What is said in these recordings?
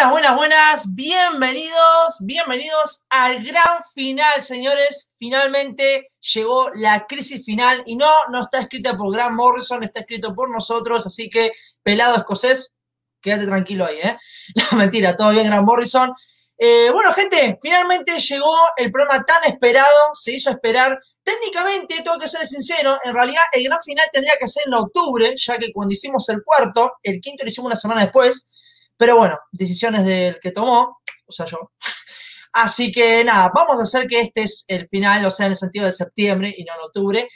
Buenas, buenas, buenas. Bienvenidos, bienvenidos al gran final, señores. Finalmente llegó la crisis final y no, no está escrita por Grant Morrison, está escrito por nosotros. Así que, pelado escocés, quédate tranquilo ahí, ¿eh? No, mentira, todo bien, Grant Morrison. Eh, bueno, gente, finalmente llegó el programa tan esperado, se hizo esperar. Técnicamente, tengo que ser sincero, en realidad el gran final tendría que ser en octubre, ya que cuando hicimos el cuarto, el quinto lo hicimos una semana después. Pero bueno, decisiones del que tomó, o sea, yo. Así que nada, vamos a hacer que este es el final, o sea, en el sentido de septiembre y no en octubre.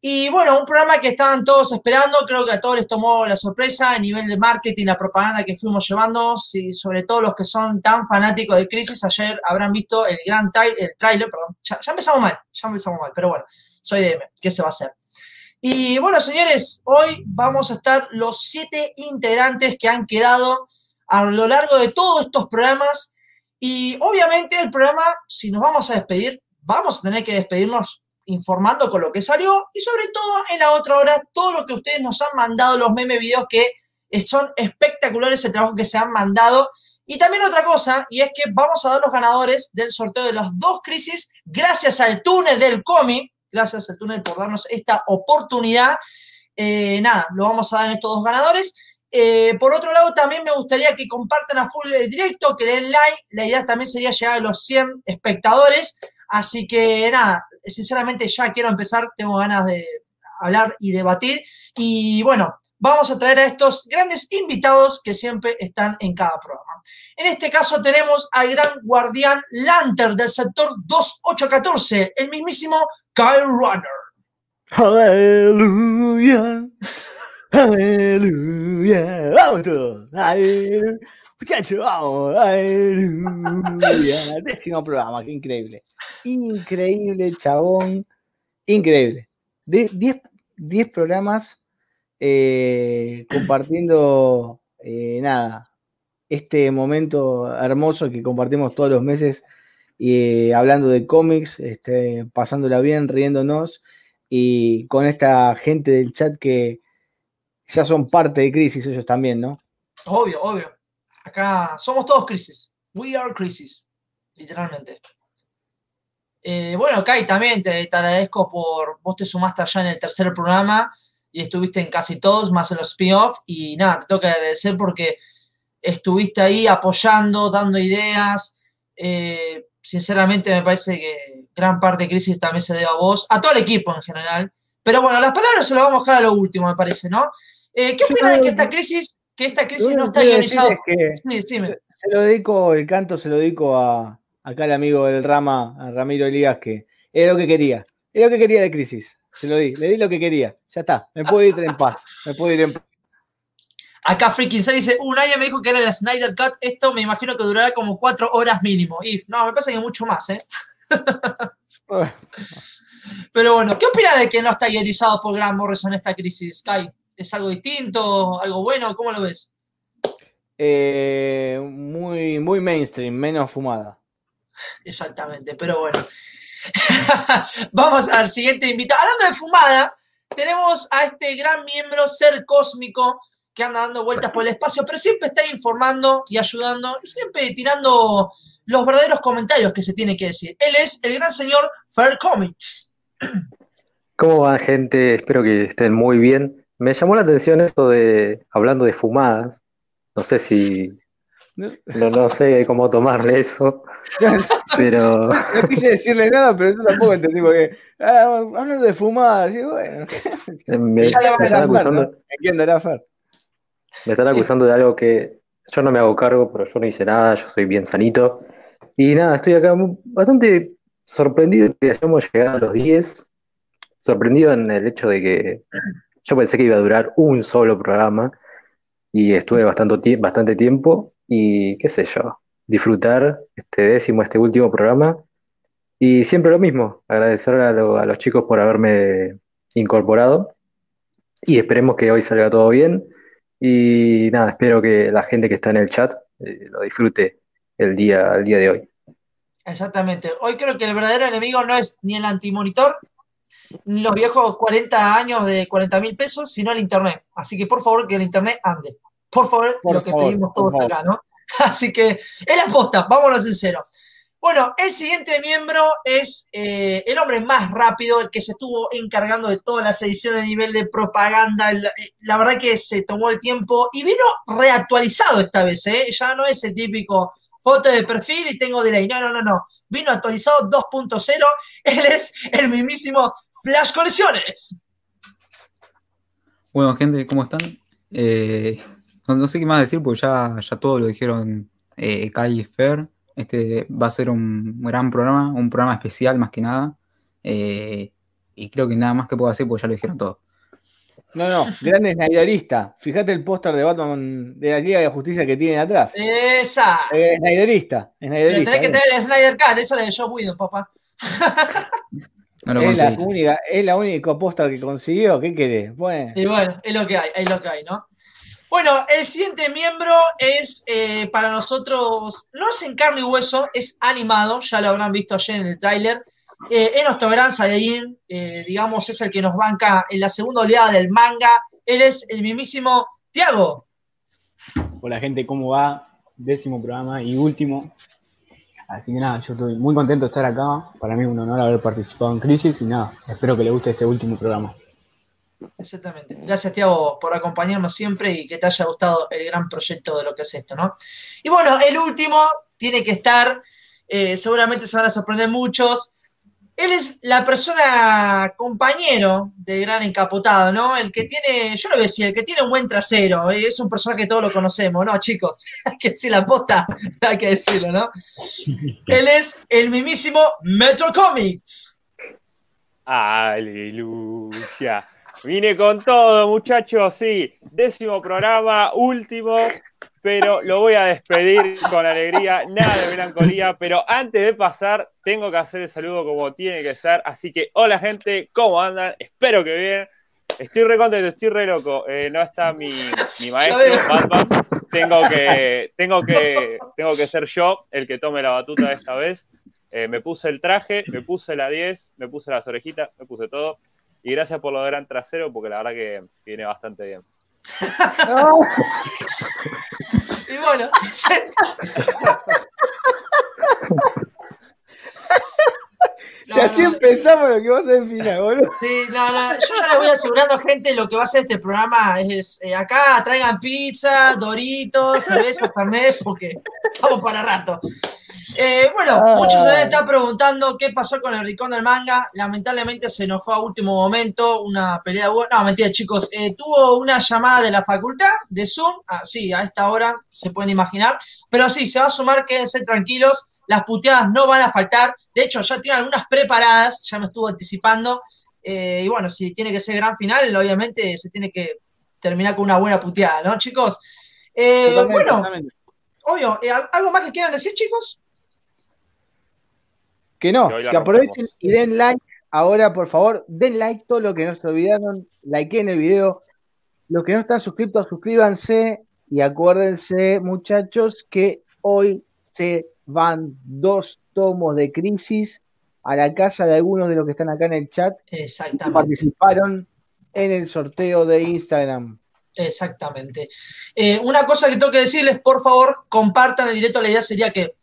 Y bueno, un programa que estaban todos esperando, creo que a todos les tomó la sorpresa a nivel de marketing, la propaganda que fuimos llevando, y sobre todo los que son tan fanáticos de Crisis, ayer habrán visto el gran el trailer, perdón, ya, empezamos mal, ya empezamos mal, pero bueno, soy DM, ¿qué se va a hacer? Y bueno, señores, hoy vamos a estar los siete integrantes que han quedado a lo largo de todos estos programas. Y obviamente el programa, si nos vamos a despedir, vamos a tener que despedirnos informando con lo que salió y sobre todo en la otra hora todo lo que ustedes nos han mandado, los meme videos que son espectaculares el trabajo que se han mandado. Y también otra cosa, y es que vamos a dar los ganadores del sorteo de las dos crisis gracias al túnel del cómic, gracias al túnel por darnos esta oportunidad. Eh, nada, lo vamos a dar en estos dos ganadores. Eh, por otro lado, también me gustaría que compartan a full el directo, que le den like. La idea también sería llegar a los 100 espectadores. Así que nada, sinceramente ya quiero empezar, tengo ganas de hablar y debatir. Y bueno, vamos a traer a estos grandes invitados que siempre están en cada programa. En este caso tenemos al gran guardián Lantern del sector 2814, el mismísimo Kyle Runner. Aleluya. Aleluya. Vamos todos. Muchachos, vamos. Aleluya. Décimo programa, qué increíble. Increíble, chabón. Increíble. Diez programas eh, compartiendo, eh, nada, este momento hermoso que compartimos todos los meses y eh, hablando de cómics, este, pasándola bien, riéndonos y con esta gente del chat que ya son parte de Crisis ellos también, ¿no? Obvio, obvio. Acá somos todos Crisis. We are Crisis, literalmente. Eh, bueno, Kai, también te, agradezco por. Vos te sumaste allá en el tercer programa y estuviste en casi todos, más en los spin-off. Y nada, te tengo que agradecer porque estuviste ahí apoyando, dando ideas. Eh, sinceramente, me parece que gran parte de Crisis también se debe a vos, a todo el equipo en general. Pero bueno, las palabras se las vamos a dejar a lo último, me parece, ¿no? Eh, ¿Qué opinas de que esta crisis, que esta crisis no está ionizada? Sí, se lo dedico, el canto se lo dedico a acá el amigo del Rama, a Ramiro Elías, que era lo que quería. Era lo que quería de crisis. Se lo di, le di lo que quería. Ya está, me puedo ir en paz. Me puedo ir en paz. Acá Freaking se dice, un año me dijo que era el Snyder Cut, esto me imagino que durará como cuatro horas mínimo. Y no, me pasa que mucho más, ¿eh? Pero bueno, ¿qué opina de que no está guionizado por Grant Morrison esta crisis, Kai? ¿Es algo distinto? ¿Algo bueno? ¿Cómo lo ves? Eh, muy, muy mainstream, menos fumada. Exactamente, pero bueno. Vamos al siguiente invitado. Hablando de fumada, tenemos a este gran miembro, ser cósmico, que anda dando vueltas por el espacio, pero siempre está informando y ayudando y siempre tirando los verdaderos comentarios que se tiene que decir. Él es el gran señor Fair Comics. ¿Cómo va, gente? Espero que estén muy bien. Me llamó la atención esto de hablando de fumadas. No sé si. No, no sé cómo tomarle eso. pero. No quise decirle nada, pero yo tampoco entendí porque. Ah, hablando de fumadas, y bueno. Me, están acusando. Me están acusando de algo que yo no me hago cargo, pero yo no hice nada, yo soy bien sanito. Y nada, estoy acá bastante sorprendido que hayamos llegado a los 10. Sorprendido en el hecho de que yo pensé que iba a durar un solo programa y estuve bastante, bastante tiempo y qué sé yo, disfrutar este décimo, este último programa. Y siempre lo mismo, agradecer a, los chicos por haberme incorporado y esperemos que hoy salga todo bien. Y nada, espero que la gente que está en el chat eh, lo disfrute el día, el día de hoy. Exactamente. Hoy creo que el verdadero enemigo no es ni el antimonitor, ni los viejos 40 años de 40 mil pesos, sino el internet. Así que por favor que el internet ande. Por favor, lo que pedimos todos acá, ¿no? Así que es la posta, vámonos en cero. Bueno, el siguiente miembro es eh, el hombre más rápido, el que se estuvo encargando de todas las ediciones a nivel de propaganda. La, eh, la, verdad que se tomó el tiempo y vino reactualizado esta vez, ¿eh? Ya no es el típico foto de perfil y tengo delay. No, no, no, no. Vino actualizado 2.0. Él es el mismísimo Flash Colecciones. Bueno, gente, ¿cómo están? Eh, no, sé qué más decir porque ya, ya todo lo dijeron eh, Kai y Fer. Este va a ser un gran programa, un programa especial más que nada. Eh, y creo que nada más que puedo decir porque ya lo dijeron todo. No, no, gran Snyderista. Fíjate el póster de Batman de la Liga de Justicia que tiene atrás. Esa. Eh, Snyderista. Snyderista. Tenés que tener el Snyder Cut, esa es de Joe Whedon, papá. No es, la única, es la única póster que consiguió. ¿Qué querés? Bueno. Y bueno, es lo que hay, es lo que hay, ¿no? Bueno, el siguiente miembro es eh, para nosotros, no es en carne y hueso, es animado, ya lo habrán visto ayer en el tráiler. Eh, nuestro gran Saiyajin, eh, digamos, es el que nos banca en la segunda oleada del manga. Él es el mismísimo Tiago. Hola gente, ¿cómo va? Décimo programa y último. Así que nada, yo estoy muy contento de estar acá. Para mí es un honor haber participado en Crisis y nada, espero que le guste este último programa. Exactamente. Gracias, Tiago, por acompañarnos siempre y que te haya gustado el gran proyecto de lo que es esto, ¿no? Y bueno, el último tiene que estar, eh, seguramente se van a sorprender muchos. Él es la persona compañero del gran encapotado, ¿no? El que tiene, yo lo voy a decir, el que tiene un buen trasero. Eh, es un personaje que todos lo conocemos, ¿no, chicos? hay que decir la posta, hay que decirlo, ¿no? Él es el mismísimo Metro Comics. Aleluya. Vine con todo, muchachos, sí. Décimo programa, último, pero lo voy a despedir con alegría, nada de melancolía. Pero antes de pasar, tengo que hacer el saludo como tiene que ser. Así que, hola gente, ¿cómo andan? Espero que bien. Estoy re contento, estoy re loco. Eh, no está mi, mi maestro, Batman. Tengo que, tengo, que, tengo que ser yo el que tome la batuta esta vez. Eh, me puse el traje, me puse la 10, me puse las orejitas, me puse todo. Y gracias por lo de gran trasero, porque la verdad que viene bastante bien. y bueno. si así empezamos lo que va a ser el final, boludo. Sí, no, no, yo ya les voy asegurando, gente, lo que va a ser este programa es eh, acá traigan pizza, doritos, cerveza también, porque estamos para rato. Eh, bueno, muchos se están preguntando qué pasó con el Ricón del Manga. Lamentablemente se enojó a último momento, una pelea. No, mentira, chicos. Eh, tuvo una llamada de la facultad de Zoom. Ah, sí, a esta hora se pueden imaginar. Pero sí, se va a sumar, quédense tranquilos. Las puteadas no van a faltar. De hecho, ya tiene algunas preparadas, ya me estuvo anticipando. Eh, y bueno, si tiene que ser gran final, obviamente se tiene que terminar con una buena puteada, ¿no, chicos? bueno, obvio, ¿algo más que quieran decir, chicos? Que no, que aprovechen y den like. Ahora, por favor, den like todo lo que no se olvidaron. en el video. Los que no están suscritos, suscríbanse. Y acuérdense, muchachos, que hoy se van dos tomos de crisis a la casa de algunos de los que están acá en el chat. Exactamente. participaron en el sorteo de Instagram. Exactamente. Eh, una cosa que tengo que decirles, por favor, compartan el directo. La idea sería que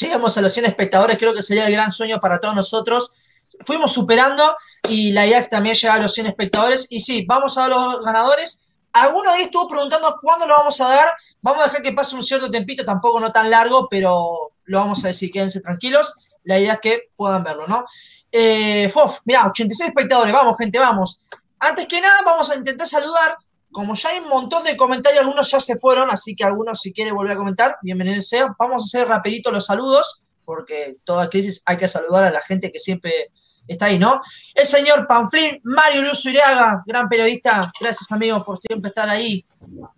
llegamos a los 100 espectadores, creo que sería el gran sueño para todos nosotros. Fuimos superando y la es también llegar a los 100 espectadores. Y sí, vamos a los ganadores. Alguno de ellos estuvo preguntando cuándo lo vamos a dar. Vamos a dejar que pase un cierto tempito, tampoco no tan largo, pero lo vamos a decir, quédense tranquilos. La idea es que puedan verlo, ¿no? Eh, mirá, 86 espectadores, vamos, gente, vamos. Antes que nada, vamos a intentar saludar como ya hay un montón de comentarios, algunos ya se fueron, así que algunos si quiere volver a comentar, bienvenido sea. Vamos a hacer rapidito los saludos, porque toda crisis hay que saludar a la gente que siempre está ahí, ¿no? El señor Panflín, Mario Luz Uriaga, gran periodista, gracias amigo por siempre estar ahí.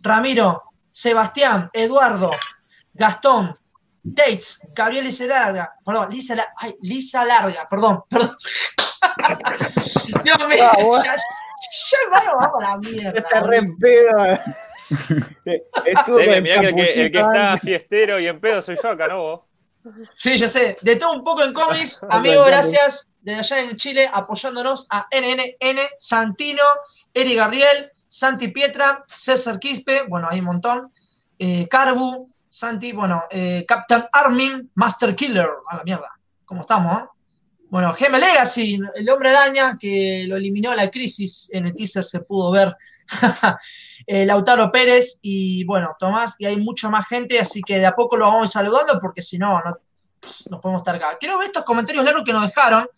Ramiro, Sebastián, Eduardo, Gastón, Tates, Gabriel Lisa Larga, perdón, Lisa, ay, Lisa Larga, perdón, perdón. Dios mío, ah, ya, ya, vamos a la mierda. Está re en pedo. Que, el que está fiestero y en pedo soy yo acá, ¿no? Vos? Sí, ya sé. De todo un poco en cómics. Amigo, gracias. Desde allá en Chile, apoyándonos a NNN, Santino, Eri Gardiel, Santi Pietra, César Quispe, bueno, hay un montón. Eh, Carbu, Santi, bueno, eh, Captain Armin, Master Killer, a la mierda. ¿Cómo estamos? Eh? Bueno, Geme Legacy, el hombre araña que lo eliminó la crisis, en el teaser se pudo ver. Eh, Lautaro Pérez y bueno, Tomás, y hay mucha más gente, así que de a poco lo vamos saludando porque si no, no nos podemos estar acá. Quiero ver estos comentarios largos que nos dejaron.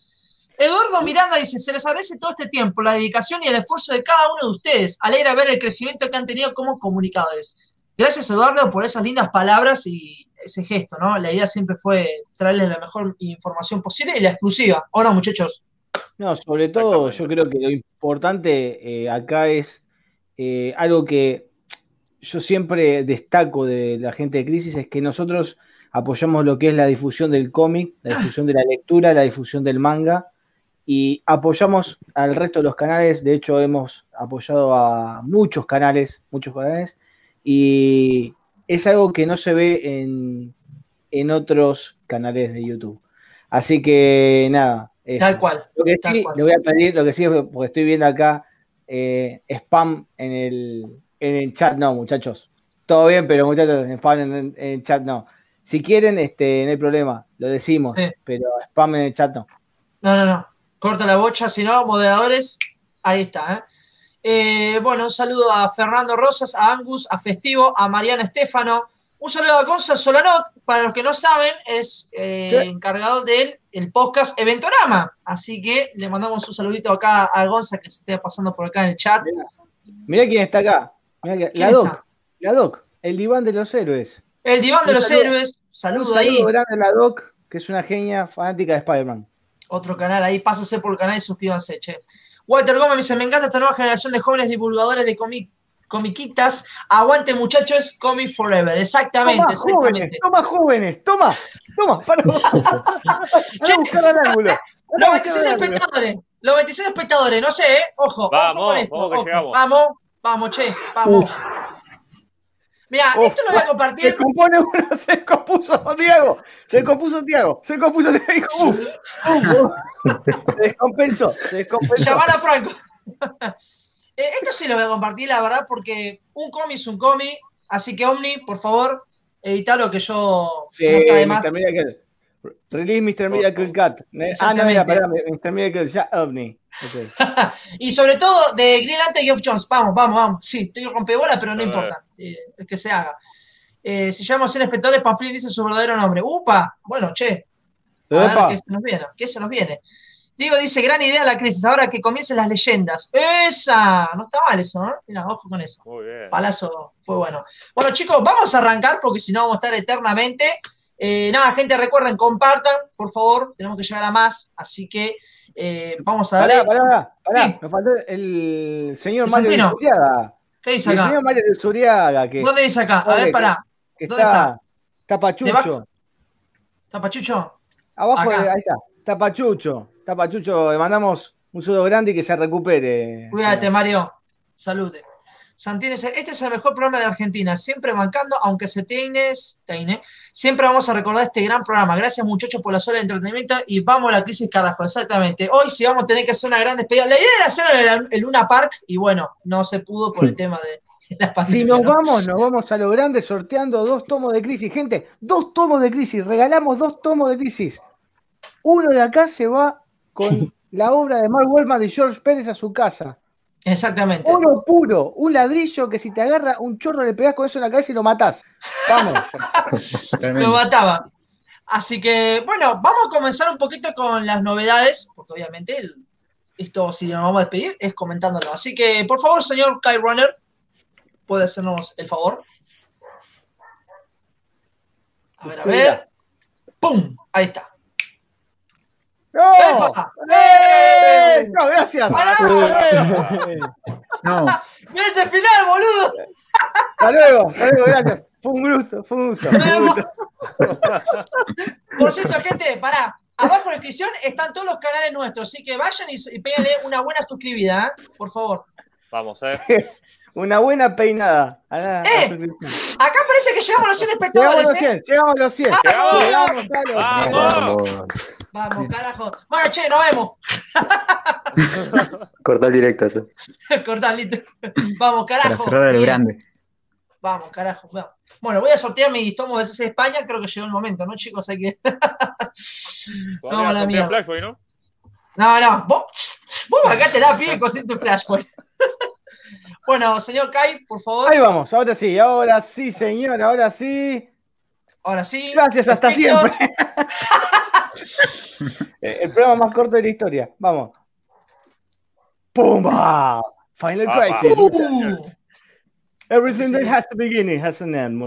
Eduardo Miranda dice, se les agradece todo este tiempo, la dedicación y el esfuerzo de cada uno de ustedes. Alegra ver el crecimiento que han tenido como comunicadores. Gracias, Eduardo, por esas lindas palabras y ese gesto, ¿no? La idea siempre fue traerles la mejor información posible y la exclusiva. ¿O no, muchachos? No, sobre todo yo creo que lo importante eh, acá es eh, algo que yo siempre destaco de la gente de Crisis, es que nosotros apoyamos lo que es la difusión del cómic, la difusión de la lectura, la difusión del manga, y apoyamos al resto de los canales, de hecho hemos apoyado a muchos canales, muchos canales, y es algo que no se ve en, en otros canales de YouTube. Así que nada. Tal cual. Lo que sí, le voy a pedir, lo que sí, porque estoy viendo acá eh, spam en el, en el chat, no, muchachos. Todo bien, pero muchachos, spam en, el chat no. Si quieren, este, no hay problema, lo decimos, pero spam en el chat no. No, no, no. Corta la bocha, si no, moderadores, ahí está, ¿eh? Eh, bueno, un saludo a Fernando Rosas, a Angus, a Festivo, a Mariana Estefano. Un saludo a Gonza Solanot, para los que no saben, es eh, encargado del el podcast Eventorama. Así que le mandamos un saludito acá a Gonza que se esté pasando por acá en el chat. Mira quién está acá. la Doc. La Doc, el diván de los héroes. El diván de los héroes. Saludo, un saludo grande a la Doc, que es una genia fanática de Spider-Man. Otro canal ahí, pásense por el canal y suscríbanse, che. Walter Gómez dice, me encanta esta nueva generación de jóvenes divulgadores de comiquitas. Aguante muchachos, Comic Forever. Exactamente, toma, Jóvenes, toma jóvenes, toma, toma, para, che, buscar al ángulo. Los 26 espectadores, los 26 espectadores, no sé, ¿eh? ojo, vamos, ojo con esto, vamos, vamos, che, vamos. Mira, esto lo voy a compartir. Se compone uno, se compuso Diego. Se compuso Diego. Se compuso Diego. Uf, se descompensó. Se descompensó. Llamar a Franco. Eh, esto sí lo voy a compartir, la verdad, porque un cómic es un cómic. Así que, Omni, por favor, editalo que yo. Sí, no está de más. Release Mr. Miracle Cat. Ah, no, mira, pará, Mr. Miracle, ya OVNI. y sobre todo de Green Lantern y Geoff Jones. Vamos, vamos, vamos. Sí, estoy rompebola, pero no importa. Eh, que se haga. Eh, se llama Ser Espectadores, Panflin dice su verdadero nombre. ¡Upa! Bueno, che. A ver qué se nos viene. ¿Qué se nos viene? Diego dice, gran idea la crisis, ahora que comiencen las leyendas. ¡Esa! No está mal eso, ¿no? Mira, ojo con eso. Muy bien. Palazo fue bueno. Bueno, chicos, vamos a arrancar porque si no vamos a estar eternamente. Eh, nada, gente, recuerden, compartan, por favor, tenemos que llegar a más, así que eh, vamos a darle. Pará, pará, pará, me faltó el señor Mario de Suriaga. ¿Qué dice acá? El señor Mario de Suriaga. Que, ¿Dónde dice acá? A ver, pará. ¿Dónde está? Tapachucho. ¿Tapachucho? Abajo, ahí está. Tapachucho. Tapachucho, le mandamos un saludo grande y que se recupere. Cuídate, Mario. Salute. Santini este es el mejor programa de Argentina, siempre bancando, aunque se teine, teine, siempre vamos a recordar este gran programa. Gracias muchachos por la sola de entretenimiento y vamos a la crisis carajo, exactamente. Hoy sí vamos a tener que hacer una gran despedida. La idea era hacerlo en el Luna Park y bueno, no se pudo por el tema de, la pandemia. Si nos vamos, nos vamos a lo grande sorteando dos tomos de crisis. Gente, dos tomos de crisis, regalamos dos tomos de crisis. Uno de acá se va con la obra de Mark Wellman de George Pérez a su casa. Exactamente. Oro puro, un ladrillo que si te agarra un chorro le pegas con eso en la cabeza y lo matás. Vamos. lo mataba. Así que, bueno, vamos a comenzar un poquito con las novedades, porque obviamente esto, si nos vamos a despedir, es comentándolo. Así que, por favor, señor Kai Runner, puede hacernos el favor. A ver, a ver. ¡Pum! Ahí está. ¡No! ¡Eh! ¡No, gracias! no. ¡Mira ese final, boludo! Hasta luego, hasta luego, gracias. Fue un gusto, fue un gusto. Por cierto, gente, pará. Abajo en la descripción están todos los canales nuestros, así que vayan y, y una buena suscribida, ¿eh? por favor. Vamos, eh. Una buena peinada. eh, acá parece que llegamos a los 100 espectadores. Llegamos a los 100, ¿eh? llegamos a los 100. Vamos, vamos. carajo. Bueno, che, nos vemos. Corta el directo eso. Corta el directo. Vamos, carajo. Para cerrar el grande. Vamos, carajo. Bueno, voy a sortear mis tomos de CC España, creo que llegó el momento, ¿no, chicos? Hay que. Vamos la a mierda. Flashboy, ¿no? No, no, vos, vos acá te la pide con tu Flashpoint. Bueno, señor Kai, por favor. Ahí vamos, ahora sí, ahora sí, señor, ahora sí. Ahora sí. Gracias, hasta Escritos. siempre. Eh, El programa más corto de la historia. Vamos. ¡Pumba! Final. Crisis. Uh, Everything that has a beginning has an end.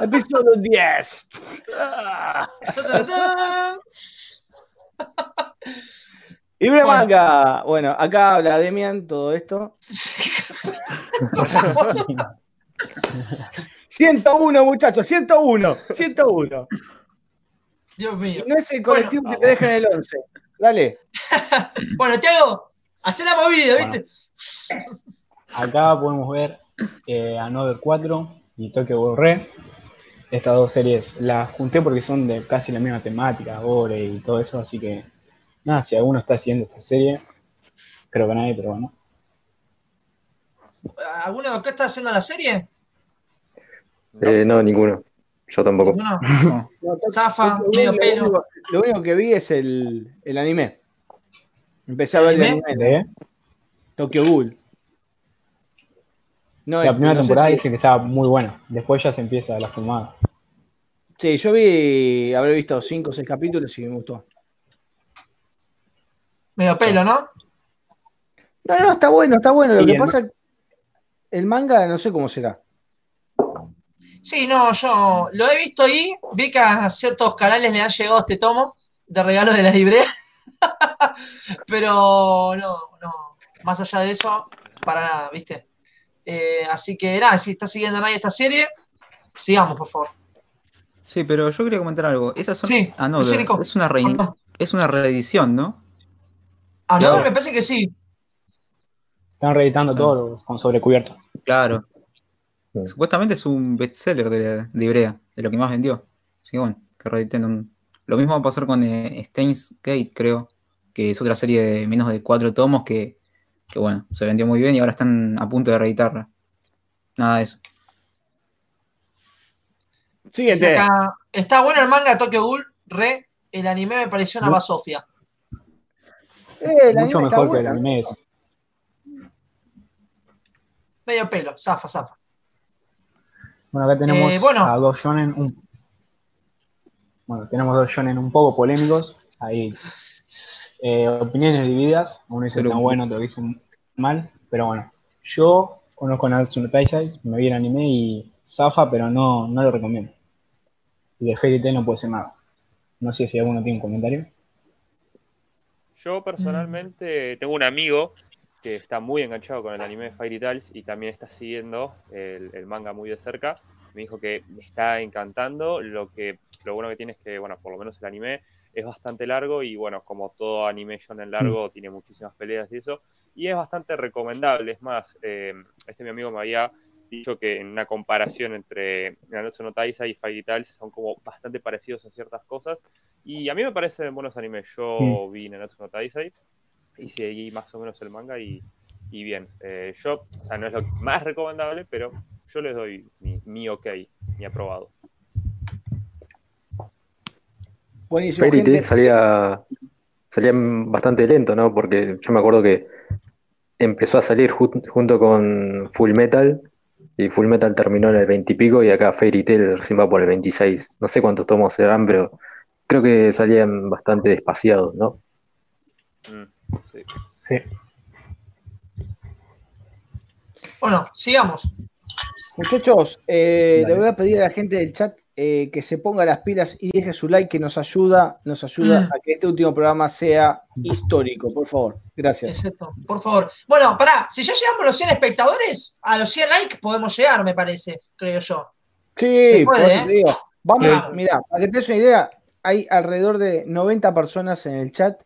Episodio 10. Y una manga. Bueno, acá habla Demian todo esto. 101, muchachos, 101, 101. Dios mío. No es el colectivo Bueno. que te deja en el 11. Dale. Bueno, Tiago, hacé la movida, ¿viste? Acá podemos ver eh, Another 4 y Tokyo Re. Estas dos series las junté porque son de casi la misma temática, gore y todo eso, así que nada, si alguno está siguiendo esta serie, creo que nadie, pero bueno. ¿Alguno de acá está haciendo la serie? Eh, no, ninguno. Yo tampoco. No. No. Zafa, Lo medio único- pelo. Lo único, lo único que vi es el, el anime. Empecé a ver el ¿Anime? Tokyo Ghoul. No, La este, primera no sé temporada dice que estaba muy buena, después ya se empieza la fumada. Sí, yo vi, habré visto 5 o 6 capítulos y me gustó. Medio pelo, ¿no? No, no, está bueno, está bueno. Lo que pasa, el manga no sé cómo será. Sí, no, yo lo he visto ahí, vi que a ciertos canales le han llegado este tomo de regalo de la librería, pero no, no, más allá de eso, para nada, ¿viste? Eh, así que nada, si está siguiendo nadie esta serie, sigamos, por favor. Sí, pero yo quería comentar algo. Esas son. Sí, Ah, no, es una, re- es una reedición, ¿no? Ah, no, Claro. me parece que sí. Están reeditando todo con sobrecubierto. Claro. Sí. Supuestamente es un bestseller de, de Ibrea, de lo que más vendió. Así que bueno, que reediten un- Lo mismo va a pasar con eh, Steins Gate, creo, que es otra serie de menos de cuatro tomos que, que, bueno, se vendió muy bien y ahora están a punto de reeditarla. Nada de eso. Sí, Siguiente. acá- está bueno el manga de Tokyo Ghoul, re, el anime me pareció una basofia. Eh, Mucho mejor que el anime ese. Medio pelo, zafa, zafa. Bueno, acá tenemos Eh, bueno. a dos shonen un... Bueno, tenemos dos shonen un poco polémicos. Ahí eh, opiniones divididas. Uno dice que Pero- está bueno, otro dice mal. Pero bueno, yo conozco a Natsuno Taisai, me vi el anime y zafa, pero no, no lo recomiendo. Y de Fairy Tail no puede ser nada. No sé si alguno tiene un comentario. Yo personalmente tengo un amigo que está muy enganchado con el anime de Fairy Tales y también está siguiendo el, el manga muy de cerca. Me dijo que me está encantando. Lo que lo bueno que tiene es que, bueno, por lo menos el anime es bastante largo y, bueno, como todo anime shonen largo, tiene muchísimas peleas y eso. Y es bastante recomendable. Es más, eh, este mi amigo me había dicho que en una comparación entre Nanatsu no Taizai y Fairy son como bastante parecidos en ciertas cosas. Y a mí me parecen buenos animes. Yo vi Nanatsu no Taizai y seguí más o menos el manga y, y bien. Eh, yo, o sea, no es lo más recomendable, pero yo les doy mi, mi ok, mi aprobado. Buenísimo. Fairy gente. Tail salía, salía bastante lento, ¿no? Porque yo me acuerdo que empezó a salir ju- junto con Full Metal y Full Metal terminó en el 20 y pico y acá Fairy Tail recién va por el 26. No sé cuántos tomos serán, pero creo que salían bastante despaciados, ¿no? Mm, sí. Sí. Bueno, sigamos. Muchachos, eh, le voy a pedir a la gente del chat eh, que se ponga las pilas y deje su like que nos ayuda, nos ayuda Mm. a que este último programa sea histórico, por favor. Gracias. Exacto, por favor. Bueno, pará, si ya llegamos a los 100 espectadores, a los 100 likes podemos llegar, me parece, creo yo. Sí, Se por puede, eso ¿eh? te digo. Vamos, mirá, para que te des una idea, hay alrededor de 90 personas en el chat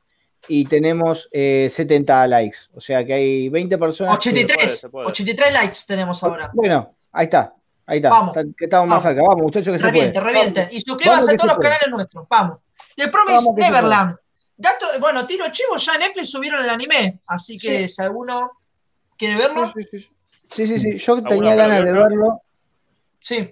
y tenemos eh, 70 likes. O sea que hay 20 personas. que- 83, se puede. 83 likes tenemos ahora. Bueno, ahí está. Ahí está. Vamos. Está- que estamos más cerca. Vamos, muchachos, que se Reviente, puede. reviente. Vamos. Y suscríbanse a todos los canales nuestros. Vamos. The Promise Neverland. Dato, bueno, tiro chivo, ya Netflix subieron el anime. Así que Sí. si alguno quiere verlo, Sí, sí, sí. Sí, sí, sí. Yo ¿Alguno tenía ganas de verlo. Sí.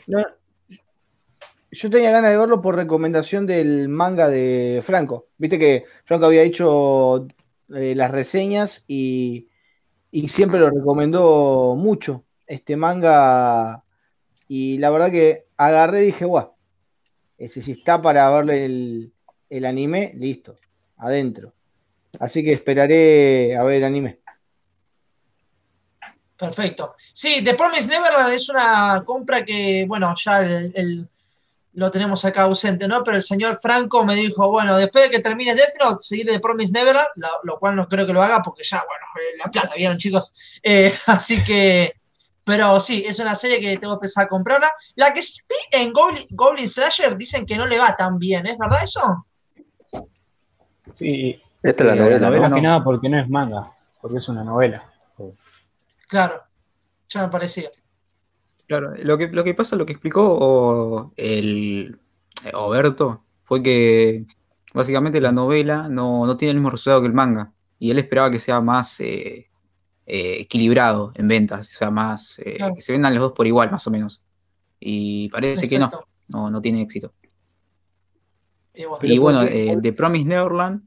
yo tenía ganas de verlo por recomendación del manga de Franco. Viste que Franco había hecho eh, las reseñas y, y siempre lo recomendó mucho este manga. Y la verdad que agarré y dije, guau, ese si está para verle el, el anime, listo, adentro. Así que esperaré a ver el anime. Perfecto. Sí, The Promise Neverland es una compra que, bueno, ya el, lo tenemos acá ausente, ¿no? Pero el señor Franco me dijo, bueno, después de que termine Death Note, seguir The Promise Neverland, lo, cual no creo que lo haga porque ya, bueno, eh, la plata, ¿vieron, chicos? Eh, así que, pero sí, es una serie que tengo que empezar a comprarla. La que vi en Goblin, Slasher dicen que no le va tan bien, ¿es verdad eso? Sí. Esta es la novela, novela no. que nada porque no es manga, porque es una novela. Claro, ya me parecía. Claro, lo que, lo que pasa, lo que explicó el Oberto fue que básicamente la novela no, tiene el mismo resultado que el manga. Y él esperaba que sea más eh, eh, equilibrado en ventas, o sea, más eh, que se vendan los dos por igual, más o menos. Y parece que no, no, tiene éxito. Y bueno, The Promise Neverland,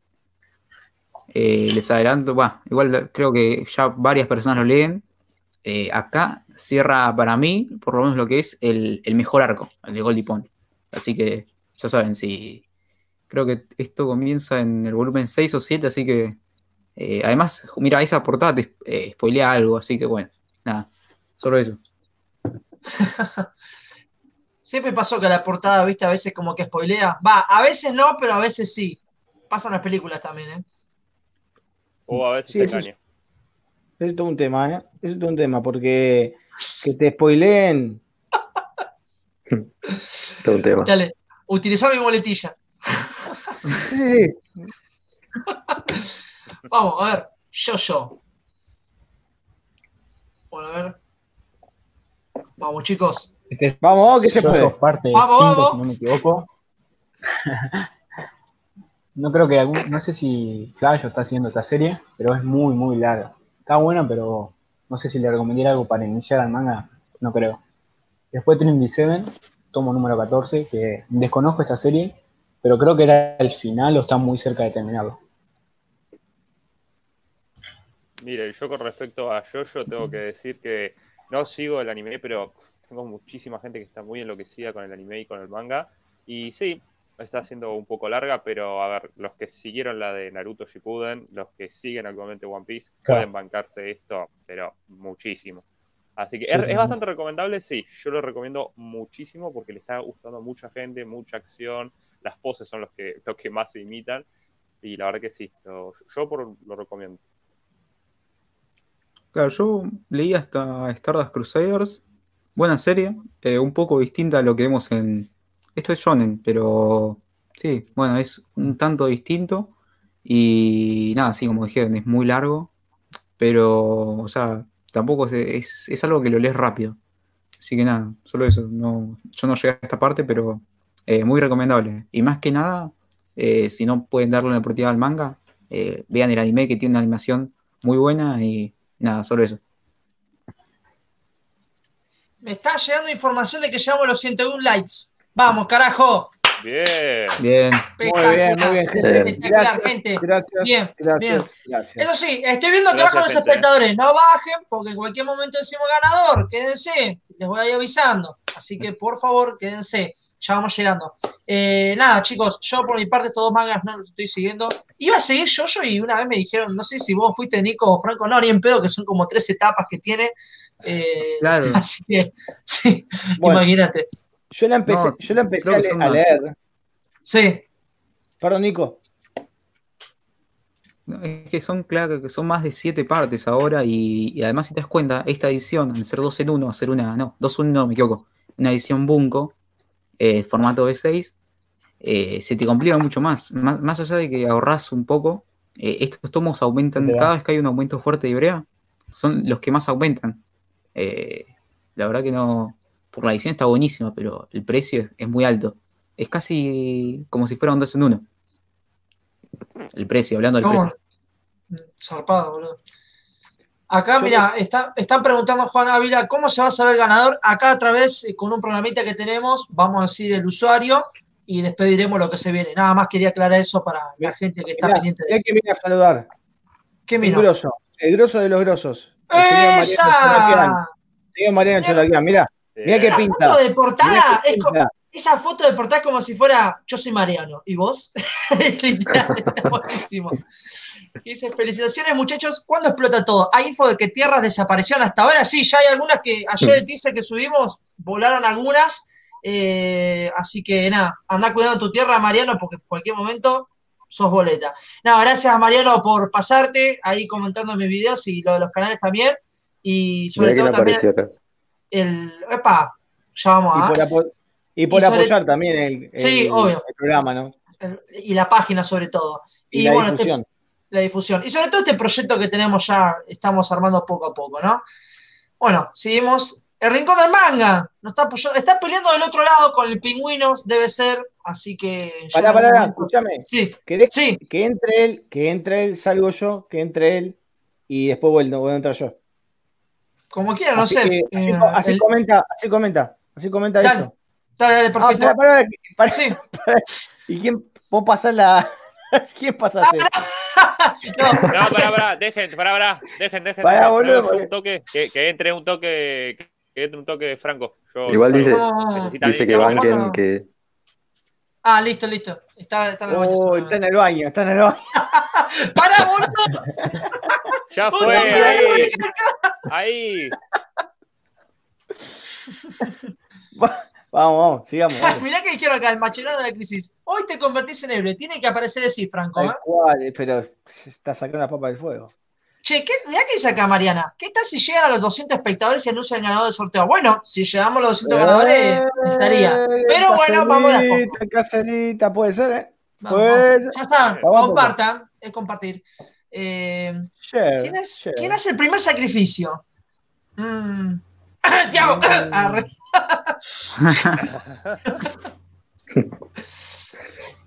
les adelanto, va, igual creo que ya varias personas lo leen, eh, acá cierra para mí, por lo menos lo que es el, mejor arco, el de Goldie Pond. Así que ya saben, si creo que esto comienza en el volumen 6 o 7, así que eh, además, mira, esa portada te eh, spoilea algo, así que bueno, nada, solo eso. Siempre pasó que la portada, viste, a veces como que spoilea. Va, a veces no, pero a veces sí. Pasan las películas también, ¿eh? O a veces se caña. Es todo un tema, ¿eh? Es todo un tema, porque que te spoileen. todo un tema. Dale, utiliza mi boletilla. sí. Vamos, a ver. Yo, yo. Bueno, a ver. Vamos, chicos. Este vamos, que se puede. parte vamos, vamos. si no me equivoco. no creo que algún, no sé si Flash está haciendo esta serie, pero es muy, muy larga. Está buena, pero no sé si le recomendaría algo para iniciar al manga, no creo. Después Trinity Seven, tomo número 14, que desconozco esta serie, pero creo que era el final o está muy cerca de terminarlo. Mire, yo con respecto a Jojo tengo que decir que no sigo el anime, pero tengo muchísima gente que está muy enloquecida con el anime y con el manga. Y sí, está siendo un poco larga, pero a ver, los que siguieron la de Naruto Shippuden, los que siguen actualmente One Piece, pueden bancarse esto, pero muchísimo. Así que es, bastante recomendable, sí, yo lo recomiendo muchísimo porque le está gustando a mucha gente, mucha acción, las poses son los que, los que más se imitan, y la verdad que sí, yo por, lo recomiendo. Claro, yo leí hasta Stardust Crusaders, buena serie, eh, un poco distinta a lo que vemos en, esto es shonen, pero sí, bueno, es un tanto distinto. Y nada, sí, como dijeron, es muy largo, pero, o sea, tampoco es, es, algo que lo lees rápido. Así que nada, solo eso. No, yo no llegué a esta parte, pero eh, muy recomendable. Y más que nada, eh, si no pueden darle una oportunidad al manga, vean el anime que tiene una animación muy buena y nada, solo eso. Me está llegando información de que llevamos los 101 likes. Vamos, carajo. Bien. Bien. Muy bien, muy bien. Gracias, gente. Gracias, bien, gracias, gracias. Eso sí, estoy viendo que bajan los espectadores. No bajen, porque en cualquier momento decimos ganador. Quédense. Les voy a ir avisando. Así que, por favor, quédense. Ya vamos llegando. Eh, nada, chicos, yo por mi parte estos dos mangas no los estoy siguiendo. Iba a seguir yo, yo y una vez me dijeron, no sé si vos fuiste Nico o Franco, no, ni en pedo, que son como tres etapas que tiene. Eh, claro. Así que, sí, imagínate. Yo la empecé, yo la empecé a, leer. Sí. Perdón, Nico. es que son, claro, que son más de siete partes ahora y, además si te das cuenta, esta edición, al ser dos en uno, hacer una, no, dos en uno, me equivoco, una edición Bunko, eh, formato B6, eh, se te complica mucho más. más. allá de que ahorras un poco, eh, estos tomos aumentan, cada vez que hay un aumento fuerte de Ibrea, son los que más aumentan. la verdad que no, por la edición está buenísima, pero el precio es, muy alto. Es casi como si fuera un 2 en 1. El precio, hablando del precio. Zarpado, boludo. Acá, mira, están preguntando Juan Ávila, ¿cómo se va a saber el ganador? Acá a través, eh, con un programita que tenemos, vamos a decir el usuario y despediremos lo que se viene. Nada más quería aclarar eso para la gente que está pendiente de eso. que viene a saludar. ¿Qué mira? El grosso, el grosso de los grosos. ¡Esa! Señor Mariano Cholaquian, mira. Mira qué pinta. Foto de portada es esa foto de portada es como si fuera yo soy Mariano y vos. Literal, buenísimo. dice, felicitaciones muchachos, ¿cuándo explota todo? ¿Hay info de que tierras desaparecieron hasta ahora? Sí, ya hay algunas que ayer dice que subimos, volaron algunas. Eh, así que nada, anda cuidando tu tierra, Mariano, porque en cualquier momento sos boleta. Nada, gracias a Mariano por pasarte ahí comentando mis videos y lo de los canales también. Y sobre todo también. El. Epa, ya vamos a. Y por apoyar también el, programa, ¿no? y la página sobre todo. Y, la este difusión. la difusión. Y sobre todo este proyecto que tenemos ya, estamos armando poco a poco, ¿no? Bueno, seguimos. El Rincón del Manga. Nos está, está peleando del otro lado con el Pingüinos, debe ser. Así que. Pará, pará, escúchame. Sí. sí. Que entre él, que entre él, salgo yo, que entre él y después vuelvo, voy a entrar yo. Como quiera, no sé. así, eh, comenta, así comenta, así comenta esto. Dale, dale, ah, perfecto. para, sí. ¿Y quién? ¿Vos pasás la. ¿Quién pasaste? no, no, pará, pará, dejen, pará, pará, dejen, dejen. Pará, boludo, un toque, que, que, entre un toque, que entre un toque franco. Yo, Igual dice, dice que banquen que. Ah, listo, listo. Está, está en el baño. Oh, está en el baño, está en el baño. ¡Para, boludo! Ya fue, ahí. Ahí. Vamos, vamos, sigamos. Mirá que dijeron acá, el machelado de la crisis. Hoy te convertís en héroe, tiene que aparecer así, Franco. ¿eh? Cual, pero se está sacando la papa del fuego. Che, ¿qué, mirá que dice acá Mariana. ¿Qué tal si llegan a los 200 espectadores y anuncian el ganador del sorteo? Bueno, si llegamos a los 200 ganadores, estaría. Pero bueno, vamos a. Caserita, puede ser, ¿eh? Pues, ya está, compartan, es compartir. Eh, ¿quién, es, ¿Quién hace el primer sacrificio? Mm. Tiago,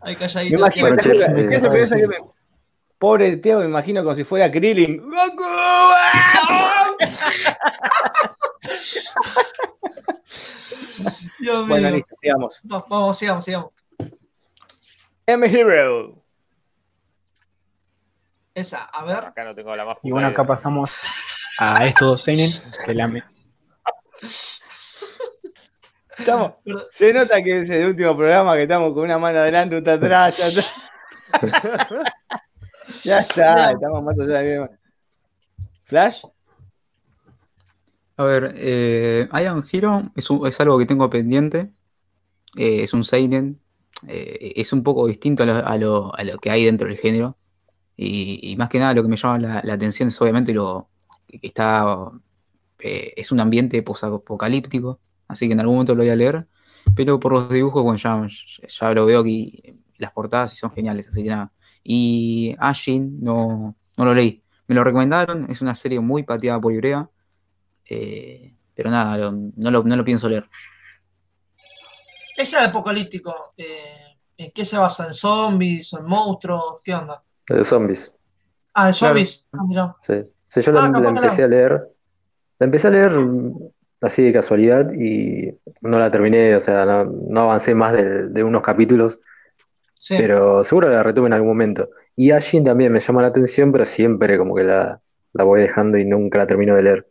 Ay, calladito. Me imagino, Pobre Tiago, me imagino como si fuera Krillin. Dios bueno, listo, sigamos. vamos, sigamos, sigamos. I'm a hero. Esa, a ver. Acá no tengo la más Y bueno, acá pasamos a estos dos seinen que la, se nota que es el último programa que estamos con una mano adelante, otra atrás. Ya está, ya está estamos más allá de ¿Flash? A ver, eh, Iron Hero es, es, algo que tengo pendiente. Eh, es un Seinen. Eh, es un poco distinto a lo, que hay dentro del género. Y, más que nada lo que me llama la, atención es obviamente lo que está. Eh, es un ambiente post-apocalíptico así que en algún momento lo voy a leer. Pero por los dibujos, bueno, ya, ya lo veo aquí, las portadas y son geniales, así que nada. Y Ashin no, no lo leí. Me lo recomendaron, es una serie muy pateada por Ibrea, eh, pero nada, no, lo, no, lo, pienso leer. Ese de apocalíptico, eh, ¿en qué se basa? ¿En zombies? ¿En monstruos? ¿Qué onda? De zombies. Ah, de zombies. Ah, sí. yo la, ah, empecé a leer. La empecé a leer así de casualidad y no la terminé, o sea, no, avancé más de, unos capítulos, pero seguro la retuve en algún momento. Y Ashin también me llama la atención, pero siempre como que la, voy dejando y nunca la termino de leer.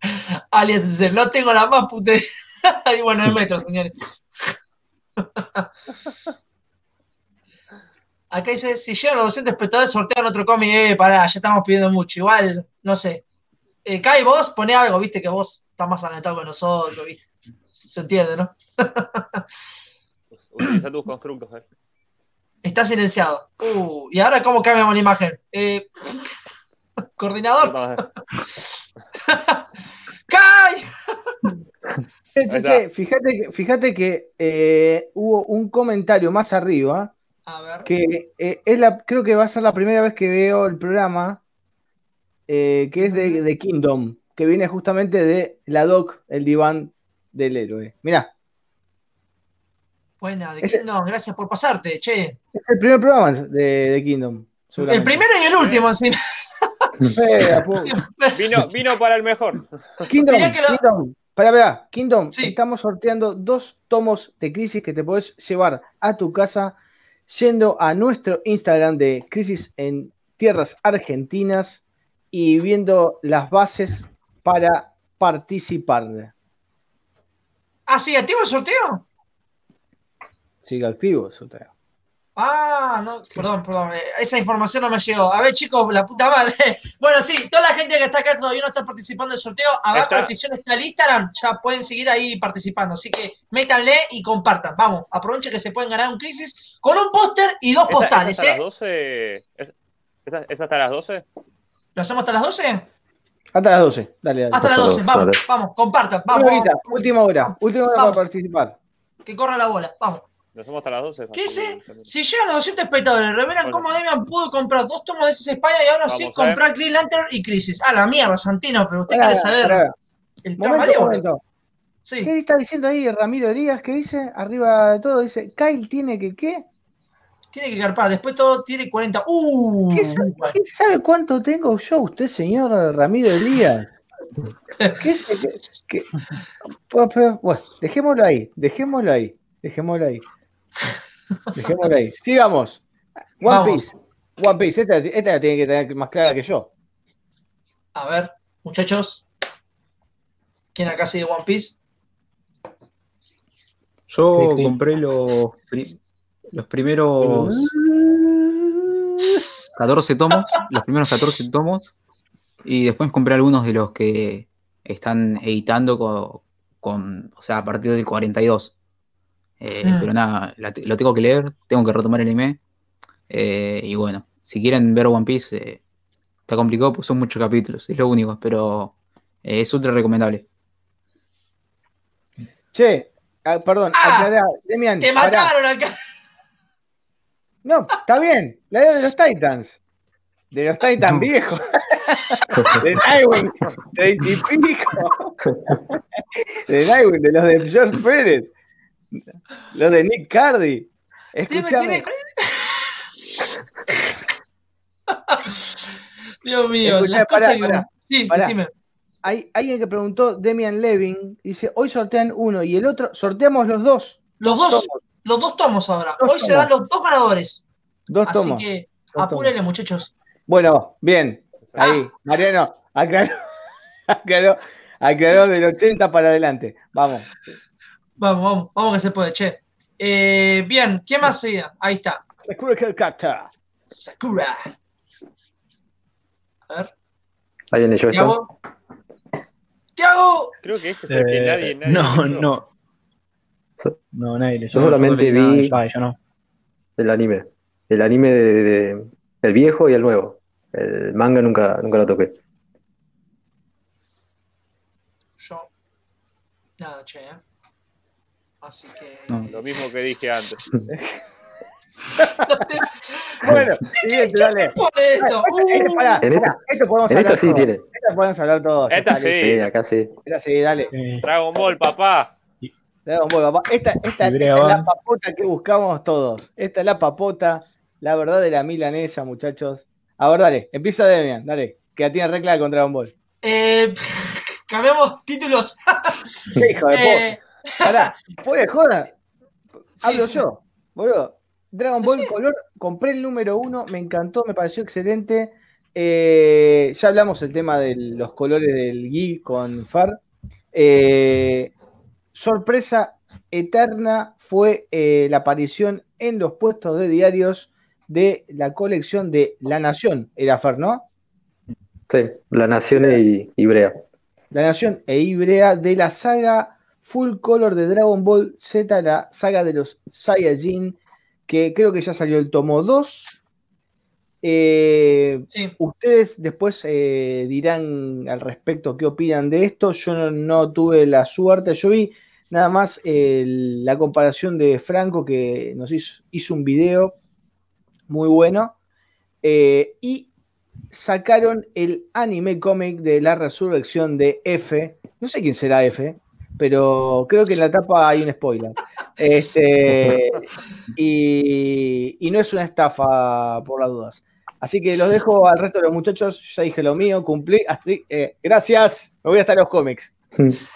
Alias dice, no tengo la más puta. Ahí bueno, el metro, señores. Acá dice, si llegan los 200 espectadores, sortean otro cómic. Eh, pará, ya estamos pidiendo mucho. Igual, no sé. Eh, Kai, vos poné algo, viste, que vos estás más alentado que nosotros, viste. Se entiende, ¿no? Utiliza tus constructos, eh. Está silenciado. Uh, ¿y ahora cómo cambiamos la imagen? Eh, coordinador. ¡Kai! fíjate, fíjate que eh, hubo un comentario más arriba que eh, es la, creo que va a ser la primera vez que veo el programa, eh, que es de, Kingdom, que viene justamente de la doc, el diván del héroe. Mirá. Buena, de Kingdom, gracias por pasarte, che. Es el primer programa de, Kingdom. El primero y el último, sí. vino, vino para el mejor. Kingdom, Kingdom, para ver, Kingdom, estamos sorteando dos tomos de Crisis que te podés llevar a tu casa yendo a nuestro Instagram de Crisis en Tierras Argentinas y viendo las bases para participar. Ah, sí, activo el sorteo. Sigue activo el sorteo. Ah, no, perdón, perdón, eh, esa información no me llegó. A ver, chicos, la puta madre. Bueno, sí, toda la gente que está acá todavía no está participando del sorteo, abajo en la descripción está el Instagram, ya pueden seguir ahí participando. Así que métanle y compartan. Vamos, aprovechen que se pueden ganar un crisis con un póster y dos postales. ¿Es hasta, ¿eh? las 12? ¿Es, hasta las 12? ¿Lo hacemos hasta las 12? Hasta las 12, dale, dale. Hasta las 12, vamos, vamos, compartan, vamos. Última hora, última hora para participar. Que corra la bola, vamos. Nos hacemos hasta las 12. ¿Qué sé? Si llegan los 200 espectadores, revelan cómo Demian pudo comprar dos tomos de ese España y ahora sí comprar Green Lantern y Crisis. Ah, la mierda, Santino, pero usted quiere saber. El momento, momento. Sí. ¿Qué está diciendo ahí Ramiro Díaz? ¿Qué dice? Arriba de todo dice, Kyle tiene que qué? Tiene que carpar, después todo tiene 40. ¡Uh! ¿Qué sabe, cuánto tengo yo usted, señor Ramiro Díaz? ¿Qué sé? ¿Qué, pues, pues, Bueno, dejémoslo ahí, dejémoslo ahí, dejémoslo ahí. Dejémoslo ahí. Sigamos. One Piece. One Piece. Esta, esta, tiene que tener más clara que yo. A ver, muchachos. ¿Quién acá sigue One Piece? Yo compré los, los primeros 14 tomos, los primeros 14 tomos, y después compré algunos de los que están editando con, con o sea, a partir del 42. Eh, mm. Pero nada, lo tengo que leer, tengo que retomar el anime. Eh, y bueno, si quieren ver One Piece, eh, está complicado, pues son muchos capítulos, es lo único, pero es ultra recomendable. Che, ah, perdón, ah, Demian, Te mataron acá. No, está bien, la idea de los Titans. De los Titans viejos. de Nightwing, treinta y pico. De Nightwing, de los de George Pérez. Lo de Nick Cardi. Escúchame. Dios mío, las Sí, Hay alguien que preguntó, Demian Levin, dice, hoy sortean uno y el otro, sorteamos los dos. Los dos, los dos tomos ahora. hoy se dan los dos ganadores. Dos tomos. Así que apúrenle, muchachos. Bueno, bien. Ahí, ah. Mariano, aclaró, aclaró, aclaró del 80 para adelante. Vamos. Vamos, vamos, vamos que se puede, che. Eh, bien, ¿quién más sigue? Ahí está. Sakura Kelkata. Sakura. A ver. ¿Alguien leyó esto? ¡Tiago! Creo que este es el que nadie, nadie No, no. No, nadie leyó. Yo solamente vi yo no. el anime. El anime de, de, el viejo y el nuevo. El manga nunca, nunca lo toqué. Yo. Nada, che, ¿eh? Así que. Lo mismo que dije antes. bueno, siguiente, dale. Esto? En esta, esto podemos en hablar esta sí tiene. Esta podemos hablar todos. Esta sí. sí. acá sí. Esta sí, dale. Dragon Ball, papá. Dragon Ball, papá. Esta, esta, esta es la papota que buscamos todos. Esta es la papota, la verdad de la milanesa, muchachos. A ver, dale, empieza Demian, dale, que ya tiene regla con Dragon Ball. Eh, cambiamos títulos. hijo de eh, Pará, fue joda. Hablo yo, boludo. Dragon Ball Color, compré el número uno, me encantó, me pareció excelente. Eh, ya hablamos el tema de los colores del Gui con Far. Eh, sorpresa eterna fue eh, la aparición en los puestos de diarios de la colección de La Nación. Era Far, ¿no? Sí, La Nación e Ibrea. La Nación e Ibrea de la saga Full Color de Dragon Ball Z, la saga de los Saiyajin, que creo que ya salió el tomo 2. Eh, ustedes después eh, dirán al respecto qué opinan de esto. Yo no, tuve la suerte, yo vi nada más la comparación de Franco que nos hizo, un video muy bueno. Eh, y sacaron el anime cómic de la resurrección de F. No sé quién será F, pero creo que en la tapa hay un spoiler. Este, y, no es una estafa por las dudas. Así que los dejo al resto de los muchachos. Ya dije lo mío, cumplí. Así, eh, gracias. Me voy a estar los cómics.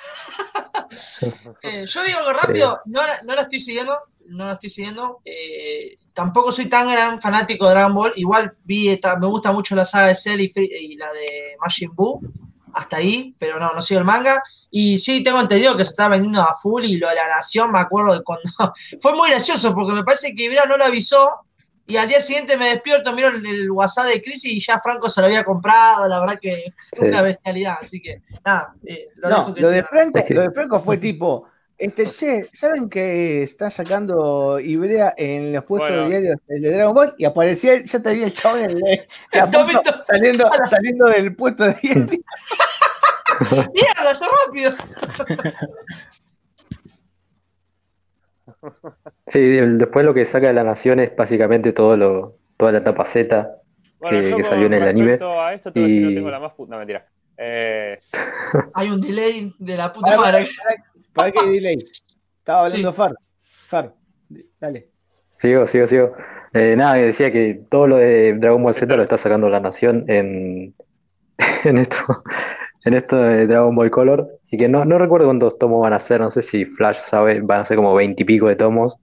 Eh, yo digo que rápido, no, no la estoy siguiendo, no la estoy siguiendo. Eh, tampoco soy tan gran fanático de Dragon Ball. Igual vi, me gusta mucho la saga de Cell y, la de Majin Buu. Hasta ahí, pero no, no sigo el manga. Y sí, tengo entendido que se está vendiendo a full. Y lo de la nación, me acuerdo de cuando. Fue muy gracioso porque me parece que Ibra no lo avisó. Y al día siguiente me despierto, miro el, WhatsApp de Chris y ya Franco se lo había comprado. La verdad que fue una bestialidad. Así que nada. Eh, lo, de Franco, lo de Franco fue tipo este, che, ¿saben que está sacando Ibrea en los puestos de diarios de Dragon Ball? Y apareció, ya tenía el chavo en el, saliendo, saliendo del puesto de diario. ¡Mierda, eso rápido! Sí, después lo que saca de la nación es básicamente todo lo, toda la etapa Z que, salió en el anime. A esto, y... no tengo la más puta. No, mentira. Eh... Hay un delay de la puta madre. ¿Para qué delay? Estaba hablando Far. Far, dale. Sigo, sigo, sigo. Eh, nada, decía que todo lo de Dragon Ball Z lo está sacando la nación en, en esto en esto de Dragon Ball Color. Así que no, no recuerdo cuántos tomos van a ser, no sé si Flash sabe, van a ser como veintipico de tomos.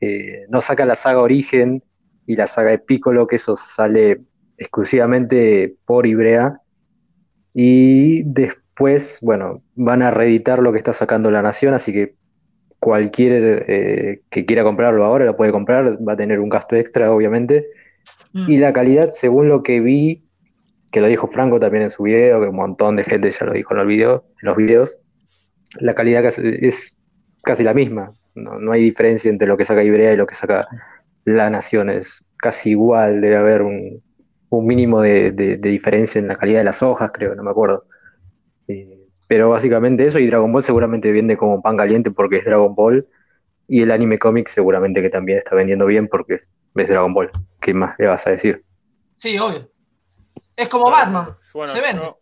Eh, no saca la saga Origen y la saga de Piccolo, que eso sale exclusivamente por Ibrea. Y después, bueno, van a reeditar lo que está sacando La Nación, así que cualquier eh, que quiera comprarlo ahora lo puede comprar, va a tener un gasto extra, obviamente. Mm. Y la calidad, según lo que vi, que lo dijo Franco también en su video, que un montón de gente ya lo dijo en los, videos, en los videos, la calidad es casi la misma. No, hay diferencia entre lo que saca Ibrea y lo que saca La Nación. Es casi igual, debe haber un, mínimo de, diferencia en la calidad de las hojas, creo, no me acuerdo. Pero básicamente eso, y Dragon Ball seguramente vende como pan caliente porque es Dragon Ball, y el anime cómic seguramente que también está vendiendo bien porque es Dragon Ball. ¿Qué más le vas a decir? Sí, obvio. Es como Batman. se vende.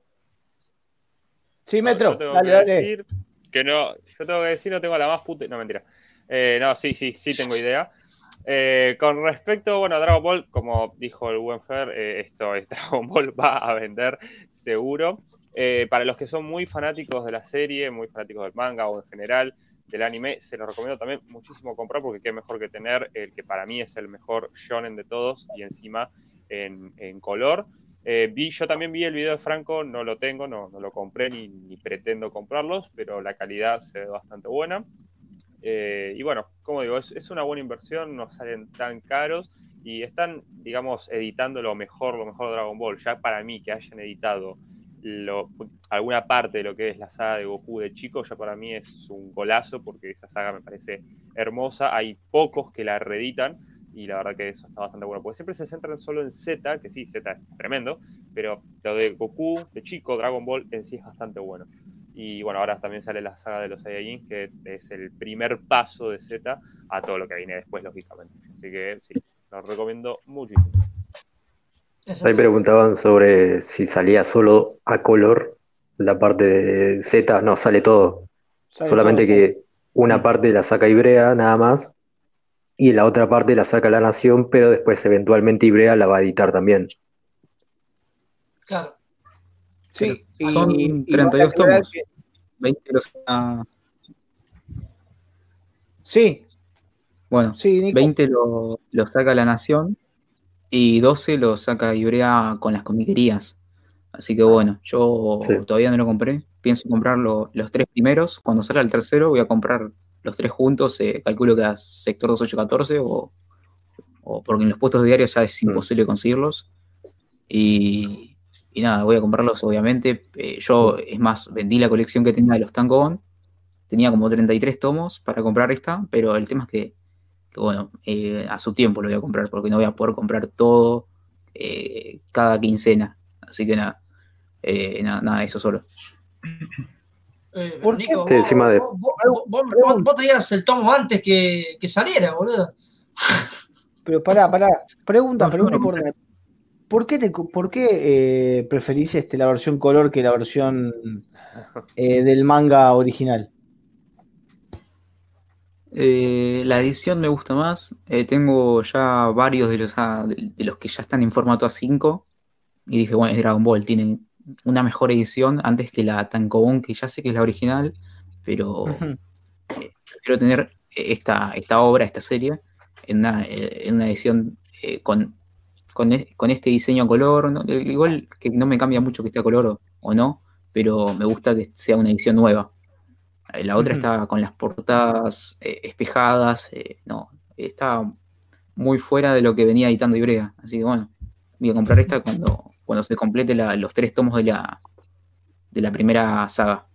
Sí, Metro. Dale, dale. Decir que no, yo tengo que decir, no tengo la más puta. No, mentira. Eh, no, sí, sí, sí tengo idea. Eh, con respecto, bueno, a Dragon Ball, como dijo el buen Fer, eh, esto es Dragon Ball va a vender seguro. Para los que son muy fanáticos de la serie, muy fanáticos del manga o en general del anime, se los recomiendo también muchísimo comprar porque qué mejor que tener el que para mí es el mejor shonen de todos y encima en, color. Eh, vi, yo también vi el video de Franco, no lo tengo, no, lo compré ni, pretendo comprarlos, pero la calidad se ve bastante buena. Eh, y bueno, como digo, es, una buena inversión, no salen tan caros y están, digamos, editando lo mejor, lo mejor de Dragon Ball. Ya para mí que hayan editado alguna parte de lo que es la saga de Goku de chico, ya para mí es un golazo porque esa saga me parece hermosa. Hay pocos que la reeditan y la verdad que eso está bastante bueno, porque siempre se centran solo en Z, que sí, Z es tremendo, pero lo de Goku, de chico, Dragon Ball en sí es bastante bueno. Y bueno, ahora también sale la saga de los Saiyajin, que es el primer paso de Z a todo lo que viene después, lógicamente. Así que sí, lo recomiendo muchísimo. Ahí preguntaban sobre si salía solo a color la parte de Z, no, sale todo. Solamente que una parte la saca Ibrea nada más y la otra parte la saca la Nación, pero después eventualmente Ibrea la va a editar también. Claro. Sí, son 32 tomos. 20 los Sí. Bueno, 20 lo, saca la Nación y 12 lo saca Ibrea con las comiquerías. Así que bueno, yo todavía no lo compré. Pienso comprar los tres primeros. Cuando salga el tercero voy a comprar los tres juntos, eh, calculo que a sector 2814 o, o porque en los puestos diarios ya es mm. imposible conseguirlos. Y, nada, voy a comprarlos obviamente. Eh, yo, es más, vendí la colección que tenía de los Tankobon. Tenía como 33 tomos para comprar esta, pero el tema es que, bueno, eh, a su tiempo lo voy a comprar porque no voy a poder comprar todo cada quincena. Así que nada, nada, nada, eso solo. Eh, ¿Por Nico, sí, encima de... vos, tenías el tomo antes que, que saliera, boludo. Pero pará, pará. Pregunta, pregunta por ¿Por qué, te, por qué eh, preferís este, la versión color que la versión eh, del manga original? Eh, la edición me gusta más. Eh, tengo ya varios de los, ah, de, los que ya están en formato A5. Y dije, bueno, es Dragon Ball. Tienen una mejor edición antes que la Tankobon, que ya sé que es la original. Pero eh, quiero tener esta, esta obra, esta serie, en una, en una edición con, con, este diseño a color. Igual que no me cambia mucho que esté a color o no, pero me gusta que sea una edición nueva. La otra está con las portadas eh, espejadas, eh, no, está muy fuera de lo que venía editando Ibrea. Así que bueno, voy a comprar esta cuando, cuando se complete los tres tomos de la, de la primera saga.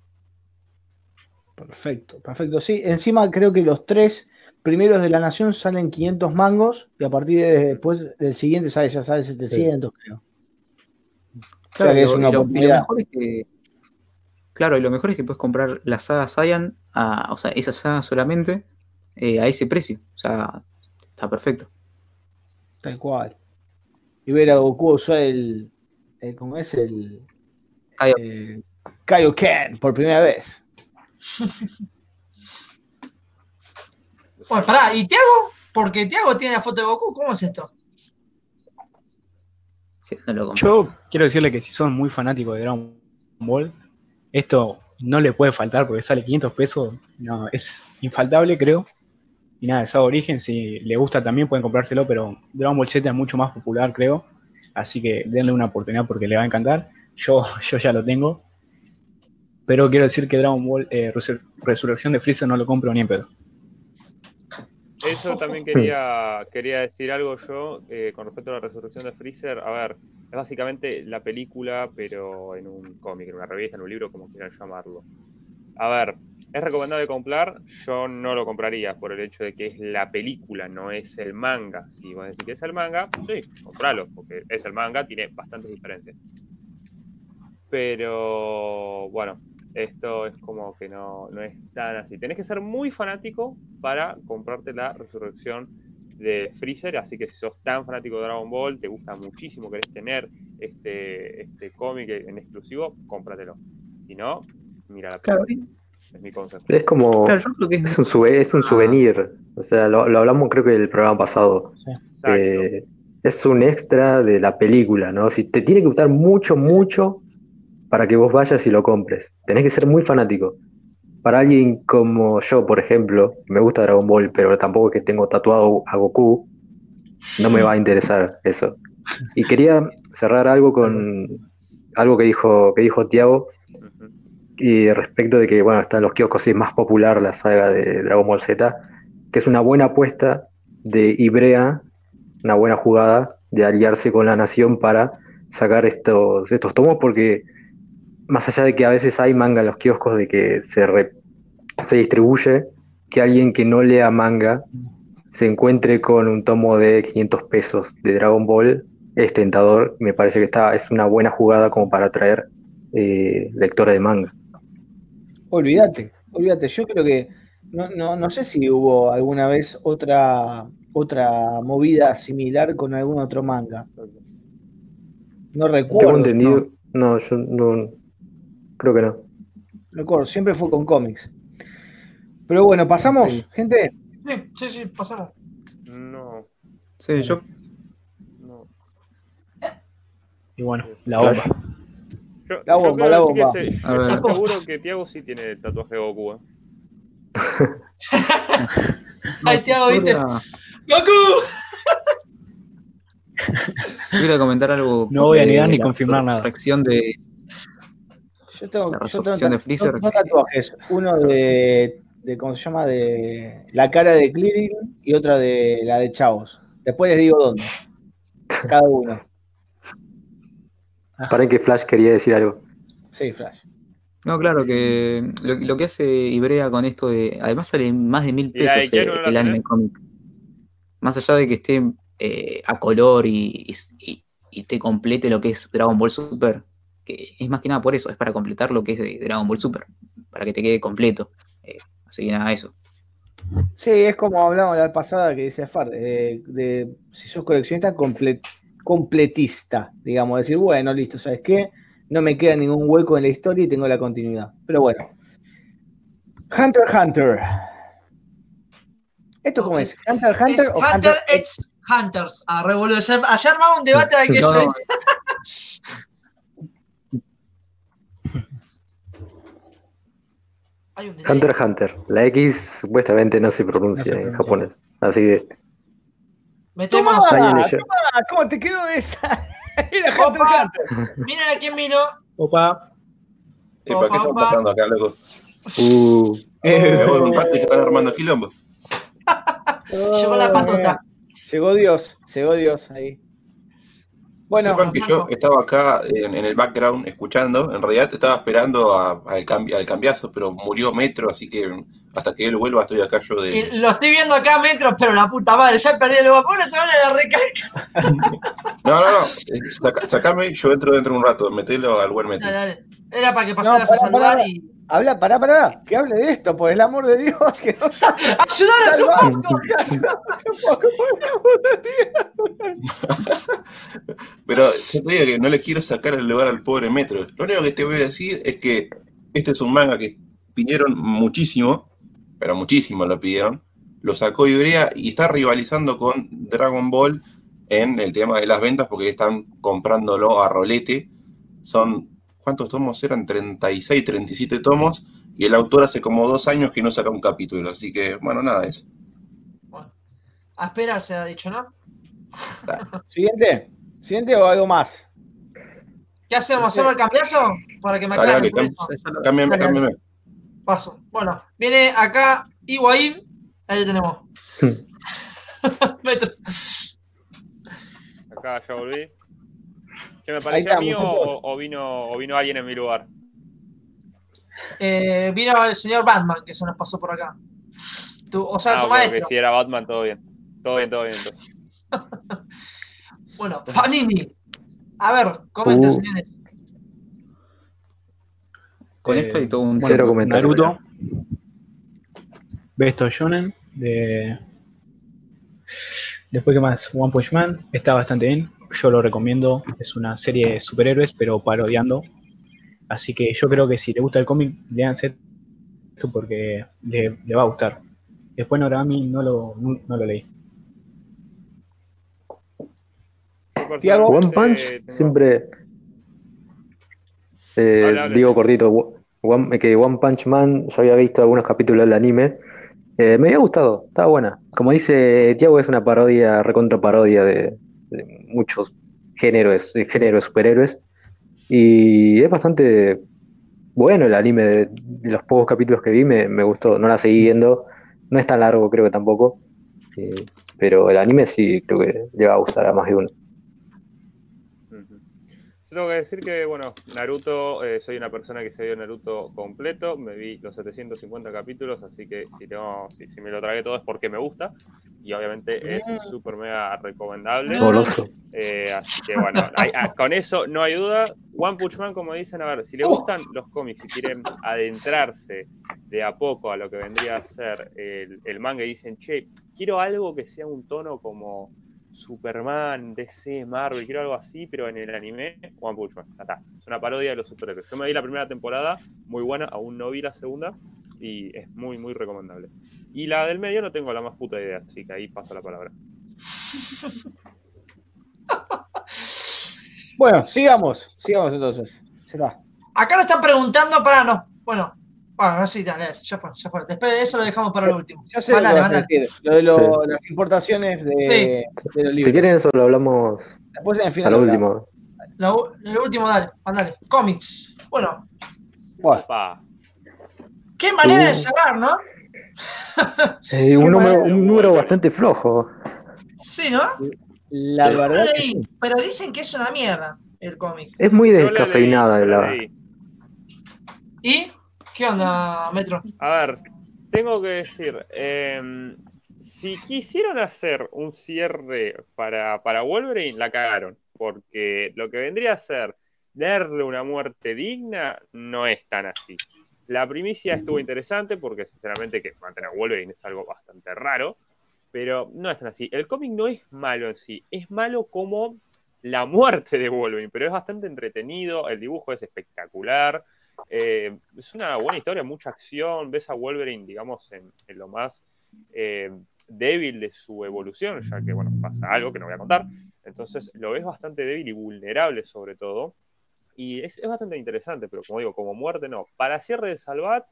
Perfecto, perfecto. Sí, encima creo que los tres primeros de la nación salen 500 mangos y a partir de después del siguiente sale, ya sale 700, creo. Claro, es una oportunidad. que Claro, y lo mejor es que puedes comprar la saga Saiyan, o sea, esa saga solamente, eh, a ese precio. O sea, está perfecto. Tal cual. Y ver a Goku usar el, ¿cómo es? El Kaioken por primera vez. bueno, pará, ¿y Tiago? Porque Tiago tiene la foto de Goku, ¿cómo es esto? Yo quiero decirle que si son muy fanáticos de Dragon Ball, esto no le puede faltar porque sale 500 pesos. No, es infaltable, creo. Y nada, esa origen, si le gusta también pueden comprárselo, pero Dragon Ball Z es mucho más popular, creo. Así que denle una oportunidad porque le va a encantar. Yo, yo ya lo tengo. Pero quiero decir que Dragon Ball eh, Resurrección de Freezer no lo compro ni en pedo. Eso también quería, quería decir algo yo eh, con respecto a la resurrección de Freezer. A ver, es básicamente la película, pero en un cómic, en una revista, en un libro, como quieran llamarlo. A ver, ¿es recomendable comprar? Yo no lo compraría por el hecho de que es la película, no es el manga. Si vos decís que es el manga, sí, compralo, porque es el manga, tiene bastantes diferencias. Pero bueno, esto es como que no, no es tan así. Tenés que ser muy fanático para comprarte la resurrección de Freezer, así que si sos tan fanático de Dragon Ball, te gusta muchísimo, querés tener este, este cómic en exclusivo, cómpratelo. Si no, mira la claro. Es mi concepto. Es como. es... un, es un ah. souvenir. O sea, lo, hablamos creo que el programa pasado. Eh, es un extra de la película, ¿no? Si te tiene que gustar mucho, mucho para que vos vayas y lo compres. Tenés que ser muy fanático para alguien como yo, por ejemplo, me gusta Dragon Ball, pero tampoco es que tengo tatuado a Goku, no me va a interesar eso. Y quería cerrar algo con algo que dijo, que dijo Tiago, y respecto de que, bueno, están los kioscos, es más popular la saga de Dragon Ball Z, que es una buena apuesta de Ibrea, una buena jugada de aliarse con la nación para sacar estos, estos tomos, porque más allá de que a veces hay manga en los kioscos de que se, se distribuye, que alguien que no lea manga se encuentre con un tomo de 500 pesos de Dragon Ball es tentador. Me parece que está, es una buena jugada como para atraer eh, lectores de manga. Olvídate, olvídate. Yo creo que no, no, sé si hubo alguna vez otra, otra movida similar con algún otro manga. No recuerdo. Tengo entendido. no yo no, Creo que no. Recuerdo, siempre fue con cómics. Pero bueno, ¿pasamos, gente? Sí, sí, sí, pasamos. No. Sí, yo. No. Y bueno, la bomba. la bomba, la bomba. seguro que Tiago sí tiene el tatuaje de Goku. ¿eh? Ay, Tiago, ¿viste? ¡Goku! Quiero comentar algo. No voy a negar ni confirmar nada. Reacción de, yo tengo, dos tatuajes. Uno de, de, ¿cómo se llama? De la cara de Clearing y otra de la de Chavos. Después les digo dónde. Cada uno. Para que Flash quería decir algo. Sí, Flash. No, claro, que lo, que hace Ibrea con esto de. Además sale más de mil pesos el, anime cómic. Más allá de que esté eh, a color y, y, y, te complete lo que es Dragon Ball Super, es más que nada por eso, es para completar lo que es de Dragon Ball Super, para que te quede completo. Eh, así que nada, eso. Sí, es como hablamos la pasada que dice Far, de, si sos coleccionista completista, digamos, decir, bueno, listo, ¿sabes qué? No me queda ningún hueco en la historia y tengo la continuidad. Pero bueno. Hunter Hunter. ¿Esto cómo es? ¿Hunter x Hunter Es o Hunter Hunter x Hunters. Ah. Ayer, ayer armaba un debate de aquello. No, Hay un delay. Hunter x Hunter. La X supuestamente no se pronuncia No se en pronuncia. japonés. Así que Metemos. En ¡Toma! ¡Toma! ¿Cómo te quedó esa? Era Hunter. Hunter. Miren a quién vino. Opa. ¿Para qué opa. pasando acá, loco? uh, Me voy un rato y que están armando quilombo. Llegó la patota. Llegó Dios, llegó Dios ahí. Bueno, Sepan que yo estaba acá en, en el background escuchando. En realidad estaba esperando a- al, cambi- al cambiazo, pero murió Metro, así que hasta que él vuelva estoy acá yo Y de... lo estoy viendo acá a metros, pero la puta madre, ya perdí el lugar. ¿Cómo no se van a la recarga? No, no, no. saca- sacame, yo entro dentro de un rato. Metelo al buen Metro. Dale, dale. Era para que pasaras No, a pará, saludar pará. y. habla, pará, pará, que hable de esto, por el amor de Dios, que no sabe. ¡Ayudanos un poco! un poco, por el amor de Dios. Pero yo te digo que no le quiero sacar el lugar al pobre Metro. Lo único que te voy a decir es que este es un manga que pidieron muchísimo, pero muchísimo lo pidieron. Lo sacó Ibrea y está rivalizando con Dragon Ball en el tema de las ventas porque están comprándolo a rolete. Son, ¿cuántos tomos eran? 36, 37 tomos. Y el autor hace como dos años que no saca un capítulo. Así que, bueno, nada, eso. Bueno, a esperar se ha dicho, ¿no? Siguiente, siguiente o algo más. ¿Qué hacemos? ¿Hacemos el cambiazo? Para que me aclaren. Cámbiame, cámbiame. Paso. Bueno, viene acá Iguaín. Ahí lo tenemos. Metro. Acá ya volví. ¿Qué me pareció está, a mí o, vino, o vino alguien en mi lugar? Eh, vino el señor Batman que se nos pasó por acá. Tu- o sea, Ah, tu maestro. Si era Batman, todo bien. Todo bien, todo bien. Entonces. Bueno, Panini. A ver, comenten, Uh. señores. Con Eh, esto hay todo un Cero comentarios. Naruto. Best of Shonen. De... Después, ¿qué más? One Punch Man. Está bastante bien. Yo lo recomiendo. Es una serie de superhéroes, pero parodiando. Así que yo creo que si le gusta el cómic, léanse esto porque le, le va a gustar. Después Noragami no lo, no, no lo leí. Tiago. One Punch tengo- siempre. Eh, digo cortito, One- que One Punch Man, yo había visto algunos capítulos del anime. Eh, me había gustado, estaba buena. Como dice Tiago, es una parodia, recontra parodia de, de muchos géneros, de superhéroes. Y es bastante bueno el anime de, de los pocos capítulos que vi, me, me gustó. No la seguí viendo, no es tan largo, creo que tampoco. Eh, pero el anime sí creo que le va a gustar a más de uno. Yo tengo que decir que, bueno, Naruto, eh, soy una persona que se vio Naruto completo, me vi los 750 capítulos, así que si, tengo, si, si me lo tragué todo es porque me gusta, y obviamente es súper mega recomendable. Goloso. Eh, así que bueno, hay- ah, con eso no hay duda. One Punch Man, como dicen, a ver, si les gustan los cómics, si quieren adentrarse de a poco a lo que vendría a ser el, el manga y dicen, che, quiero algo que sea un tono como Superman, DC, Marvel, quiero algo así, pero en el anime, One Punch Man, está. Es una parodia de los superhéroes. Yo me vi la primera temporada, muy buena, aún no vi la segunda, y es muy, muy recomendable. Y la del medio no tengo la más puta idea, así que ahí paso la palabra. Bueno, sigamos, sigamos entonces. Se va. Acá nos están preguntando para no. Bueno, bueno, así, dale, ya fue, ya fue. Después de eso lo dejamos para el último. Ya sé lo que a decir, lo de lo- Sí. las importaciones de, de los libros. Si quieren eso lo hablamos Después en el a final. lo lo último. Lo, lo último, dale, mandale. Cómics. Bueno, qué manera de Uh. cerrar, ¿no? Eh, un, número, manera, un número bastante flojo. Sí, ¿no? la Yo verdad lo que sí. pero dicen que es una mierda el cómic. Es muy Yo la leí, descafeinada yo la la, leí. ¿Y qué onda, Metro? A ver, tengo que decir, em, si quisieron hacer un cierre para, para Wolverine, la cagaron, porque lo que vendría a ser darle una muerte digna no es tan así. La primicia estuvo interesante porque sinceramente que mantener a Wolverine es algo bastante raro, pero no es tan así. El cómic no es malo en sí, es malo como la muerte de Wolverine, pero es bastante entretenido, el dibujo es espectacular, eh, es una buena historia, mucha acción, ves a Wolverine, digamos, en, en lo más, eh, débil de su evolución, ya que, bueno, pasa algo que no voy a contar. Entonces lo ves bastante débil y vulnerable sobre todo. Y es, bastante interesante, pero como digo, como muerte no. Para cierre de Salvat,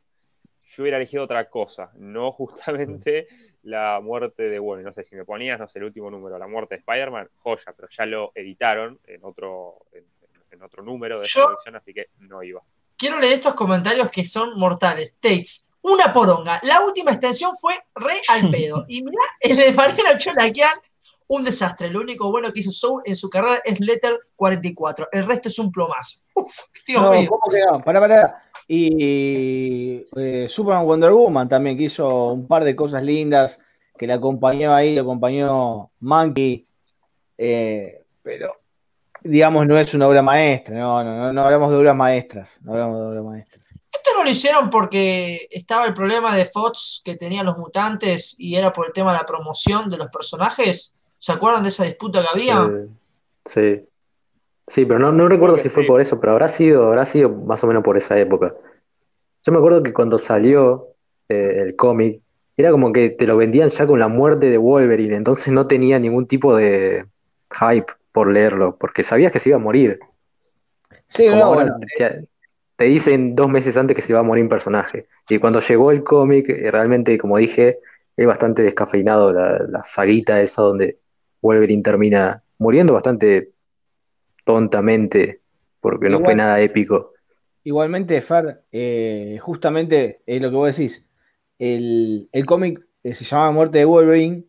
yo hubiera elegido otra cosa, no justamente la muerte de bueno, no sé si me ponías, no sé, el último número, la muerte de Spider-Man, joya, pero ya lo editaron en otro, en, otro número de esa colección, así que no iba. Quiero leer estos comentarios que son mortales. Tates, una poronga. La última extensión fue re al pedo. Y mira, el de Mariano Cholaquian un desastre. Lo único bueno que hizo Soul en su carrera es Letter 44. El resto es un plomazo. Uf, tío no, ¿cómo que no? Pará, pará. Y eh, Superman Wonder Woman también, que hizo un par de cosas lindas, que le acompañó ahí, le acompañó Monkey. Eh, pero, digamos, no es una obra maestra. No, no, no, no hablamos de obras maestras. No hablamos de obras maestras. Esto no lo hicieron porque estaba el problema de Fox que tenían los mutantes y era por el tema de la promoción de los personajes. ¿Se acuerdan de esa disputa que había? sí. Sí, pero no, no recuerdo si fue por eso, pero habrá sido, habrá sido más o menos por esa época. Yo me acuerdo que cuando salió eh, el cómic, era como que te lo vendían ya con la muerte de Wolverine, entonces no tenía ningún tipo de hype por leerlo, porque sabías que se iba a morir. Sí, bueno, te, te, dicen dos meses antes que se iba a morir un personaje. Y cuando llegó el cómic, eh, realmente, como dije, es bastante descafeinado la, la saguita esa donde Wolverine termina muriendo bastante tontamente, porque no fue nada épico. Igualmente, Far, eh, justamente es lo que vos decís. El, cómic eh, se llama Muerte de Wolverine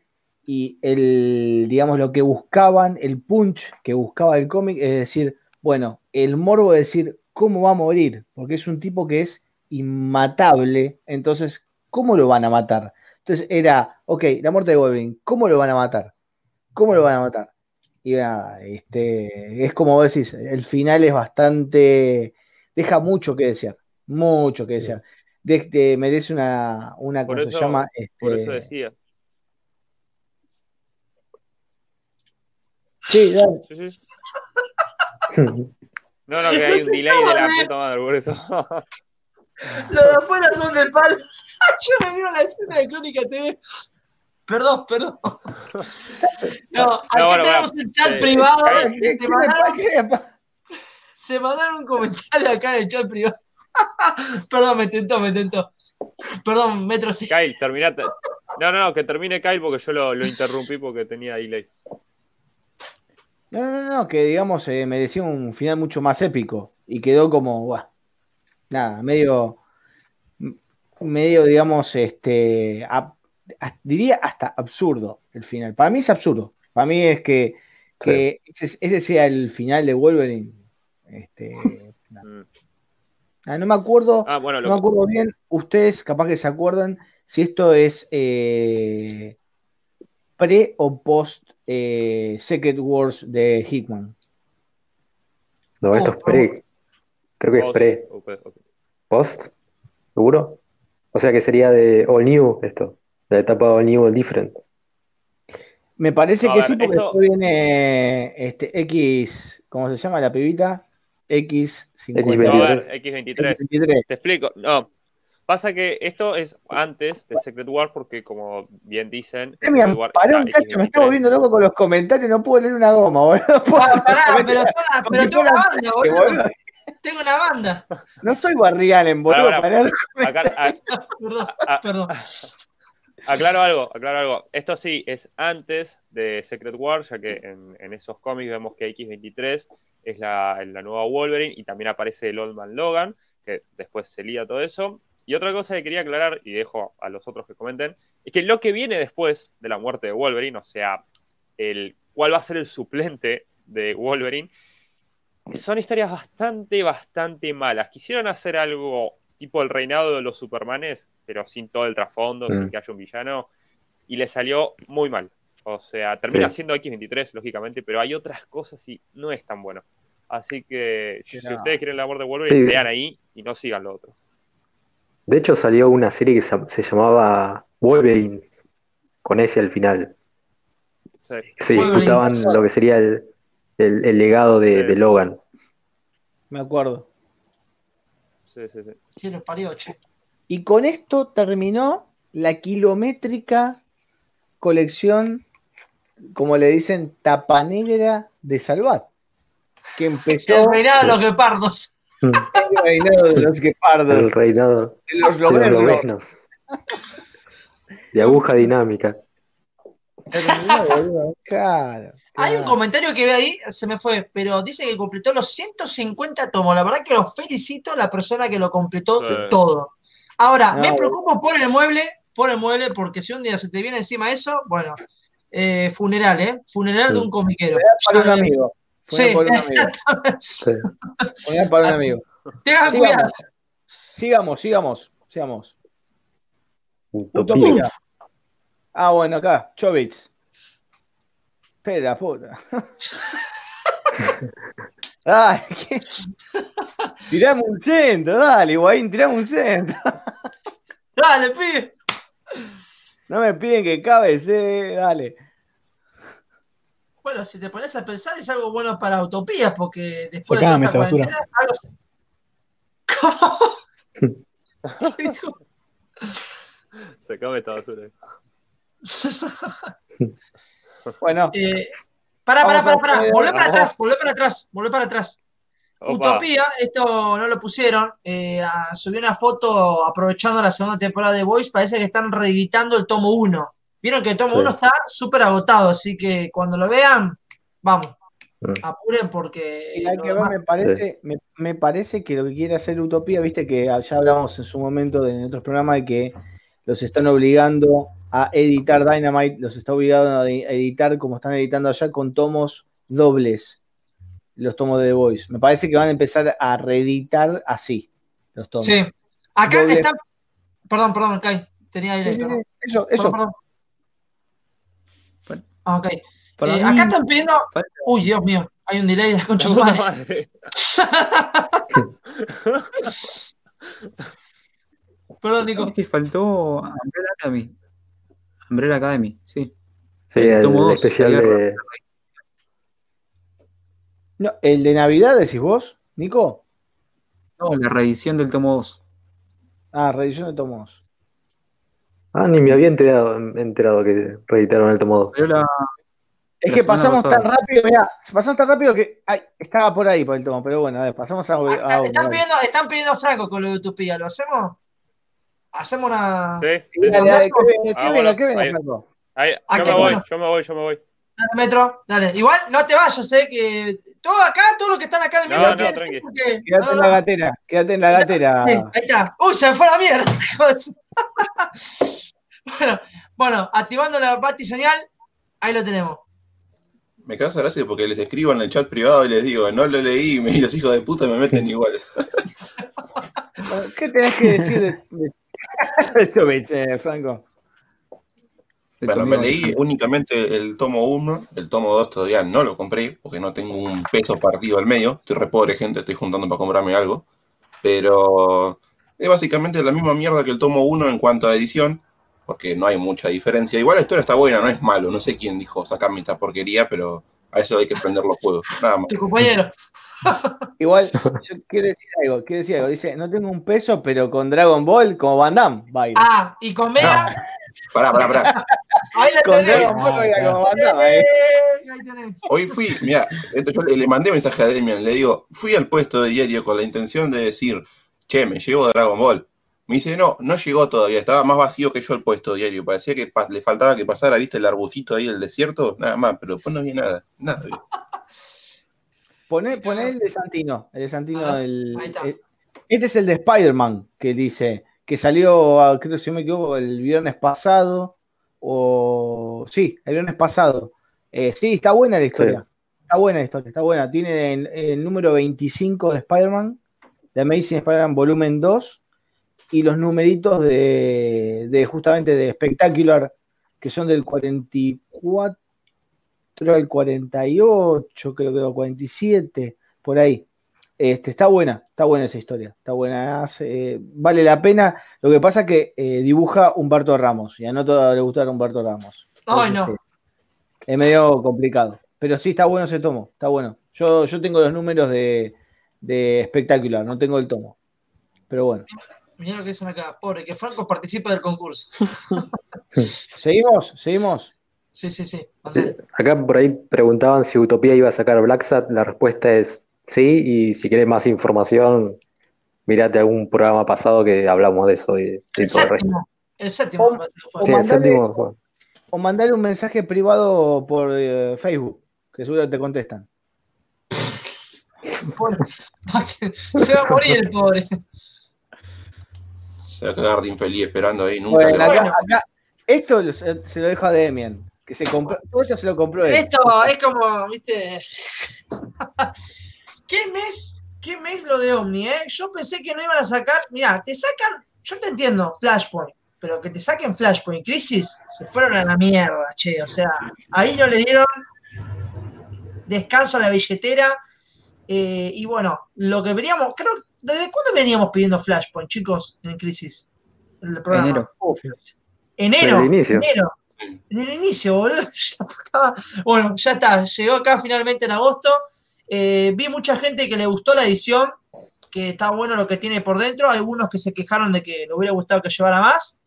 y el, digamos, lo que buscaban, el punch que buscaba el cómic es decir, bueno, el morbo de decir cómo va a morir, porque es un tipo que es inmatable, entonces, ¿cómo lo van a matar? Entonces era, ok, la muerte de Wolverine, ¿cómo lo van a matar? ¿Cómo lo van a matar? Y nada, este, es como vos decís, el final es bastante, deja mucho que desear, mucho que desear. De, merece una, una cosa se llama. por eso este decía. Sí, dale. Sí, sí. No, no, que hay un delay de la puta madre, por eso. Los de afuera son de palo. Yo me miro la escena de Crónica TV Perdón, perdón. No, aquí tenemos un chat privado. se, mandaron, un comentario acá en el chat privado. perdón, me tentó, me tentó. Perdón, Metro sí. Kyle, terminate. No, no, no, que termine Kyle porque yo lo, interrumpí porque tenía delay. No, no, no, que digamos eh, merecía un final mucho más épico y quedó como, nada, medio, medio, digamos, este, diría hasta absurdo el final. Para mí es absurdo. Para mí es que, ese, sea el final de Wolverine. Este, mm. ah, no. me acuerdo, ah, no me acuerdo bien. Ustedes capaz que se acuerdan si esto es eh, pre o post eh, Secret Wars de Hickman. No, esto es pre. Creo que es pre. ¿Post? ¿Seguro? O sea que sería de All New esto la etapa de New Different. Me parece que sí, porque esto... viene este, X, ¿cómo se llama la pibita? X53. X23. Te explico. No. Pasa que esto es antes de Secret War porque, como bien dicen. Mira, pará un cacho, me estaba volviendo loco con los comentarios, no puedo leer una goma, boludo. Ah, pará, pero, pero tengo una banda, boludo. Tengo una banda. No soy Guardián, boludo. Acá, perdón, perdón. Aclaro algo, aclaro algo. Esto sí es antes de Secret War, ya que en, esos cómics vemos que X23 es la, nueva Wolverine y también aparece el Old Man Logan, que después se lía todo eso. Y otra cosa que quería aclarar, y dejo a los otros que comenten, es que lo que viene después de la muerte de Wolverine, o sea, el cuál va a ser el suplente de Wolverine, son historias bastante, bastante malas. Quisieron hacer algo tipo el reinado de los Supermanes, pero sin todo el trasfondo, sin mm. que haya un villano, y le salió muy mal. O sea, termina siendo X23, lógicamente, pero hay otras cosas y no es tan bueno. Así que si ustedes quieren el amor de Wolverine, vean ahí y no sigan lo otro. De hecho, salió una serie que se, llamaba Wolverine, con ese al final. Sí. Se disputaban lo que sería el, legado de, de Logan. Me acuerdo. Sí, parió, Y con esto terminó la kilométrica colección, como le dicen, tapa negra de Salvat. Que empezó. De los guepardos. El reinado de los guepardos. El reinado de los lobeznos. De aguja dinámica. Claro. Hay un comentario que ve ahí, se me fue, pero dice que completó los 150 tomos. La verdad que los felicito a la persona que lo completó Sí. todo. Ahora, me preocupo por el mueble, por el mueble, porque si un día se te viene encima eso, bueno, eh, funeral, ¿eh? Funeral de un comiquero. Para un Ya, amigo. Sí, para un amigo. Sí. Para un amigo. tengan Sigamos. cuidado. Sigamos, sigamos, sigamos. Utopía. Utopía. Ah, bueno, acá, Chovitz. Espera, puta. Ay, ¿qué? Tirame un centro, dale, Higuaín, tirame un centro. Dale, pibe. No me piden que cabece, dale. Bueno, si te pones a pensar, es algo bueno para Utopía, porque después Sacame de toda esta esta basura. cuarentena, algo se- ¿Cómo? ¿Qué dijo? Sacame esta basura. Bueno, Eh, pará, pará, pará, pará. Volvé para atrás, volvé para atrás, volvé para atrás. Opa. Utopía, esto no lo pusieron. Eh, subió una foto aprovechando la segunda temporada de Voice. Parece que están reeditando el tomo 1. Vieron que el tomo Sí. 1 está súper agotado, así que cuando lo vean, vamos, Mm. apuren porque. sí, hay que ver, me parece, me, me parece que lo que quiere hacer Utopía, viste que ya hablamos en su momento de- en otros programas de que los están obligando a editar Dynamite, los está obligando a editar como están editando allá con tomos dobles, los tomos de The Voice. Me parece que van a empezar a reeditar así los tomos. Sí. Acá Doble. están. Perdón, perdón, Kai. Tenía aire. Sí, Eso, Perdón, eso. perdón. Ah, ok. Para Eh, mí- acá están pidiendo. Uy, Dios mío, hay un delay de la concha La madre. Perdón, Nico. Es que faltó Umbrella Academy. Umbrella Academy, sí. Sí, El el, tomo dos, especial de. No, el de Navidad, decís vos, Nico. No, la reedición del tomo 2. Ah, reedición de tomos. Ah, ni me había enterado, enterado que reeditaron el tomo 2. Pero la, Es La que pasamos pasada. tan rápido, mirá, pasamos tan rápido que ay, estaba por ahí por el tomo, pero bueno, a ver, pasamos a, a- Acá a- están, pidiendo, están pidiendo Franco con lo de Utopía. ¿Lo hacemos? Hacemos una. Sí, sí, que Ah, bueno, ahí-. Ahí, Ah, yo qué me voy, yo me voy, yo me voy. Dale, Metro, dale. Igual no te vayas, sé que todo acá, todos los que están acá en el No, metro no, tranqui. porque- Quédate no, en la gatera, quédate en la gatera. Sí, ahí está. ¡Uy, se me fue la mierda! bueno, bueno, activando la bati señal, ahí lo tenemos. Me causa gracia porque les escribo en el chat privado y les digo, no lo leí y los hijos de puta me meten igual. ¿Qué tenés que decir de, de- esto, Franco? Bueno, me leí únicamente el tomo 1, el tomo 2 todavía no lo compré porque no tengo un peso partido al medio. Estoy re pobre, gente, estoy juntando para comprarme algo. Pero es básicamente la misma mierda que el tomo 1 en cuanto a edición, porque no hay mucha diferencia. Igual la historia está buena, no es malo. No sé quién dijo sacarme esta porquería, pero a eso hay que prender los juegos. Nada más. Tu compañero. Igual, yo quiero decir algo, quiero decir algo. Dice, no tengo un peso, pero con Dragon Ball, como Van Damme, baila. Ah, y con Mega, Pará, pará, pará. Ahí la tenés. Ah, eh. Hoy fui, mira, esto yo le, le mandé mensaje a Demian, le digo, fui al puesto de diario con la intención de decir, che, me llegó Dragon Ball. Me dice, no, no llegó todavía, estaba más vacío que yo el puesto de diario. Parecía que pa- le faltaba que pasara, viste, el arbustito ahí del desierto, nada más, pero después no vi nada, nada. vi. Poné, poné el de Santino, el de Santino, A ver, el- ahí está. el- este es el de Spider-Man, que dice, que salió, ah, creo si no me equivoco, el viernes pasado, o sí, el viernes pasado. Eh, sí, está buena la historia, está buena la historia, está buena. Tiene el, el número 25 de Spider-Man, de Amazing Spider-Man Volumen 2, y los numeritos de, de justamente de Spectacular, que son del 44 al 48, creo que o 47, por ahí. Este, está buena, está buena esa historia, está buena, hace- vale la pena. Lo que pasa es que eh, dibuja Humberto Ramos, y a no todos le gusta Humberto Ramos. Ay, Entonces, no. este, Es medio complicado. Pero sí, está bueno ese tomo, está bueno. Yo, yo tengo los números de, de espectacular, no tengo el tomo. Pero bueno. Mirá lo que dicen acá, pobre, que Franco participe del concurso. ¿Seguimos? ¿Seguimos? Sí, sí, sí. Sí, Acá por ahí preguntaban si Utopía iba a sacar Black Sat. La respuesta es sí. Y si quieres más información, mirate algún programa pasado que hablamos de eso y, y todo el resto. séptimo. El séptimo. O- o Sí, el séptimo fue. O mandale un mensaje privado por eh, Facebook, que seguro te contestan. Se va a morir el pobre. Se va a quedar de infeliz esperando ahí. Nunca Bueno, le va acá- Bueno. acá- esto se, se lo dejo a Demian, que se compró, todo esto se lo compró él. Esto es como, viste. ¿Qué mes? ¿Qué mes lo de Omni, eh? Yo pensé que no iban a sacar. Mirá, te sacan. Yo te entiendo, Flashpoint. Pero que te saquen Flashpoint Crisis, se fueron a la mierda, che. O sea, ahí no le dieron descanso a la billetera. eh, y bueno, lo que veníamos. Creo. ¿Desde cuándo veníamos pidiendo Flashpoint, chicos, en Crisis? El programa. Enero. Uf, Enero. Desde el inicio. Enero. Desde el inicio, boludo. Bueno, ya está. Llegó acá finalmente en agosto. Eh, vi mucha gente que le gustó la edición, que está bueno lo que tiene por dentro. Algunos que se quejaron de que le hubiera gustado que llevara más.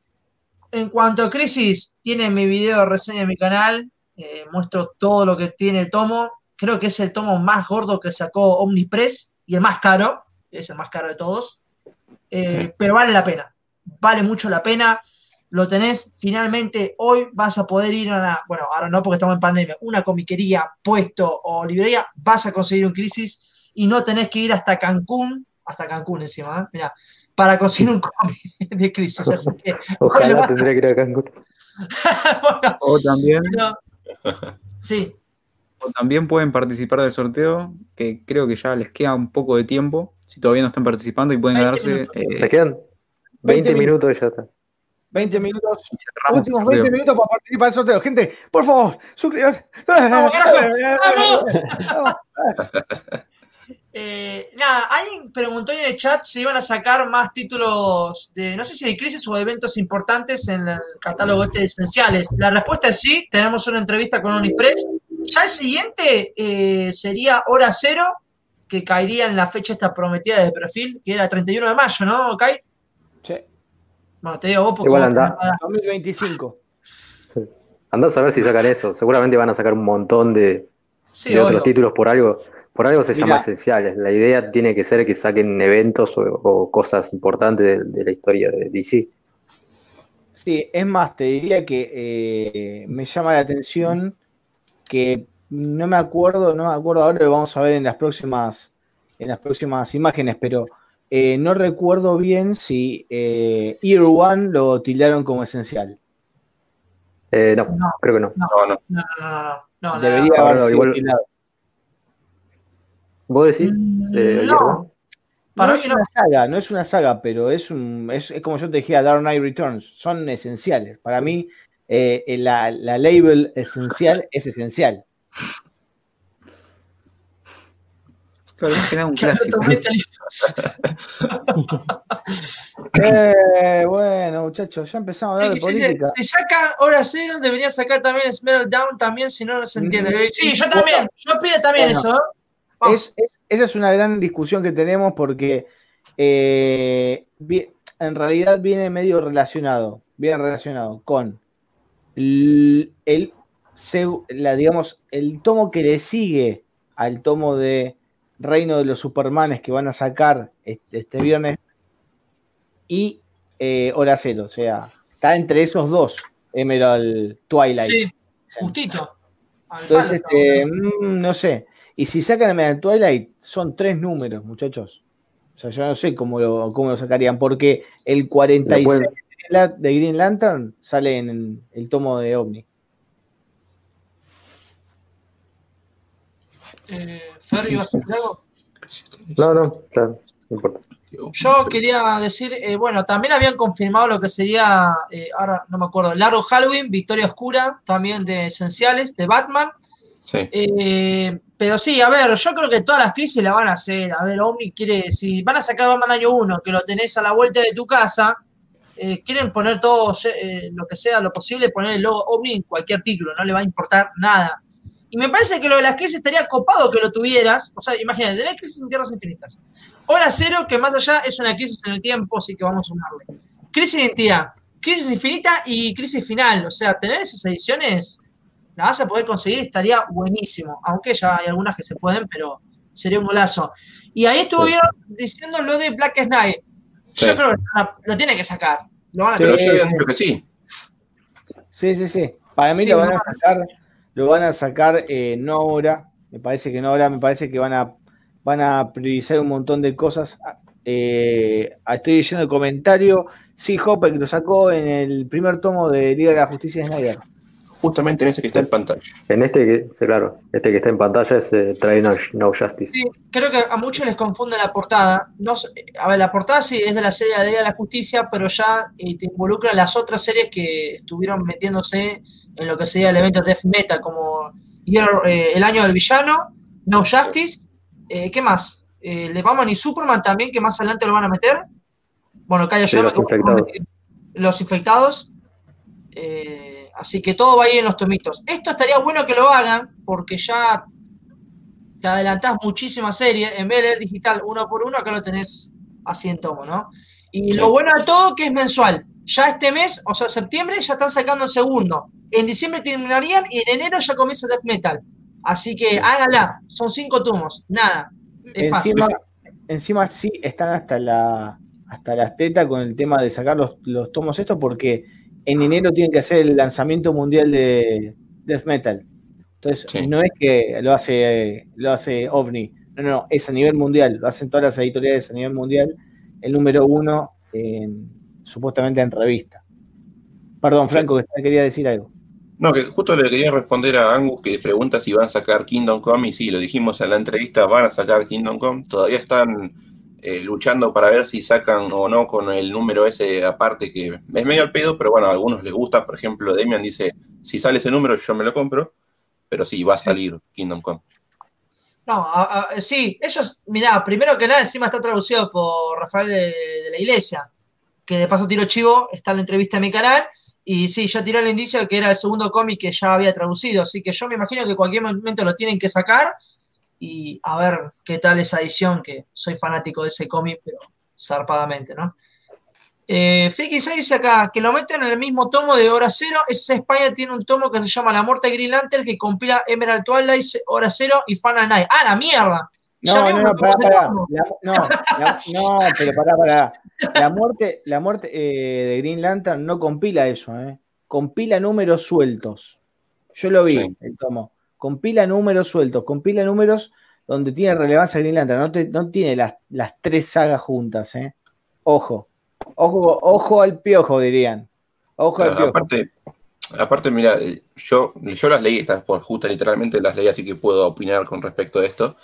En cuanto a Crisis, tiene mi video de reseña en mi canal. Eh, muestro todo lo que tiene el tomo. Creo que es el tomo más gordo que sacó Omnipress y el más caro. Es el más caro de todos. Eh, Pero vale la pena. Vale mucho la pena lo tenés finalmente hoy, vas a poder ir a una, bueno, ahora no porque estamos en pandemia, una comiquería, puesto o librería, vas a conseguir un crisis y no tenés que ir hasta Cancún, hasta Cancún encima, ¿eh? Mirá, para conseguir un cómic de crisis. Así que, Ojalá bueno, tendría que ir a Cancún. bueno, O también, pero- sí, o también pueden participar del sorteo, que creo que ya les queda un poco de tiempo, si todavía no están participando y pueden 20 ganarse. eh, ¿Te quedan? 20 20 minutos y ya está. 20 minutos. cerramos Últimos sorteo. 20 minutos para participar del sorteo. Gente, por favor, suscríbanse. Vamos, carajo, Eh, nada, alguien preguntó en el chat si iban a sacar más títulos de, no sé si de crisis o de eventos importantes en el catálogo este de esenciales. La respuesta es sí, tenemos una entrevista con Unipress. Ya el siguiente eh, sería Hora Cero, que caería en la fecha esta prometida de perfil, que era 31 de mayo, ¿no, Kai? Sí, Bueno, te digo vos porque Igual anda. tenés- 2025. Andás a ver si sacan eso. Seguramente van a sacar un montón de, Sí, de otros títulos por algo. Por algo se Mirá. llama esenciales. La idea tiene que ser que saquen eventos o, o cosas importantes de, de la historia de DC. Sí, es más, te diría que eh, me llama la atención que no me acuerdo, no me acuerdo ahora, lo vamos a ver en las próximas, en las próximas imágenes, pero eh, no recuerdo bien si eh, Year One lo tildaron como esencial. Eh, no, No. creo que no. No, no. No, no, no, no. no, la- Debería haber sido igual- tildado. ¿Vos decís? Mm, eh, no. Para es no. una saga, no es una saga, pero es, un, es, es como yo te dije, Dark Knight Returns, son esenciales. Para mí, eh, la, la label esencial es esencial. Claro, más que nada un clásico. Eh, bueno, muchachos, ya empezamos a hablar de Sí, política. Si sacan hora cero, debería sacar también Down también, si no, no se entiende. Mm, Sí, yo también, yo pido también Bueno. eso. ¿eh? Vamos. Es- es- esa es una gran discusión que tenemos porque eh, en realidad viene medio relacionado, viene relacionado con el, la, digamos, el tomo que le sigue al tomo de Reino de los Supermanes que van a sacar este, este viernes y eh, Hora Cero, o sea, está entre esos dos, Emerald Twilight. Sí, justito. Al Entonces, este, mm, no sé. Y si sacan el Metal Twilight, son tres números, muchachos. O sea, yo no sé cómo lo, cómo lo sacarían, porque el 46 Lo pueden- de Green Lantern sale en el tomo de OVNI. Eh, Fer, ¿ibas a decir algo? No, no, claro, no importa. Yo quería decir, eh, bueno, también habían confirmado lo que sería, eh, ahora no me acuerdo, Largo Halloween, Victoria Oscura, también de Esenciales, de Batman. Sí. Eh, pero sí, a ver, yo creo que todas las crisis la van a hacer. A ver, Omni quiere, si van a sacar Batman año 1, que lo tenés a la vuelta de tu casa, eh, quieren poner todo eh, lo que sea lo posible, poner el logo Omni en cualquier título, no le va a importar nada. Y me parece que lo de las crisis estaría copado que lo tuvieras. O sea, imagínate, tenés crisis en tierras infinitas. Hora cero, que más allá es una crisis en el tiempo, así que vamos a sumarle. Crisis de identidad. Crisis Infinita y Crisis Final. O sea, tener esas ediciones, la vas a poder conseguir, estaría buenísimo. Aunque ya hay algunas que se pueden, pero sería un golazo. Y ahí estuvieron diciendo lo de Black Knight. Yo creo que lo, tiene que sacar. Lo van a pero yo dicho que sí. Sí, sí, sí. Para mí lo van a sacar, lo van a sacar eh, no ahora. Me parece que no ahora, me parece que van a, van a priorizar un montón de cosas. Eh, estoy leyendo el comentario. Sí, Hopper que lo sacó en el primer tomo de Liga de la Justicia de Snyder justamente en ese que está en pantalla. En este que, sí, claro, este que está en pantalla es eh, Train no, Justice. Sí, creo que a muchos les confunde la portada. No, a ver, la portada sí es de la serie de la Justicia, pero ya eh, te involucra las otras series que estuvieron metiéndose en lo que sería el evento Death Metal, como eh, El Año del Villano, No Justice, ¿qué más? Le Batman y Superman también, que más adelante lo van a meter. Bueno, Calla sí, los, infectados. los infectados. Así que todo va ahí en los tomitos. Esto estaría bueno que lo hagan porque ya te adelantás muchísimas series. En vez de leer digital uno por uno, acá lo tenés así en tomo, ¿no? Y lo bueno de todo que es mensual. Ya este mes, o sea, septiembre, ya están sacando el segundo. En diciembre terminarían y en enero ya comienza Death Metal. Así que hágala. Son cinco tomos. Nada. Es encima, encima sí están hasta la hasta las tetas con el tema de sacar los, los tomos estos porque en enero tienen que hacer el lanzamiento mundial de Death Metal. Entonces, no es que lo hace, lo hace OVNI, no, no, es a nivel mundial, lo hacen todas las editoriales a nivel mundial, el número uno supuestamente en revista. Perdón, Franco, que quería decir algo. No, que justo le quería responder a Angus que pregunta si van a sacar Kingdom Come y sí, lo dijimos en la entrevista, van a sacar Kingdom Come, todavía están eh, luchando para ver si sacan o no con el número ese aparte que es medio al pedo, pero bueno, a algunos les gusta. Por ejemplo, Demian dice, si sale ese número yo me lo compro, pero sí, va a salir Kingdom Come. No, sí, ellos, mirá, primero que nada, encima está traducido por Rafael de, la Iglesia, que de paso tiro chivo, está en la entrevista en mi canal, y sí, ya tiró el indicio de que era el segundo cómic que ya había traducido, así que yo me imagino que en cualquier momento lo tienen que sacar, y a ver qué tal esa edición, que soy fanático de ese cómic, pero zarpadamente, ¿no? Eh, Friki dice acá que lo meten en el mismo tomo de Hora Cero. Esa España tiene un tomo que se llama La Muerte de Green Lantern que compila Emerald Twilight, Hora Cero y Final Night. ¡Ah, la mierda! No, no, no, pará, no, no, pero pará, pará. La muerte, la muerte eh, de Green Lantern no compila eso, ¿eh? Compila números sueltos. Yo lo vi, el tomo compila números sueltos, compila números donde tiene relevancia Green Lantern, no, tiene las, las, tres sagas juntas, ¿eh? Ojo, ojo, ojo al piojo, dirían. Ojo al piojo. Aparte, aparte, mira, yo, yo las leí, estas por justa literalmente las leí, así que puedo opinar con respecto a esto.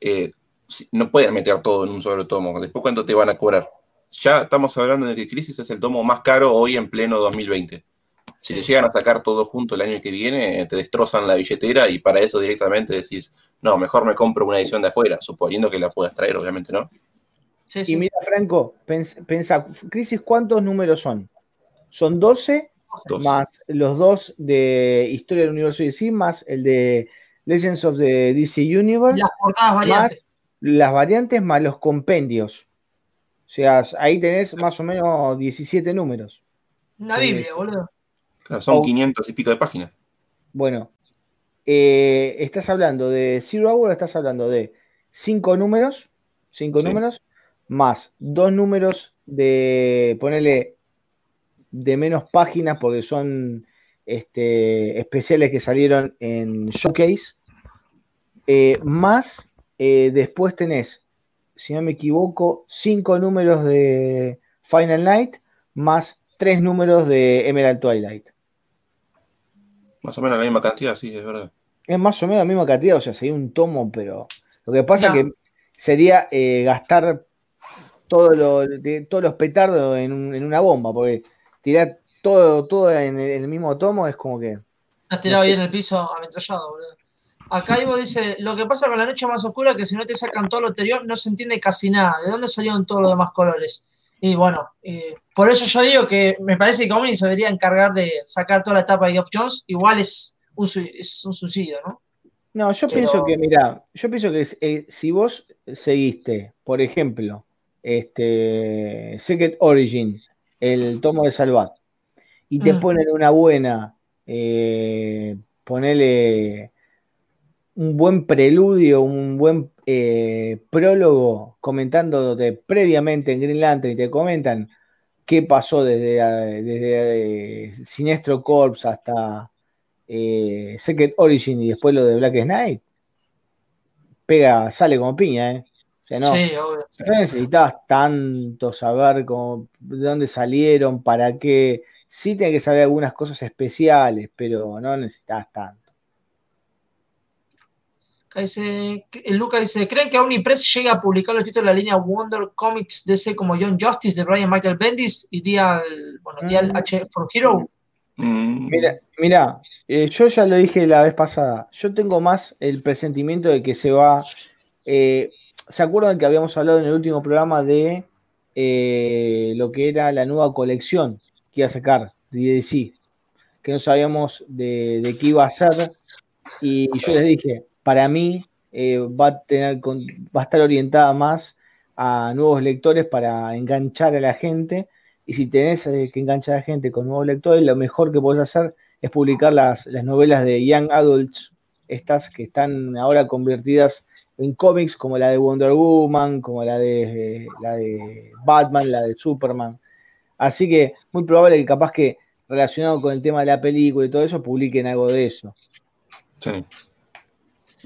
Eh, no pueden meter todo en un solo tomo. Después, ¿cuánto te van a cobrar? Ya estamos hablando de que Crisis es el tomo más caro hoy en pleno 2020. Si te llegan a sacar todo junto el año que viene, te destrozan la billetera y para eso directamente decís, no, mejor me compro una edición de afuera, suponiendo que la puedas traer, obviamente, ¿no? Y mira, Franco, pensa, Crisis, ¿cuántos números son? Son 12, más los dos de Historia del Universo DC, más el de Legends of the DC Universe. Las portadas variantes. Más las variantes más los compendios. O sea, ahí tenés más o menos 17 números. Una Biblia, boludo son 500 y pico de páginas. Bueno, eh, estás hablando de Zero Hour, estás hablando de cinco números, cinco números, más dos números de, ponerle de menos páginas porque son este, especiales que salieron en Showcase, eh, más eh, después tenés, si no me equivoco, cinco números de Final Night, más tres números de Emerald Twilight. Más o menos la misma cantidad, sí, es verdad. Es más o menos la misma cantidad, o sea, sería un tomo, pero lo que pasa es que sería eh, gastar todo lo, de, todos los petardos en, una bomba, porque tirar todo, todo en el, mismo tomo es como que. Has tirado ahí en el piso ametrallado, boludo. Acá Ivo dice, lo que pasa con la noche más oscura es que si no te sacan todo lo anterior no se entiende casi nada. ¿De dónde salieron todos los demás colores? Y bueno, eh, por eso yo digo que me parece que Omni se debería encargar de sacar toda la etapa de Geoff Jones. Igual es un, es un suicidio, ¿no? No, yo pienso que, mira, yo pienso que eh, si vos seguiste, por ejemplo, este Secret Origin, el tomo de Salvat, y te Mm. ponen una buena, eh, ponele un buen preludio, un buen eh, prólogo comentándote previamente en Green Lantern y te comentan qué pasó desde, eh, desde eh, Sinestro Corps hasta eh, Secret Origin y después lo de Black Knight, pega, sale como piña, ¿eh? O sea, no, Sí, obvio. no necesitas tanto saber cómo, de dónde salieron, para qué. Sí tienes que saber algunas cosas especiales, pero no necesitas tanto. Dice, el Luca dice, ¿creen que Omnipress llega a publicar los títulos de la línea Wonder Comics DC como John Justice de Brian Michael Bendis y Dial, bueno, Dial Mm. H for Hero? Mm, Mira, mira, eh, yo ya lo dije la vez pasada. Yo tengo más el presentimiento de que se va. eh, ¿Se acuerdan que habíamos hablado en el último programa de eh, lo que era la nueva colección que iba a sacar de DC? Que no sabíamos de, de qué iba a ser. Y yo les dije, para mí eh, va, a tener, va estar orientada más a nuevos lectores para enganchar a la gente. Y si tenés eh, que enganchar a la gente con nuevos lectores, lo mejor que podés hacer es publicar las, las novelas de Young Adults, estas que están ahora convertidas en cómics, como la de Wonder Woman, como la de, la de Batman, la de Superman. Así que muy probable que capaz que relacionado con el tema de la película y todo eso, publiquen algo de eso. sí.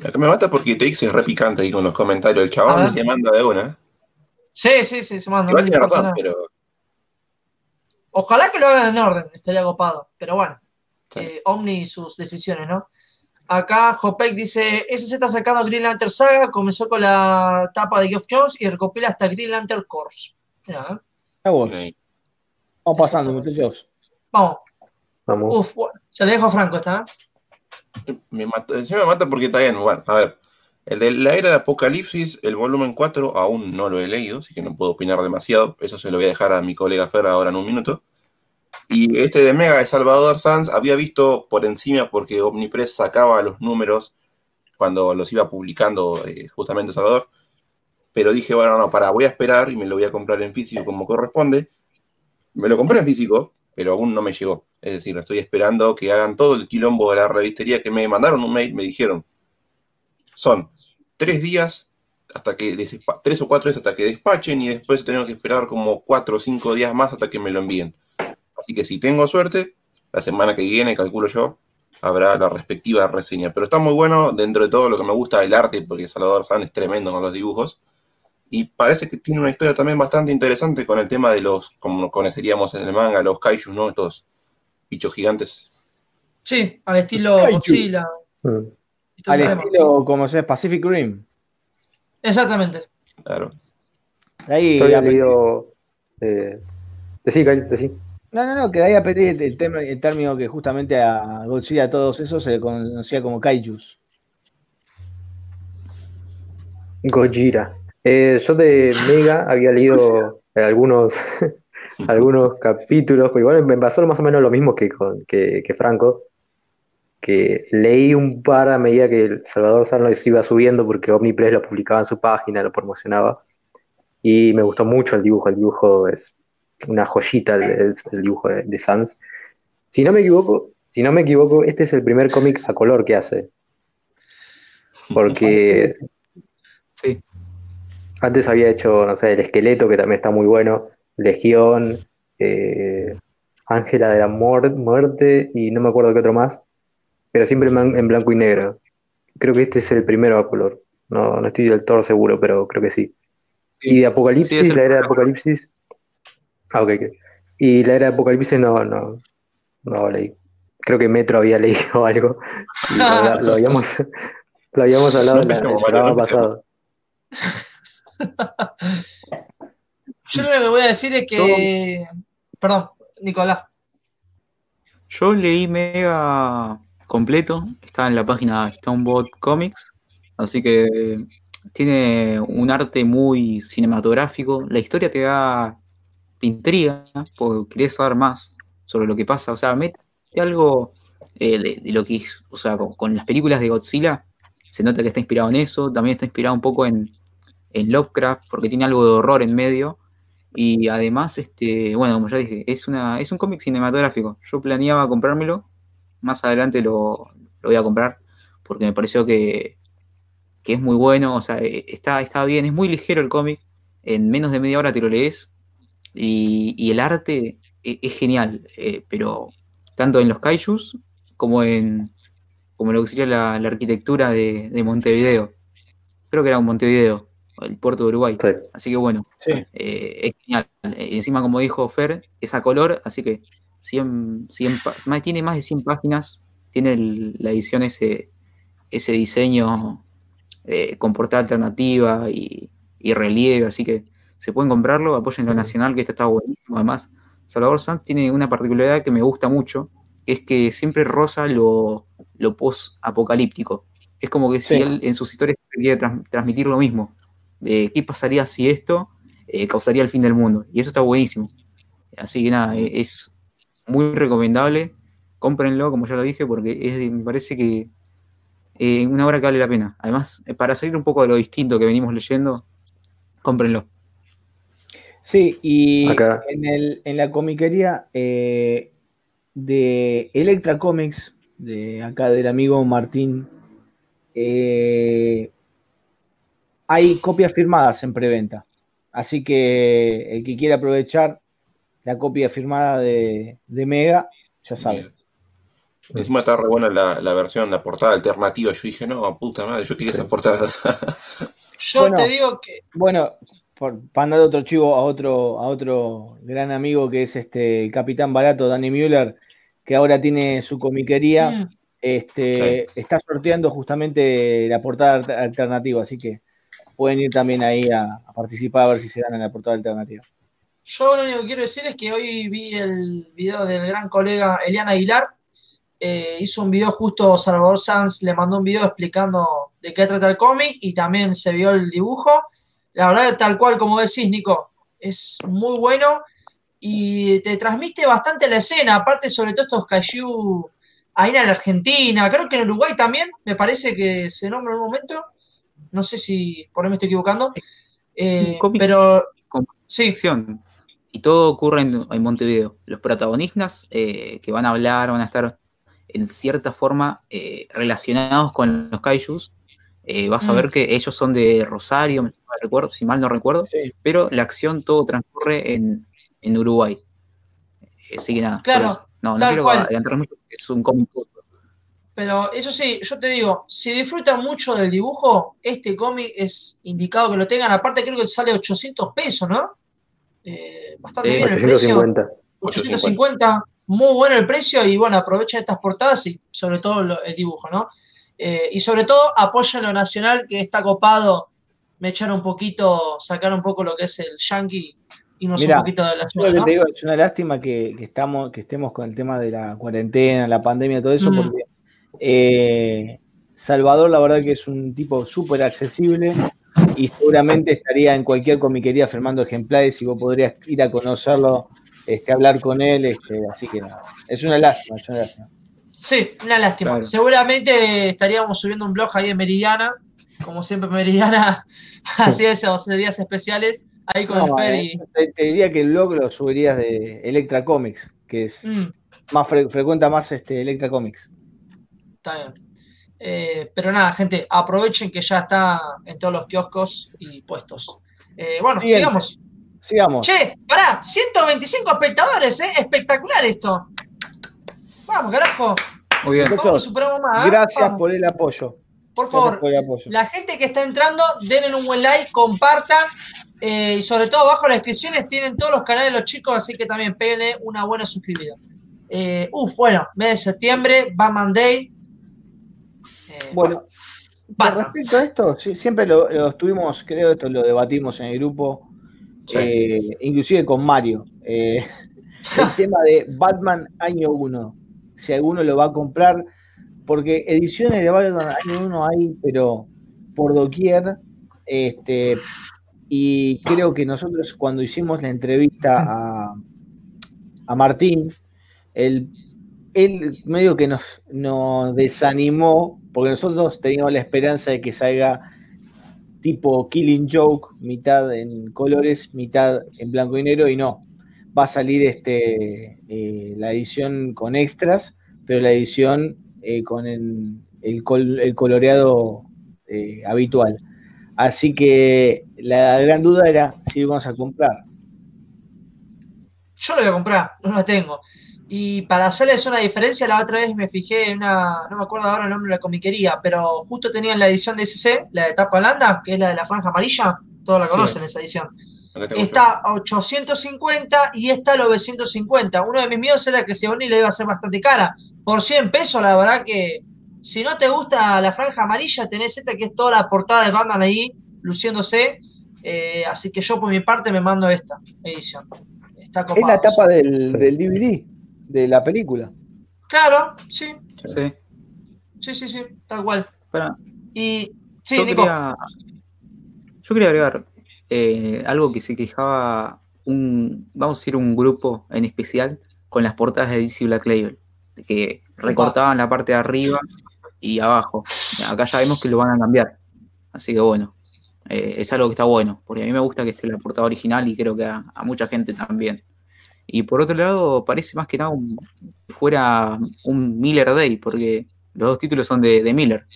Que me mata porque TX es re picante ahí con los comentarios. El chabón se manda de una. Sí, sí, sí, se manda. Igual no tiene razón, pero Ojalá que lo hagan en orden, estaría copado. Pero bueno, Sí. eh, Omni y sus decisiones, ¿no? Acá Hopek dice, ese se está sacando Green Lantern Saga, comenzó con la tapa de Geoff Jones y recopila hasta Green Lantern Corps. Mirá, ¿eh? Eh, vamos pasando, muchachos. Vamos, Vamos. uf, bueno, se le dejo a Franco esta, ¿eh? Me me mata porque está bien. Bueno, a ver. El de la era de Apocalipsis, el volumen 4, aún no lo he leído, así que no puedo opinar demasiado. Eso se lo voy a dejar a mi colega Fer ahora en un minuto. Y este de Mega de Salvador Sanz había visto por encima porque Omnipress sacaba los números cuando los iba publicando eh, justamente Salvador. Pero dije, bueno, no, para, voy a esperar y me lo voy a comprar en físico como corresponde. Me lo compré en físico, pero aún no me llegó. Es decir, estoy esperando que hagan todo el quilombo de la revistería que me mandaron un mail, me dijeron, son tres días hasta que tres o cuatro días hasta que despachen y después tengo que esperar como cuatro o cinco días más hasta que me lo envíen. Así que si tengo suerte, la semana que viene, calculo yo, habrá la respectiva reseña. Pero está muy bueno dentro de todo lo que me gusta el arte, porque Salvador San es tremendo con los dibujos. Y parece que tiene una historia también bastante interesante con el tema de los, como conoceríamos en el manga, los kaiju, ¿no? Estos bichos gigantes. Sí, al estilo. Godzilla. Mm. Al estilo, como se llama, Pacific Rim. Exactamente. Claro. Ahí Yo había leído. Eh, decí. No, no, no, que de ahí aprendí el, el término que justamente a Godzilla, a todos esos, se le conocía como kaijus. Gojira. Eh, yo de Mega había leído algunos, algunos capítulos, pues igual me pasó más o menos lo mismo que, con, que, que Franco, que leí un par a medida que el Salvador San los iba subiendo porque Omnipress lo publicaba en su página, lo promocionaba, y me gustó mucho el dibujo, el dibujo es una joyita el, el- el dibujo de, de Sans. Si no me equivoco, si no me equivoco, este es el primer cómic a color que hace, porque Sí. Antes había hecho, no sé, El Esqueleto, que también está muy bueno, Legión, eh, Ángela de la Muer- Muerte y no me acuerdo qué otro más, pero siempre en, blanco y negro. Creo que este es el primero a color. No, no estoy del todo seguro, pero creo que sí. Y de Apocalipsis, Sí, la era de. Apocalipsis. Ah, ok, ok. Y la era de Apocalipsis no, no, no leí. Creo que Metro había leído algo. Y lo, lo habíamos, lo habíamos hablado No en la- el programa pasado. Yo lo que voy a decir es que. Perdón, Nicolás. Yo leí Mega completo, está en la página Stonebot Comics, así que tiene un arte muy cinematográfico. La historia te da, te intriga, porque querés saber más sobre lo que pasa. O sea, mete algo eh, de, de lo que es, o sea, con, con las películas de Godzilla, se nota que está inspirado en eso. También está inspirado un poco en, en Lovecraft, porque tiene algo de horror en medio. Y además, este, bueno, como ya dije, es, una, es un cómic cinematográfico. Yo planeaba comprármelo, más adelante lo, voy a comprar, porque me pareció que, es muy bueno, o sea, eh, está, está bien, es muy ligero el cómic, en menos de media hora te lo lees, y, el arte e, es, genial, eh, pero tanto en los kaijus como en como lo que sería la, arquitectura de, Montevideo. Creo que era un Montevideo, el puerto de Uruguay. Así que bueno, eh, es genial. encima, como dijo Fer, es a color, así que 100, 100, tiene más de 100 páginas, tiene la edición ese, ese diseño eh, con portada alternativa y, y relieve, así que se pueden comprarlo, apoyen lo nacional, que este está buenísimo. Además, Salvador Sanz tiene una particularidad que me gusta mucho, es que siempre roza lo, lo post-apocalíptico. Es como que si él en sus historias quiere transmitir lo mismo, de qué pasaría si esto eh, causaría el fin del mundo. Y eso está buenísimo. Así que nada, e-, es muy recomendable. Cómprenlo, como ya lo dije, porque me parece que es eh, una obra que vale la pena. Además, eh, para salir un poco de lo distinto que venimos leyendo, cómprenlo. Sí, y en, la comiquería eh, de Electra Comics, de acá del amigo Martín, eh, hay copias firmadas en preventa. Así que el que quiera aprovechar la copia firmada de, Mega, ya sabe. Encima está re buena la, versión, la portada alternativa. Yo dije, no, puta madre, yo quería esa portada. yo te digo que. Bueno, por, para otro chivo a otro, a otro gran amigo que es este el capitán barato, Danny Müller, que ahora tiene su comiquería, mm. este, está sorteando justamente la portada alternativa, así que pueden ir también ahí a, participar a ver si se dan en la portada alternativa. Yo lo único que quiero decir es que hoy vi el video del gran colega Eliana Aguilar. Eh, hizo un video justo Salvador Sanz, le mandó un video explicando de qué trata el cómic y también se vio el dibujo. La verdad, tal cual como decís, Nico, es muy bueno y te transmite bastante la escena, aparte sobre todo estos kaiju ahí en la Argentina, creo que en Uruguay también, me parece que se nombra en un momento, no sé si por ahí me estoy equivocando, eh, pero sí. Y todo ocurre en, Montevideo. Los protagonistas eh, que van a hablar van a estar en cierta forma eh, relacionados con los kaijus eh, vas a mm. ver que ellos son de Rosario, recuerdo, si mal no recuerdo, pero la acción todo transcurre en, Uruguay. Eh, así que nada, claro, no, no quiero adelantar mucho porque es un cómic. Pero eso sí, yo te digo, si disfrutan mucho del dibujo, este cómic es indicado que lo tengan. Aparte, creo que sale 800 pesos, ¿no? Eh, bastante bien el precio. 850, muy bueno el precio y bueno, aprovechen estas portadas y sobre todo el dibujo, ¿no? Eh, y sobre todo apoyo lo nacional que está copado, me echar un poquito, sacar un poco lo que es el yankee y no un poquito de la ciudad. digo, es una lástima que, estamos, que estemos con el tema de la cuarentena, la pandemia, todo eso, porque eh, Salvador la verdad que es un tipo súper accesible y seguramente estaría en cualquier comiquería firmando ejemplares y vos podrías ir a conocerlo, este, hablar con él, este, así que nada, es una lástima, es una lástima. Sí, una lástima. Seguramente estaríamos subiendo un blog ahí en Meridiana, como siempre Meridiana hacía esos días especiales, ahí con el Fer y... Eh, te, diría que el blog lo subirías de Electra Comics, que es mm. más frecuenta más este Electra Comics. Está bien. Eh, pero nada, gente, aprovechen que ya está en todos los kioscos y puestos. Eh, bueno, sigamos. Sigamos. Che, pará, 125 espectadores, ¿eh? Espectacular esto. Vamos, carajo. Muy bien. Gracias por el apoyo. Por favor, la gente que está entrando, denle un buen like, compartan. Eh, y sobre todo abajo en las descripciones tienen todos los canales de los chicos, así que también péguenle una buena suscribida. Eh, uf, bueno, mes de septiembre, Batman Day. Eh, bueno, respecto a esto, siempre lo, estuvimos, creo esto lo debatimos en el grupo, inclusive con Mario. el tema de Batman año 1 si alguno lo va a comprar, porque ediciones de Batman año uno hay, pero por doquier. Este, y creo que nosotros cuando hicimos la entrevista a, a Martín, él, él, medio que nos, nos desanimó, porque nosotros teníamos la esperanza de que salga tipo Killing Joke, mitad en colores, mitad en blanco y negro, y no. Va a salir este, eh, la edición con extras, pero la edición eh, con el, el, coloreado eh, habitual. Así que la gran duda era si íbamos a comprar. Yo lo voy a comprar, no lo tengo. Y para hacerles una diferencia, la otra vez me fijé en una, no me acuerdo ahora el nombre de la comiquería, pero justo tenían la edición de SC, la de tapa blanda, que es la de la franja amarilla, todos la conocen esa edición. Está a 850 y está a 950. Uno de mis miedos era que Seboni le iba a ser bastante cara. Por 100 pesos, la verdad que si no te gusta la franja amarilla, tenés esta que es toda la portada de Batman ahí, luciéndose. Eh, así que yo por mi parte me mando esta edición. Está es la tapa del, del DVD de la película. Claro, sí. Sí. Sí, sí, sí, tal cual. y sí, yo, Quería, yo quería agregar eh, algo que se quejaba un, vamos a decir, un grupo en especial con las portadas de DC Black Label, que recortaban la parte de arriba y abajo. Acá ya vemos que lo van a cambiar. Así que bueno, eh, es algo que está bueno, porque a mí me gusta que esté la portada original y creo que a mucha gente también. Y por otro lado, parece más que nada un, fuera un Miller Day, porque los dos títulos son de, Miller.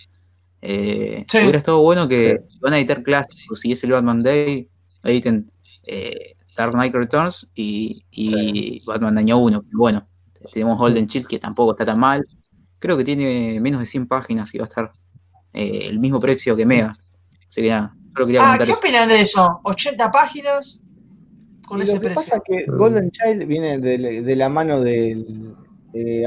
Eh, hubiera estado bueno que van a editar clásicos, si es el Batman Day, editen eh, Dark Knight Returns y, Batman Año 1. Bueno, tenemos Golden Chill que tampoco está tan mal. Creo que tiene menos de 100 páginas y va a estar eh, el mismo precio que Mega. Así que nada, solo quería ah, ¿Qué opinan de eso? ¿80 páginas? Lo que pasa es que Golden Child viene de, la mano del.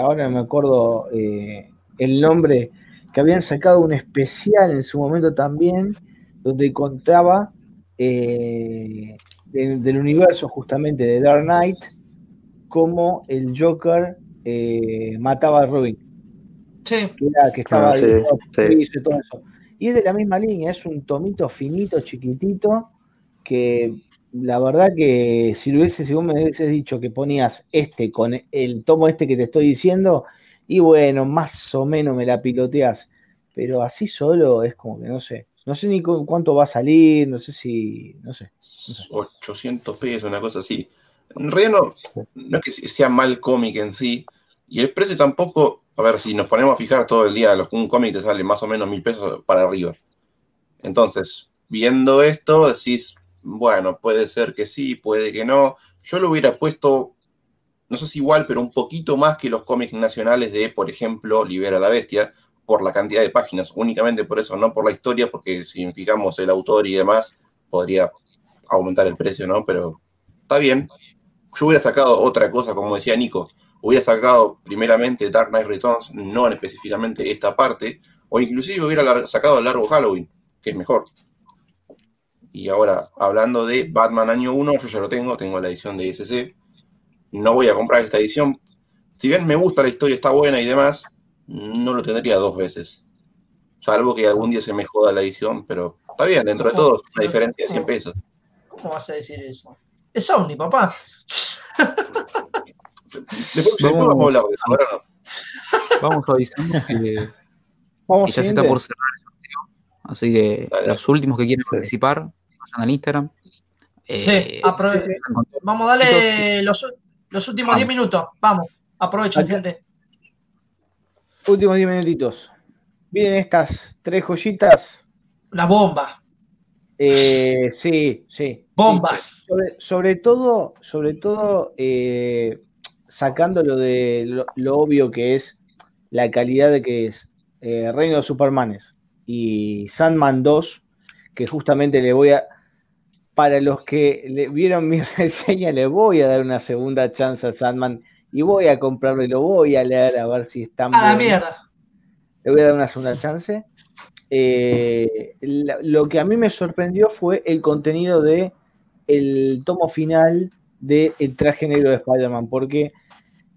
ahora me acuerdo eh, el nombre, que habían sacado un especial en su momento también, donde contaba eh, del universo justamente de Dark Knight, cómo el Joker eh, mataba a Robin. Sí. Que, estaba ah, y todo eso. Y es de la misma línea, es un tomito finito, chiquitito, que la verdad que si, hubiese, si vos me hubieses dicho que ponías este con el tomo este que te estoy diciendo, y bueno, más o menos me la piloteas, pero así solo es como que no sé. No sé ni cuánto va a salir, no sé si, no sé. 800 pesos, una cosa así. En realidad no, es que sea mal cómic en sí, y el precio tampoco, a ver, si nos ponemos a fijar todo el día, un cómic te sale más o menos mil pesos para arriba. Entonces, viendo esto, decís, bueno, puede ser que sí, puede que no. Yo lo hubiera puesto, no sé si igual, pero un poquito más que los cómics nacionales de, por ejemplo, Libera la Bestia, por la cantidad de páginas, únicamente por eso, no por la historia, porque si fijamos el autor y demás, podría aumentar el precio, ¿no? Pero está bien. Yo hubiera sacado otra cosa, como decía Nico, hubiera sacado primeramente Dark Knight Returns, no específicamente esta parte, o inclusive hubiera sacado largo Halloween, que es mejor. Y ahora, hablando de Batman Año 1, yo ya lo tengo, tengo la edición de SC. No voy a comprar esta edición. Si bien me gusta la historia, está buena y demás, no lo tendría dos veces. Salvo que algún día se me joda la edición, pero está bien, dentro de todo, una diferencia de 100 pesos. ¿Cómo vas a decir eso? Es Omni, papá. Después, vamos, a hablar de eso, ahora no. Vamos que, vamos ya se está por cerrar Así que los últimos que quieran participar, al Instagram. sí, eh, vamos a darle los, últimos 10 minutos. Vamos, aprovechen, gente. Últimos 10 minutitos. Miren estas tres joyitas. La bomba. Eh, sí, sí. Bombas. Sobre, todo, sobre todo eh, sacando de lo, obvio que es la calidad de que es Reino de Supermanes y Sandman 2, que justamente le voy a, para los que le vieron mi reseña, le voy a dar una segunda chance a Sandman y voy a comprarlo y lo voy a leer a ver si está A la mierda. Le voy a dar una segunda chance. Eh, lo que a mí me sorprendió fue el contenido de el tomo final de El traje negro de Spider-Man, porque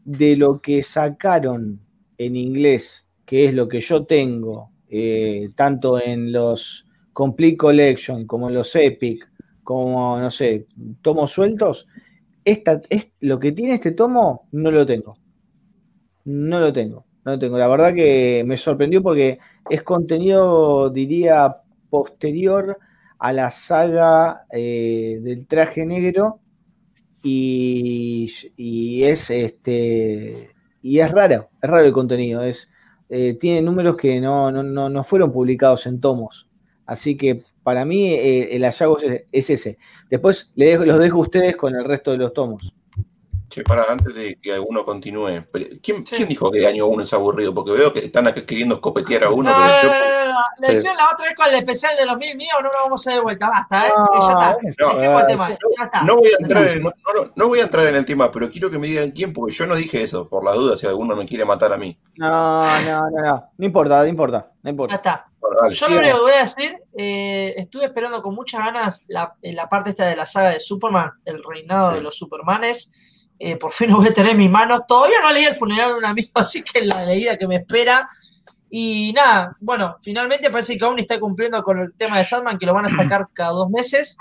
de lo que sacaron en inglés, que es lo que yo tengo, eh, tanto en los Complete Collection como en los Epic, como, no sé, tomos sueltos, esta, es, lo que tiene este tomo no lo tengo. No lo tengo, no lo tengo. La verdad que me sorprendió porque es contenido, diría, posterior a la saga eh, del traje negro y, y, es este y es raro, es raro el contenido, es eh, tiene números que no, no, no, fueron publicados en tomos. Así que para mí eh, el hallazgo es, ese. Después les los dejo a ustedes con el resto de los tomos. Che, para, antes de que alguno continúe, ¿quién, ¿quién dijo que año uno es aburrido? Porque veo que están queriendo copetear a uno. No, no, no, no, Le decían la otra vez con el especial de los mil míos, no lo vamos a hacer de vuelta, basta, ¿eh? ya está. No, el tema, ya está. No, voy a entrar en, no, voy a entrar en el tema, pero quiero que me digan quién, porque yo no dije eso, por la duda, si alguno me quiere matar a mí. No, no, no, no, no importa, no importa, no importa. Ya está. yo lo único que voy a decir, eh, estuve esperando con muchas ganas la, la parte esta de la saga de Superman, el reinado de los Supermanes. Eh, por fin lo voy a tener en mis manos. Todavía no leí el funeral de un amigo, así que es la leída que me espera. Y nada, bueno, finalmente parece que aún está cumpliendo con el tema de Sandman, que lo van a sacar cada dos meses.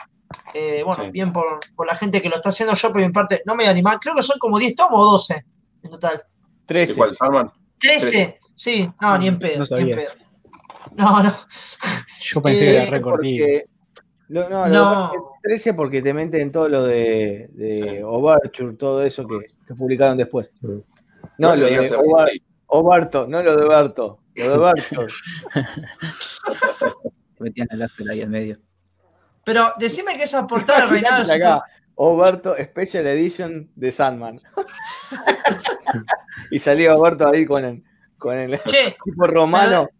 Eh, bueno, bien por, la gente que lo está haciendo. Yo, por mi parte, no me voy a animar. Creo que son como 10 tomos o 12 en total. 13. ¿Cuál, Sandman? 13. Sí, no, ni en pedo. No, ni en pedo. no, no. Yo pensé que era récord. No, no, no. 13 porque te meten todo lo de, de Overture, todo eso que, publicaron después. No, lo de Obarto, no lo de Obarto, lo de Overture. Metían el láser ahí en medio. Pero decime que esa portada del reinado acá, Obarto Special Edition de Sandman. y salía Obarto ahí con el, con el tipo romano.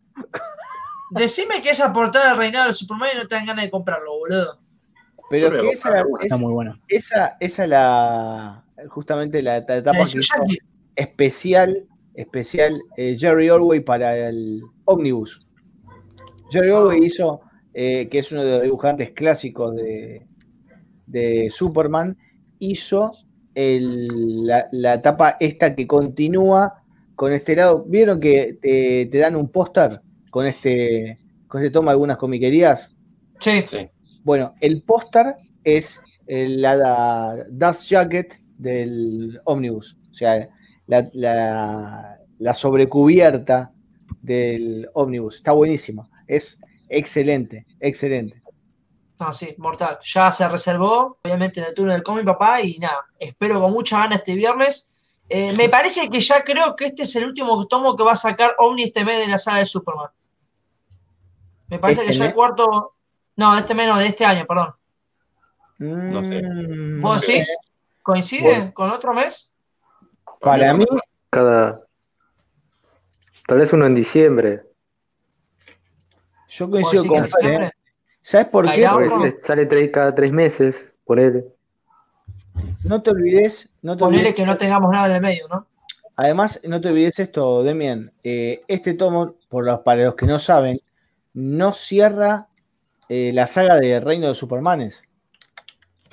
Decime que esa portada del reinado del Superman y no te dan ganas de comprarlo, boludo. Pero que esa, está muy buena. Esa, esa la justamente la, etapa especial, especial eh, Jerry Orway para el Omnibus. Jerry. Orway hizo, eh, que es uno de los dibujantes clásicos de, de Superman, hizo la, la, etapa esta que continúa con este lado. ¿Vieron que te, te dan un póster con este, con este toma algunas comiquerías. Sí. sí. Bueno, el póster es la Dust Jacket del Omnibus, o sea, la, sobrecubierta del Omnibus. Está buenísima, es excelente, excelente. Ah, sí, mortal. Ya se reservó, obviamente, en el turno del cómic, papá, y nada, espero con mucha ganas este viernes. Eh, me parece que ya creo que este es el último tomo que va a sacar Omni este mes de la saga de Superman. Me parece que ya el cuarto. No, de este menos, de este año, perdón. No sé. Mm, ¿Vos decís? ¿Coincide con otro mes? Para mí. Cada. Tal vez uno en diciembre. Yo coincido con Fer, ¿Sabes por qué? Porque sale cada tres meses, por él. No te olvides. No te olvides que no tengamos nada en el medio, ¿no? Además, no te olvides esto, Demian. Eh, este tomo, por los, para los que no saben, no cierra eh, la saga de Reino de Supermanes.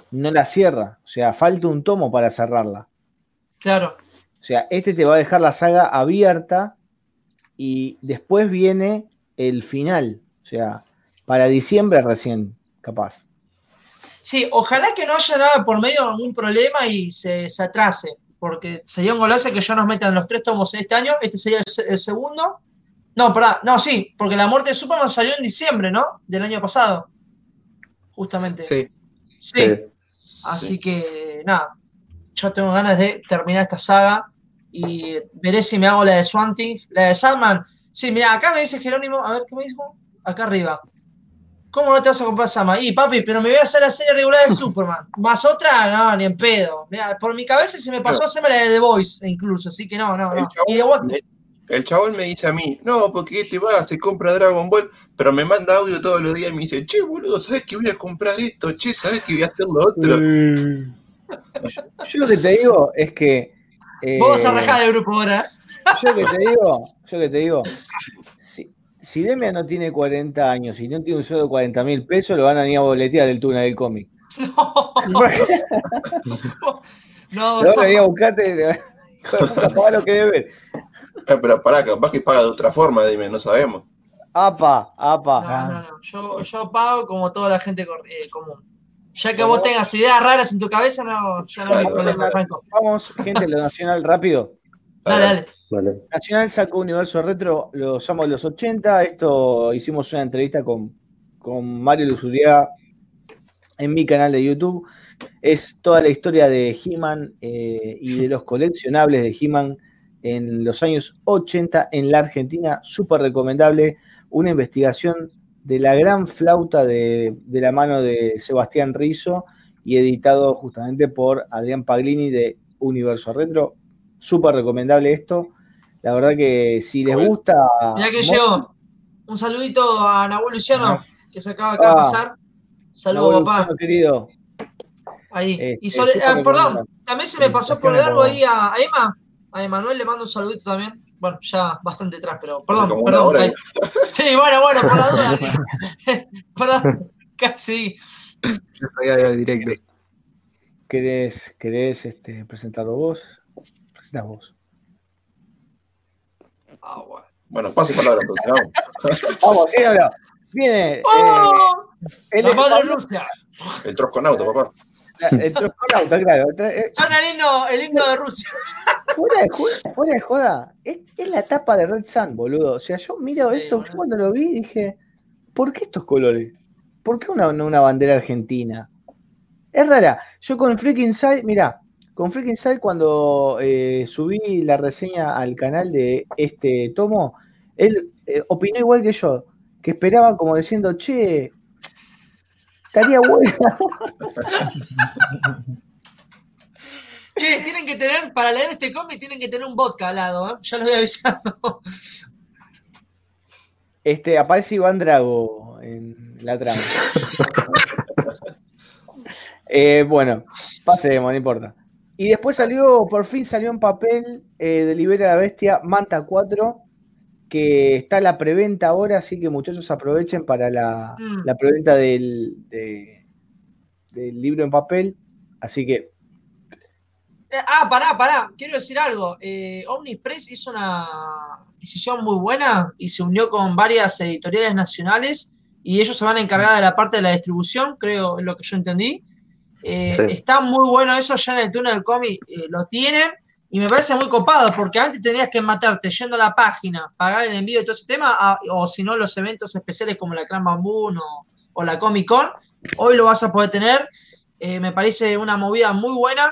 No la cierra. O sea, falta un tomo para cerrarla. Claro. O sea, este te va a dejar la saga abierta y después viene el final. O sea, para diciembre recién, capaz. Sí, ojalá que no haya nada por medio de algún problema y se, atrase, porque sería un golazo que ya nos metan los tres tomos en este año. Este sería el segundo no, perdón, no, sí, porque la muerte de Superman salió en diciembre, ¿no? Del año pasado. Justamente. Sí. Sí. Así que, nada, yo tengo ganas de terminar esta saga y veré si me hago la de Swanty, la de Sandman. Sí, mira, acá me dice Jerónimo, a ver, ¿qué me dijo? Acá arriba. ¿Cómo no te vas a comprar Sandman? Y papi, pero me voy a hacer la serie regular de Superman. Más otra, no, ni en pedo. Mira, por mi cabeza se me pasó a hacerme la de The Voice incluso, así que no, no, no. Y de What? El chabón me dice a mí, no, porque te vas, se compra Dragon Ball, pero me manda audio todos los días y me dice, che, boludo, ¿sabes que voy a comprar esto? Che, ¿sabes que voy a hacer lo otro? Mm. yo, lo que te digo es que. Eh, Vos a rajar del grupo ahora. Yo lo que te digo, yo que te digo, si, si Demia no tiene 40 años y no tiene un sueldo de 40 mil pesos, lo van a ir a boletear del túnel del cómic. No. no, no. a buscarte, lo que debe. Eh, pero pará, capaz que paga de otra forma, dime, no sabemos. Apa, apa. No, no, no. Yo, yo pago como toda la gente eh, común. Ya que vos tengas ideas raras en tu cabeza, no, ya no hay problema, Franco. Vamos, gente, lo nacional rápido. Dale, dale. Nacional sacó Universo Retro, lo usamos los 80. Esto hicimos una entrevista con, con Mario Luzuriaga en mi canal de YouTube. Es toda la historia de He-Man eh, y de los coleccionables de He-Man en los años 80 en la Argentina. Súper recomendable. Una investigación de la gran flauta de, de, la mano de Sebastián Rizzo y editado justamente por Adrián Paglini de Universo Retro. Súper recomendable esto. La verdad que si les gusta. Mira que llegó. Un saludito a Nahuel Luciano, que se acaba de pasar. Saludos, papá. Luciano, querido. Ahí. Este, y ah, perdón, también se me pasó por largo ahí a, Emma. A Emanuel le mando un saludito también. Bueno, ya bastante atrás, pero perdón, perdón. Sí, bueno, bueno, por la duda. perdón, casi. Yo el directo. ¿Querés, querés este, presentarlo vos? Presentás vos. Ah, bueno. Bueno, pase palabra, vamos. vamos, sí, no, Viene. ¡Oh! Eh, el, la madre Rusia. El trosconauta, papá. El trosconauta, claro. Son el himno, el himno de Rusia. Fuera de, joda, fuera de joda. Es, es, la tapa de Red Sun, boludo. O sea, yo miro esto, yo cuando lo vi dije, ¿por qué estos colores? ¿Por qué una, una bandera argentina? Es rara. Yo con Freak Inside, mira, con Freak Inside cuando eh, subí la reseña al canal de este tomo, él eh, opinó igual que yo, que esperaba como diciendo, che, estaría bueno. Che, tienen que tener, para leer este cómic, tienen que tener un vodka al lado, ¿eh? ya lo voy avisando. Este, aparece Iván Drago en la trama. eh, bueno, pasemos, no importa. Y después salió, por fin salió en papel eh, de Libera la Bestia Manta 4, que está la preventa ahora, así que muchachos aprovechen para la, mm. preventa del, del libro en papel. Así que. Eh, ah, pará, pará, quiero decir algo. Eh, Omnipress hizo una decisión muy buena y se unió con varias editoriales nacionales y ellos se van a encargar de la parte de la distribución, creo es lo que yo entendí. Eh, está muy bueno eso, ya en el túnel del cómic lo tienen y me parece muy copado, porque antes tenías que matarte yendo a la página, pagar el envío y todo ese tema, o si no, los eventos especiales como la Clan Bamboo o, la Comic Con. Hoy lo vas a poder tener. Eh, me parece una movida muy buena.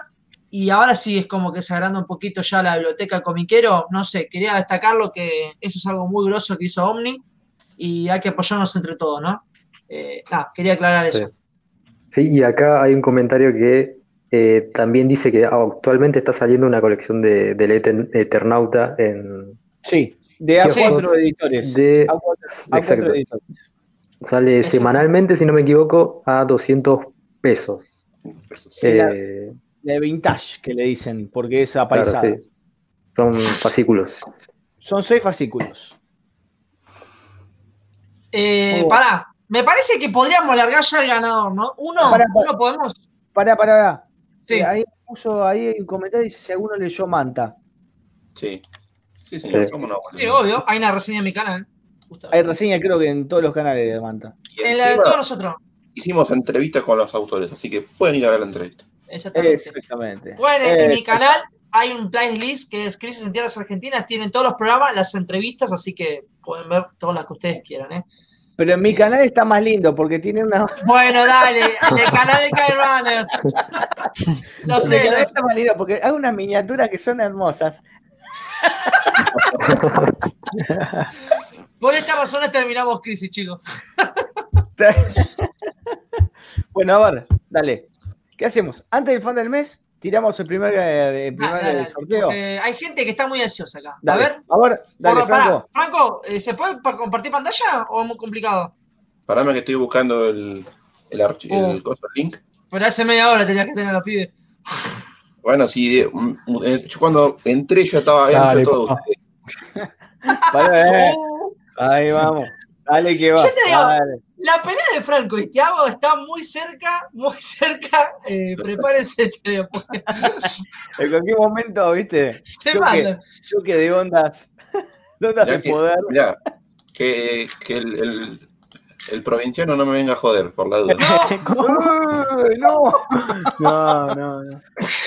Y ahora sí es como que se agranda un poquito ya la biblioteca comiquero. No sé, quería destacarlo que eso es algo muy grosso que hizo Omni y hay que apoyarnos entre todos, ¿no? Eh, quería aclarar eso. Sí, y acá hay un comentario que eh, también dice que actualmente está saliendo una colección de, del Eternauta en. Sí, de A4 editores. De, A4, editores. Sale semanalmente, si no me equivoco, a 200 pesos. Eh, de vintage, que le dicen, porque es aparejada. Son fascículos. Son seis fascículos. Eh, pará, me parece que podríamos largar ya el ganador, ¿no? Uno, uno podemos. Pará, pará, Sí. ahí puso ahí un comentario dice si alguno leyó Manta. Sí. Sí, señor, ¿cómo no? Sí, obvio, hay una reseña en mi canal. Hay reseña creo que en todos los canales de Manta. En la de todos nosotros. Hicimos entrevistas con los autores, así que pueden ir a ver la entrevista. Exactamente. Exactamente. Bueno, en mi canal hay un playlist que es Crisis en Tierras Argentinas, tienen todos los programas, las entrevistas, así que pueden ver todas las que ustedes quieran, ¿eh? Pero en mi canal está más lindo porque tiene una. Bueno, dale, en el canal de Kai Runner. No sé. El está más lindo porque hay unas miniaturas que son hermosas. Por esta razón terminamos crisis, chicos. bueno, a ver, dale. ¿Qué hacemos? Antes del fan del mes, tiramos el primer, eh, el primer sorteo. hay gente que está muy ansiosa acá. a ver. A ver, dale, Franco. Franco, eh, ¿se puede compartir pantalla o es muy complicado? Parame que estoy buscando el, el, archivo, el, oh. link. Pero hace media hora tenías que tener a los pibes. Bueno, sí, mm, eh, yo cuando entré ya estaba ustedes. vale, ahí vamos. Dale que va. Yo te digo, la pelea de Franco y Thiago está muy cerca, muy cerca. Eh, prepárense después. en cualquier momento, viste. Se choque, choque de ondas. De ondas de poder. Mirá, que, que el, el, el, provinciano no me venga a joder, por la duda. No, no, no,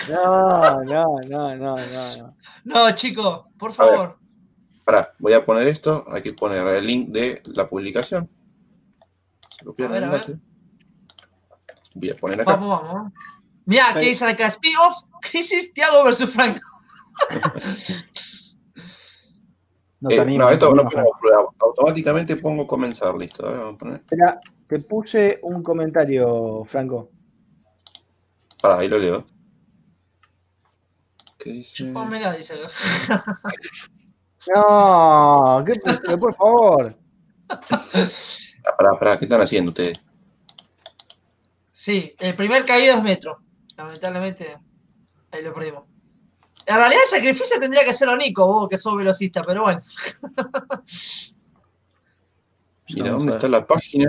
no, no, no, no, no, no. No, chico, por favor. Pará, voy a poner esto, hay que poner el link de la publicación. Copiar A ver, el a ver. enlace. Voy a poner acá. Vamos, vamos. Mirá, ¿qué dicen acá? Speed-off, Crisis, Thiago versus Franco. No Eh, no, esto no pongo prueba. Automáticamente pongo comenzar, listo. Ver, vamos a poner. Espera, te puse un comentario, Franco. Pará, ahí lo leo. ¿Qué dice? Chupamela, dice. No, ¿qué por favor. Pará, pará, ¿qué están haciendo ustedes? Sí, el primer caído es Metro. Lamentablemente, ahí lo perdimos. En realidad el sacrificio tendría que hacerlo Nico, vos que sos velocista, pero bueno. Mira, ¿dónde a está la página?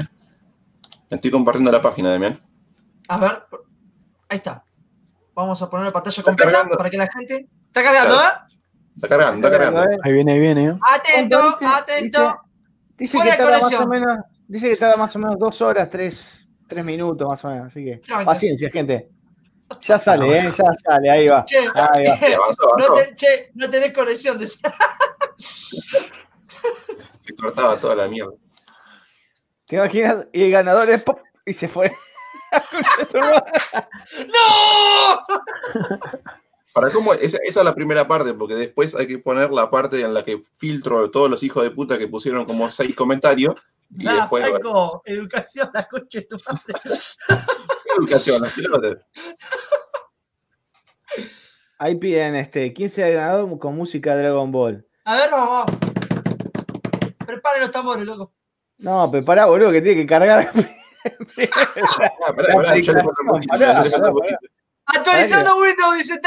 Estoy compartiendo la página, Damián. A ver, ahí está. Vamos a poner la pantalla Está completa cargando. para que la gente. Está cargando, Claro. ¿eh? Está cargando, está cargando. ¿eh? Ahí viene, ahí viene, ¿eh? Atento, ¿Cuánto dice? atento. Dice Buena que más o menos, dice que tarda más o menos dos horas, tres, tres minutos más o menos, así que paciencia, gente. Ya sale, eh, ya sale, ahí va. Che, Ahí va. Avanzó, no, te- che, no tenés conexión. de- Se cortaba toda la mierda. ¿Te imaginas? Y el ganador es pop y se fue. ¡No! Para cómo, esa, esa es la primera parte, porque después hay que poner la parte en la que filtro a todos los hijos de puta que pusieron como seis comentarios. Y Nada, después, bueno, Franco, educación, la coche de tu madre. educación, los pilotos. Ahí piden este 15 de ganador con música Dragon Ball. A ver, vamos, vamos. Preparen los tambores, loco. No, pero pará, boludo, que tiene que cargar. Ah. Actualizando Windows, dice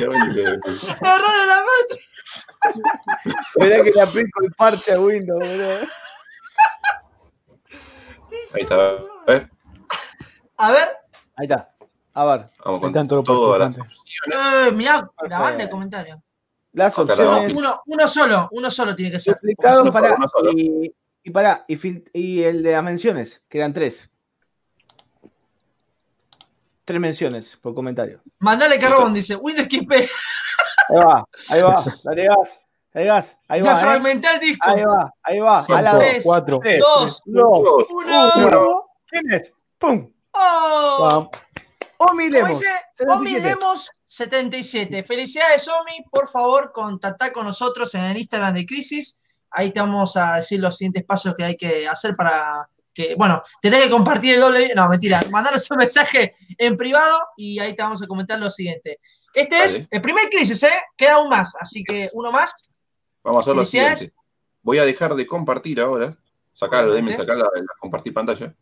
Error en la matriz. Mirá que le aplico el parche a Windows, boludo. Ahí está. ¿eh? A ver. Ahí está. A ver, Vamos con los todas las. Eh, mirá la banda de comentarios. las opciones Uno, uno solo, uno solo tiene que ser. Uno para uno y, y pará, y, fil- y el de las menciones, que eran tres. Tres menciones por comentario. Mandale carbón, dice. Windows XP. Ahí va, ahí va, dale gas, dale gas, ahí Ya va, eh. fragmenté el disco. ahí va, ahí va, a la Cinco, dos, Tres, Cuatro. tres, dos, dos, Dos, uno. uno. ¿Quién es? ¡Pum! ¡Oh! Omi Como Lemos. dice 77. Omi Lemos 77. Felicidades, Omi. Por favor, contacta con nosotros en el Instagram de Crisis. Ahí te vamos a decir los siguientes pasos que hay que hacer para que, bueno, tenés que compartir el doble. No, mentira. Mandanos un mensaje en privado y ahí te vamos a comentar lo siguiente. Este es el primer Crisis, ¿eh? Queda un más. Así que uno más. Vamos a hacer lo siguiente. Voy a dejar de compartir ahora. Sacalo, Demi, Obviamente. sacá la, la compartir pantalla.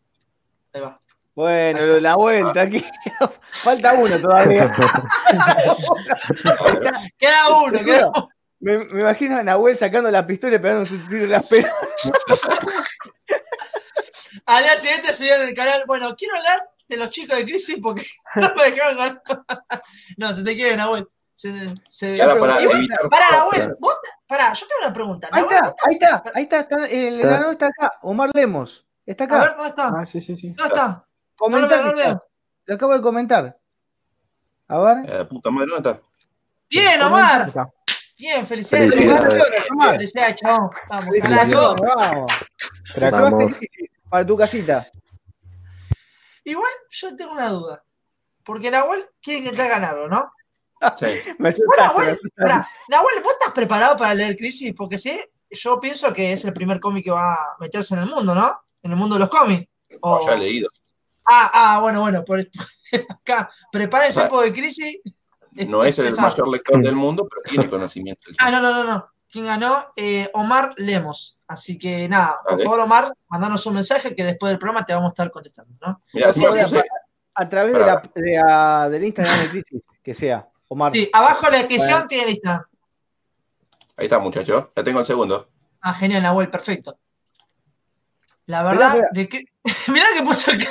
Ahí va. Bueno, la vuelta aquí. Falta uno todavía. Queda uno, queda uno. Me, me imagino a Nahuel sacando la pistola y pegando su tiro en las pelotas. Al día siguiente subieron en el canal. Bueno, quiero hablar de los chicos de Crisis porque no me dejaron ganar. No, se te quiere, Nahuel. Se, se, ahora para evitar- Pará, Nahuel, vos, pará, yo tengo una pregunta. Ahí Nahuel, está, ahí está, ahí está, está, el ganador está acá, Omar Lemos. Está a ver, acá. ¿dónde está? Ah, sí, sí, sí. ¿Dónde está? Comentá no veo, no lo acabo de comentar. A ver. eh, puta madre, ¿dónde está? Bien, Omar. Bien, felicidades. Felicidades. Omar. Felicidades, chabón. Vamos, carajo. Vamos. Vamos. Para tu casita. Igual yo tengo una duda. Porque Nahuel quiere intentar ganarlo, ¿no? Sí. Me Bueno. Nahuel, pará, Nahuel, ¿vos estás preparado para leer Crisis? Porque sí, yo pienso que es el primer cómic que va a meterse en el mundo, ¿no? En el mundo de los cómics. O- No, ya he leído. Ah, ah, bueno, bueno, por acá, prepárense Ah. porque Crisis. No es el mayor lector del mundo, pero tiene conocimiento. Ah, no, no, no, no. ¿Quién ganó? Eh, Omar Lemos. Así que nada, por favor, Omar, mandanos un mensaje que después del programa te vamos a estar contestando, ¿no? A través de la, de la- del Instagram de crisis, que sea. Omar. Sí, abajo en la descripción Bueno. tiene el Instagram. ahí está, muchachos. Ya tengo el segundo. Ah, genial, Nahuel, perfecto. La verdad, mirá. de que. Mirá que puso acá.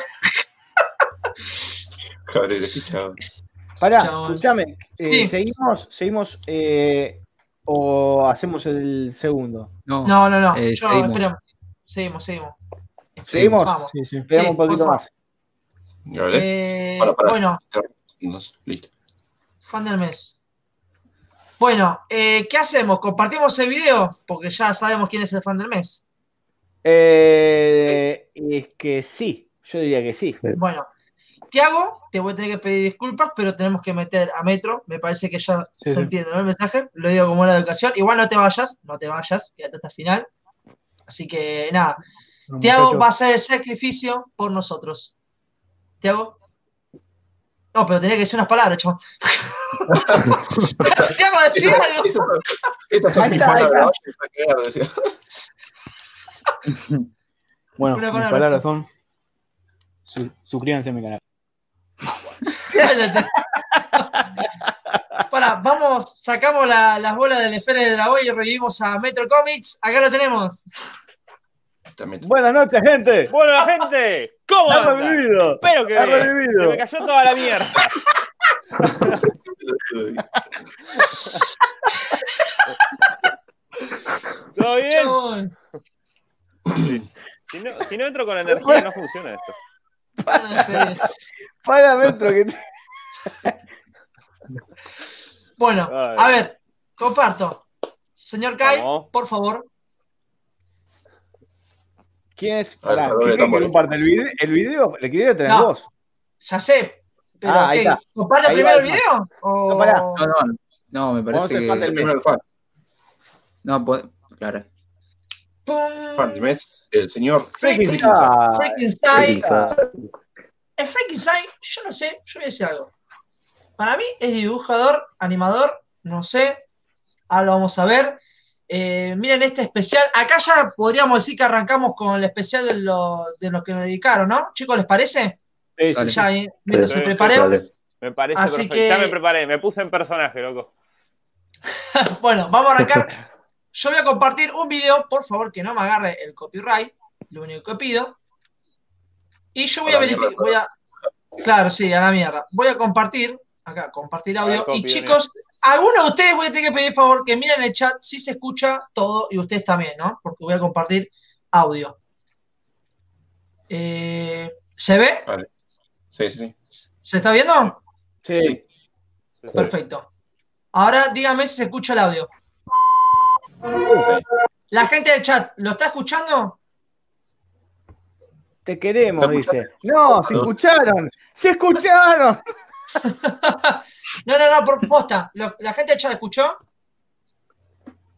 Pará, escúchame. eh, Sí. ¿Seguimos, seguimos eh, o hacemos el segundo? No, No, no, no. Eh, yo, seguimos. esperemos. Seguimos, seguimos. ¿Seguimos? Vamos. Sí, sí. Esperamos Sí, un poquito más. ¿Vale? Eh, Bueno, listo. fan del mes. Bueno, eh, ¿qué hacemos? ¿Compartimos el video? Porque ya sabemos quién es el fan del mes. Eh, es que sí, yo diría que sí. Bueno, Tiago, te voy a tener que pedir disculpas, pero tenemos que meter a Metro. Me parece que ya Sí, se entiende ¿no? el mensaje. Lo digo como una educación. Igual no te vayas, no te vayas, quédate hasta el final. Así que nada, Tiago va a hacer el sacrificio por nosotros. Tiago. No, pero tenía que decir unas palabras, chaval. Tiago, decía algo. esa- Esas son mis palabras. Bueno, mis palabra. palabras son. su- suscríbanse a mi canal. Para, vamos, sacamos la- las bolas del esfera de la y revivimos a Metro Comics. Acá lo tenemos. Buenas noches, gente. Bueno, la gente, ¿cómo Ha revivido. Espero que Ha se revivido. me cayó toda la mierda. ¿Todo bien? Si no, si no entro con energía, no funciona esto. Van a despedir. Para Metro, que te- Bueno, a ver, comparto. Señor Kai, Vamos. por favor. ¿Quién es? Pará, ¿quién que comparte el video? El video, el video tenés No. vos. Ya sé. Pero, Ah, ahí ¿qué? está. ¿Comparte Ahí primero va, el video? O... No, pará. No, no, no, me parece que. el primero el fan. No, po- claro. Pum. Fan del mes, el señor. Quizá- El Sai, yo no sé, yo voy a decir algo. Para mí es dibujador, animador, no sé. Ahora lo vamos a ver. Eh, miren este especial. Acá ya podríamos decir que arrancamos con el especial de, lo- de los que nos dedicaron, ¿no? Chicos, ¿les parece? Sí, sí. Ya, eh, mientras Sí, se. Dale. Me parece Así perfecto. que- Ya me preparé, me puse en personaje, loco. Bueno, vamos a arrancar. Yo voy a compartir un video, por favor, que no me agarre el copyright, lo único que pido. Y yo voy A verificar, voy a. Claro, sí, a la mierda. Voy a compartir, acá, compartir audio. Y chicos, algunos de ustedes voy a tener que pedir favor que miren el chat si se escucha todo y ustedes también, ¿no? Porque voy a compartir audio. Eh, ¿Se ve? Sí, sí, sí. ¿Se está viendo? Sí. Sí. Perfecto. Ahora dígame si se escucha el audio. La gente del chat, ¿lo está escuchando? Te queremos, ¿Está dice. No, se escucharon. Se escucharon. No, no, no, por posta. ¿La gente del chat escuchó?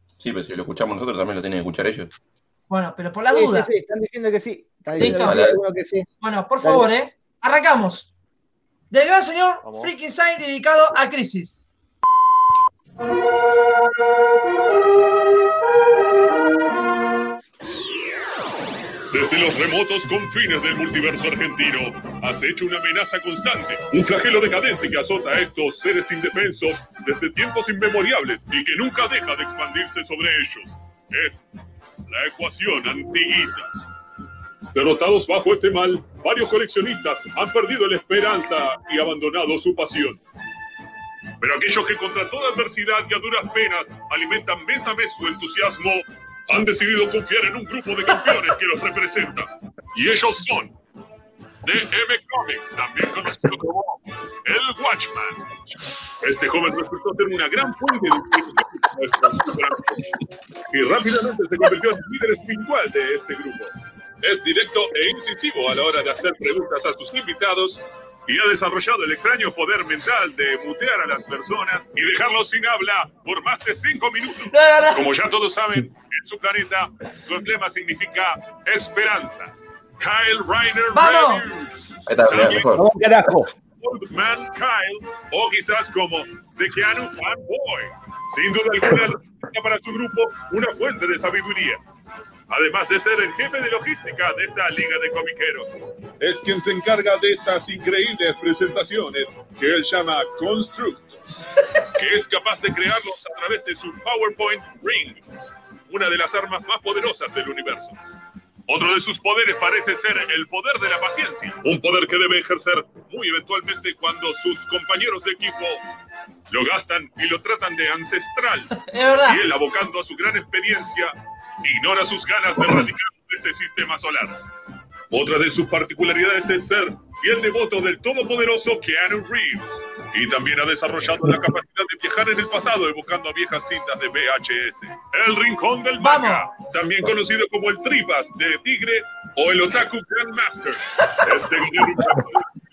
Sí, pero si lo escuchamos nosotros también lo tienen que escuchar ellos. Bueno, pero por la Sí, duda. sí, sí, están diciendo que sí. Están Listo. que sí, alguno que sí. Bueno, por Dale. favor, ¿eh? Arrancamos. Del gran señor Vamos. Freaking Side dedicado a Crisis. Desde los remotos confines del multiverso argentino, has hecho una amenaza constante, un flagelo decadente que azota a estos seres indefensos desde tiempos inmemoriales y que nunca deja de expandirse sobre ellos. Es la ecuación antiguita. Derrotados bajo este mal, varios coleccionistas han perdido la esperanza y abandonado su pasión. Pero aquellos que contra toda adversidad y a duras penas alimentan mes a mes su entusiasmo, han decidido confiar en un grupo de campeones que los representa. Y ellos son DM Comics, también conocido como el Watchman. Este joven resultó ser una gran fuente de y rápidamente se convirtió en líder espiritual de este grupo. Es directo e incisivo a la hora de hacer preguntas a sus invitados y ha desarrollado el extraño poder mental de mutear a las personas y dejarlos sin habla por más de cinco minutos. No, no, no. Como ya todos saben, en su planeta, su emblema significa esperanza. Kyle Reiner ¡Vamos! Review, Ahí está, mirá, mejor. Vamos, carajo. Old Man Kyle, o quizás como The Keanu Fanboy. Sin duda alguna, para su grupo una fuente de sabiduría. Además de ser el jefe de logística de esta liga de comiqueros. Es quien se encarga de esas increíbles presentaciones que él llama constructos, que es capaz de crearlos a través de su PowerPoint Ring, una de las armas más poderosas del universo. Otro de sus poderes parece ser el poder de la paciencia, un poder que debe ejercer muy eventualmente cuando sus compañeros de equipo lo gastan y lo tratan de ancestral, Es verdad. y él abocando a su gran experiencia, ignora sus ganas de erradicar este sistema solar. Otra de sus particularidades es ser fiel devoto del todopoderoso Keanu Reeves. Y también ha desarrollado la capacidad de viajar en el pasado evocando a viejas cintas de VHS. El Rincón del Manga, también conocido como el Tripas de Tigre o el Otaku Grandmaster. Este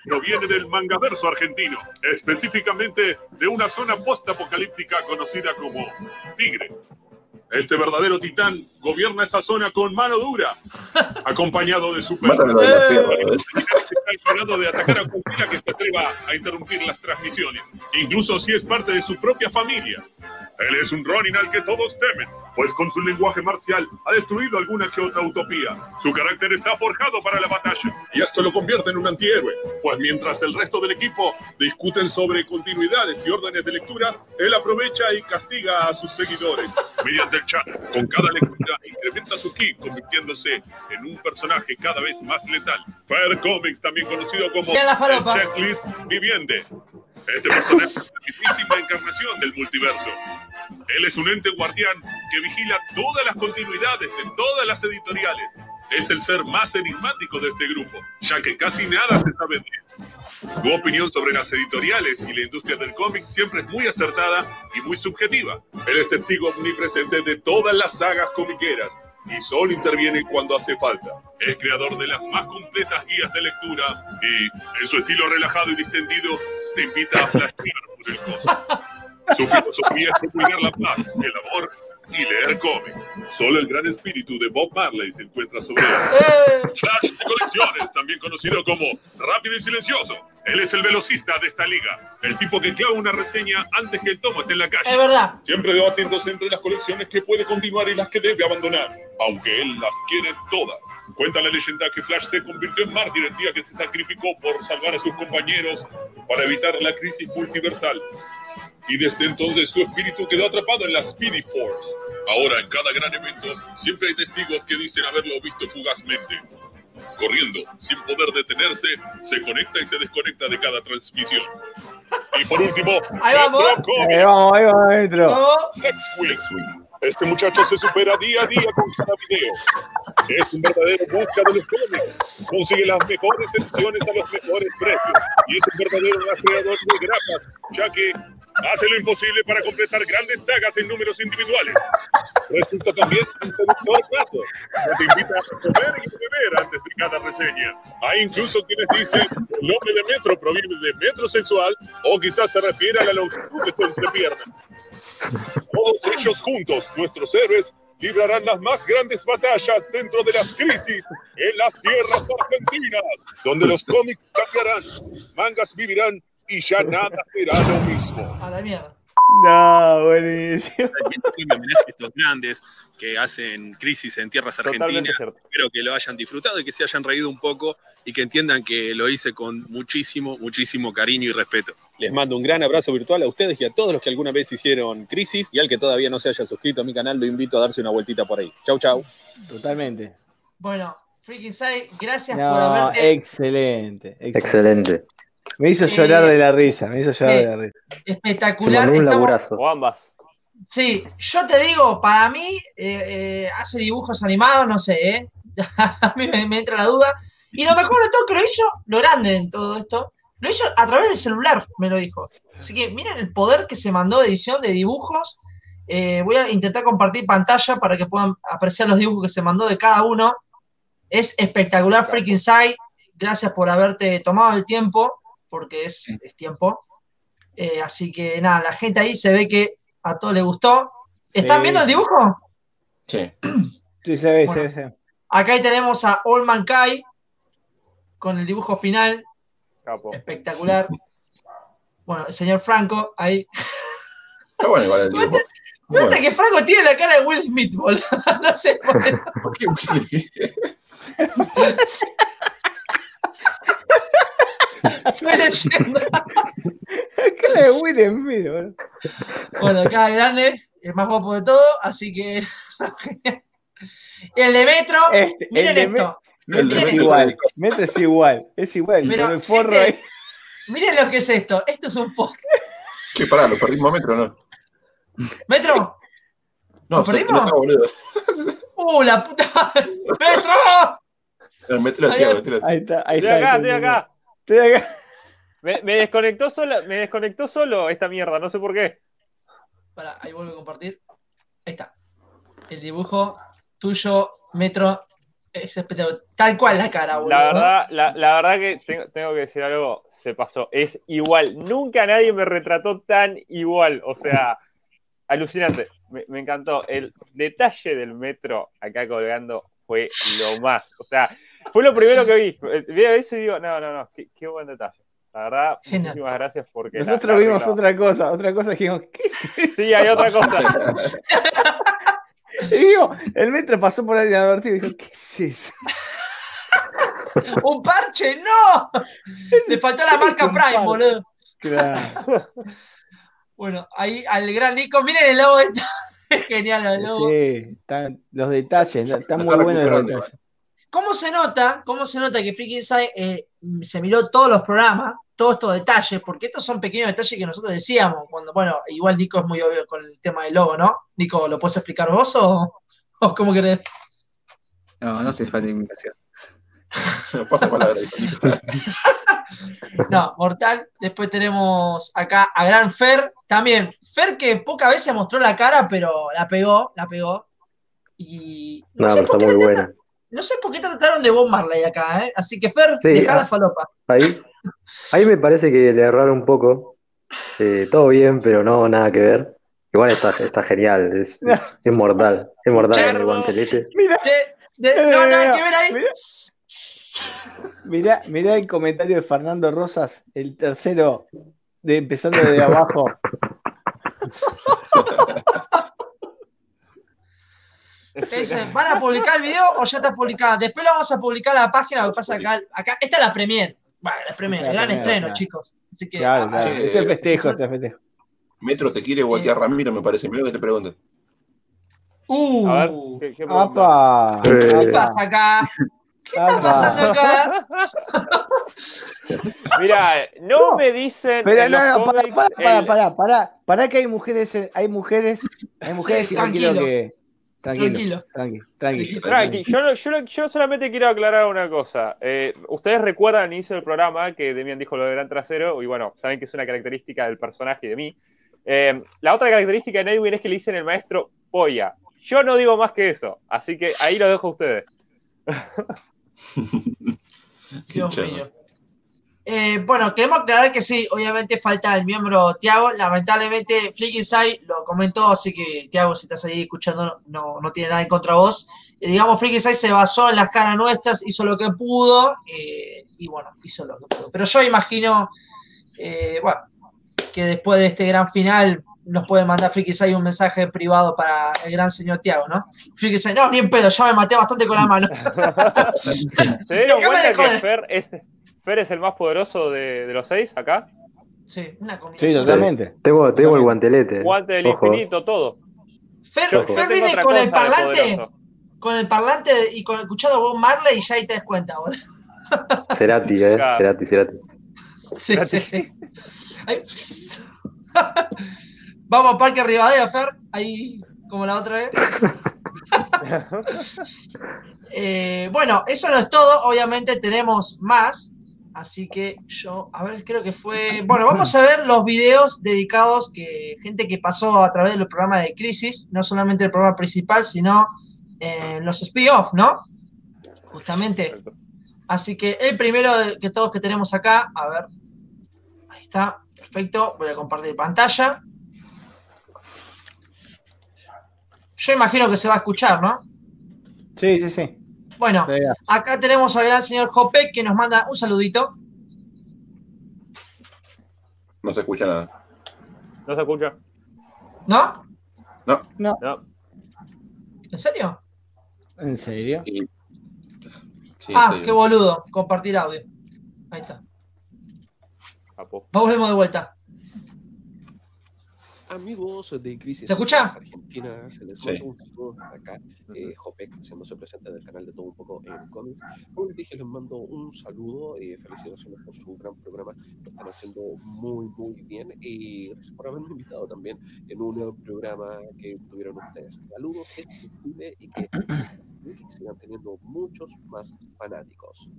proviene del mangaverso argentino, específicamente de una zona post-apocalíptica conocida como Tigre. Este verdadero titán gobierna esa zona con mano dura, acompañado de su perro. De atacar a cualquiera que se atreva a interrumpir las transmisiones, incluso si es parte de su propia familia. Él es un Ronin al que todos temen, pues con su lenguaje marcial ha destruido alguna que otra utopía. Su carácter está forjado para la batalla, y esto lo convierte en un antihéroe, pues mientras el resto del equipo discuten sobre continuidades y órdenes de lectura, él aprovecha y castiga a sus seguidores mediante el chat. Con cada lectura incrementa su ki, convirtiéndose en un personaje cada vez más letal. Fair Comics, también conocido como el Checklist Viviente. Este personaje es la mismísima encarnación del multiverso. Él es un ente guardián que vigila todas las continuidades de todas las editoriales. Es el ser más enigmático de este grupo, ya que casi nada se sabe de él. Su opinión sobre las editoriales y la industria del cómic siempre es muy acertada y muy subjetiva. Él es testigo omnipresente de todas las sagas comiqueras y solo interviene cuando hace falta. Es creador de las más completas guías de lectura y, en su estilo relajado y distendido, te invita a flashear por el cosmos. Su filosofía es promulgar la paz, el amor y leer cómics. Solo el gran espíritu de Bob Marley se encuentra sobre él. Eh, Flash de colecciones, también conocido como Rápido y Silencioso. Él es el velocista de esta liga, el tipo que clava una reseña antes que el tomo esté en la calle. es verdad. Siempre debatiéndose entre las colecciones que puede continuar y las que debe abandonar, aunque él las quiere todas. Cuenta la leyenda que Flash se convirtió en mártir el día que se sacrificó por salvar a sus compañeros para evitar la crisis multiversal. Y desde entonces su espíritu quedó atrapado en la Speedy Force. Ahora, en cada gran evento, siempre hay testigos que dicen haberlo visto fugazmente. Corriendo, sin poder detenerse, se conecta y se desconecta de cada transmisión. Y por último, Ahí vamos. Ahí vamos, ahí vamos. Sex Queen. Este muchacho se supera día a día con cada video. Es un verdadero busca de los cómics. Consigue las mejores ediciones a los mejores precios. Y es un verdadero rastreador de grapas, ya que hace lo imposible para completar grandes sagas en números individuales. Resulta también un seductor plato, que te invita a comer y beber antes de cada reseña. Hay incluso quienes dicen el nombre de metro proviene de metrosexual o quizás se refiere a la longitud de su entrepierna. Todos ellos juntos, nuestros héroes, librarán las más grandes batallas dentro de las crisis en las tierras argentinas, donde los cómics cambiarán, mangas vivirán y ya nada será lo mismo. A la mierda. No, buenísimo. un homenaje a estos grandes que hacen crisis en tierras argentinas. Espero que lo hayan disfrutado y que se hayan reído un poco y que entiendan que lo hice con muchísimo, muchísimo cariño y respeto. Les mando un gran abrazo virtual a ustedes y a todos los que alguna vez hicieron crisis y al que todavía no se haya suscrito a mi canal lo invito a darse una vueltita por ahí. Chau, chau. Totalmente. Bueno, Freaking Sai, gracias por haberte excelente, excelente. Excelente. Me hizo Eh, llorar de la risa, me hizo llorar eh, de la risa. Se espectacular. mandó un Estamos- laburazo. O ambas. Sí, yo te digo, para mí eh, eh, hace dibujos animados, no sé, ¿eh? a mí me, me entra la duda. Y lo mejor de todo que lo hizo, lo grande en todo esto, lo hizo a través del celular, me lo dijo. Así que miren el poder que se mandó de edición de dibujos. Eh, voy a intentar compartir pantalla para que puedan apreciar los dibujos que se mandó de cada uno. Es espectacular, Freaking Sai. Gracias por haberte tomado el tiempo, porque es, es tiempo. Eh, así que nada, la gente ahí se ve que a todos les gustó. ¿Están Sí. viendo el dibujo? Sí. Sí, se ve, Bueno. se ve, se ve. Acá ahí tenemos a All Mankind con el dibujo final, Capo. espectacular. Bueno, el señor Franco ahí. Está bueno igual el dibujo. Fíjate bueno. que Franco tiene la cara de Will Smith, boludo. No sé por qué. ¿Por qué Willy? Estoy leyendo. Cara de Will Smith, boludo. Bueno, acá grande, el más guapo de todo, así que. el de Metro, Este, miren el de esto. El de es igual, Metro es igual, es igual, Pero, el forro ahí. Miren lo que es esto. Esto es un forro. Che, pará, lo perdimos metro, ¿no? Metro. No, ¿Lo se perdimos? está, boludo. ¡Uh, la puta! ¡Metro! Metro Ahí Tiago, tira. Ahí está, ahí está. estoy acá. Estoy acá. Me, me desconectó solo, me desconectó solo esta mierda, no sé por qué. Para, ahí vuelvo a compartir. Ahí está. El dibujo tuyo, Metro, es espectacular. Tal cual la cara, boludo. La ¿no? verdad, la, la verdad que tengo, tengo que decir algo, se pasó. Es igual. Nunca nadie me retrató tan igual. O sea, alucinante. Me, me encantó. El detalle del metro acá colgando fue lo más. O sea, fue lo primero que vi. Vi eso y digo, no, no, no, qué, qué buen detalle. La verdad, Genial. muchísimas gracias porque. Nosotros la vimos arreglaba. otra cosa, otra cosa que dijimos, ¿qué es eso? Sí, hay otra cosa. Y digo, el metro pasó por ahí inadvertido y dijo, ¿qué es eso? ¡Un parche! ¡No! Le faltó la marca Prime, parche. boludo. Claro. Bueno, ahí al gran Nico, miren el logo de genial el logo. Sí, están los detalles, están muy buenos los detalles. ¿Cómo se nota? ¿Cómo se nota que Freaky Inside eh, se miró todos los programas, todos estos detalles? Porque estos son pequeños detalles que nosotros decíamos cuando, bueno, igual Nico es muy obvio con el tema del logo, ¿no? Nico, ¿lo puedes explicar vos o, o cómo querés? No, no hace falta invitación. Pasa palabra. No, Mortal. Después tenemos acá a Gran Fer. También, Fer que pocas veces mostró la cara, pero la pegó, la pegó. Y no, No, sé, pero está muy buena. No sé por qué trataron de Bob Marley acá, ¿eh? Así que Fer, Sí, deja ah. la falopa. Ahí, ahí me parece que le erraron un poco. Eh, todo bien, pero no, nada que ver. Igual está, está genial, es, es, es mortal. Es mortal en el guantelete. Mira, Che, de- no, nada que ver ahí. Mira. Mirá, mirá el comentario de Fernando Rosas, el tercero, de, empezando de abajo. Dicen, ¿van a publicar el video o ya está publicada? Después lo vamos a publicar en la página. Lo que pasa acá, acá esta es la premier. Bueno, la premier, La el gran premier, estreno, claro. chicos. Así que, Claro, claro. Ese festejo, ese festejo. Metro te quiere voltear Ramiro, me parece. Mira que te preguntan. uh, A ver, ¿qué? ¡Apa! ¿qué pasa acá? ¿Qué está pasando acá? Mira, no me dicen. Pero en no, los no, para, para, para, el- para, para, para que hay mujeres, hay mujeres, hay mujeres y no quiero tranquilo. que. Tranquilo, Tranquilo. tranquilo, tranquilo. Tranqui, yo, no- yo, no- yo solamente quiero aclarar una cosa. Eh, Ustedes recuerdan al inicio del programa que Demian dijo lo de gran trasero, y bueno, saben que es una característica del personaje y de mí. Eh, la otra característica de Nightwing es que le dicen el maestro polla. Yo no digo más que eso, así que ahí lo dejo a ustedes. Dios mío. Eh, bueno, queremos aclarar que sí, obviamente falta el miembro Tiago. Lamentablemente, Flick Inside lo comentó, así que Tiago, si estás ahí escuchando, no, no tiene nada en contra de vos. Eh, digamos, Flick Inside se basó en las caras nuestras, hizo lo que pudo, eh, y bueno, hizo lo que pudo. Pero yo imagino, eh, bueno, que después de este gran final nos puede mandar Freaky Inside un mensaje privado para el gran señor Tiago, ¿no? Freaky Inside, no, ni en pedo, ya me maté bastante con la mano. ¿Se dieron cuenta que. Fer es, Fer es el más poderoso de, de los seis acá? Sí, una Sí, combinación. totalmente. Tengo, tengo el guantelete. Guante del Ojo. infinito, todo. Fer, Yo, viene con el parlante, con el parlante y con escuchando a Bob Marley y ya ahí te das cuenta, boludo. Cerati, eh. Claro. Cerati, Cerati. Sí, sí, sí. Vamos a Parque Rivadavia, Fer, ahí como la otra vez. Eh, bueno, eso no es todo, obviamente tenemos más, así que yo, a ver, creo que fue, bueno, vamos a ver los videos dedicados que gente que pasó a través del programa de Crisis, no solamente el programa principal, sino eh, los spin-off, ¿no? Justamente. Así que el primero que todos que tenemos acá, a ver, ahí está, perfecto, voy a compartir pantalla. Yo imagino que se va a escuchar, ¿no? Sí, sí, sí. Bueno, acá tenemos al gran señor Jopek que nos manda un saludito. No se escucha nada. ¿No se escucha? ¿No? No. ¿En serio? ¿En serio? Sí, ah, qué boludo. Compartir audio. Ahí está. Capo. Volvemos de vuelta. Amigos de Crisis ¿Se escucha? Argentina, se les Sí. un saludo acá. Eh, Jopek, haciéndose presente del canal de todo un poco en cómics. Como les dije, les mando un saludo. Eh, felicitaciones por su gran programa. Lo están haciendo muy, muy bien. Y gracias por haberme invitado también en un programa que tuvieron ustedes. Saludos, que y que sigan teniendo muchos más fanáticos.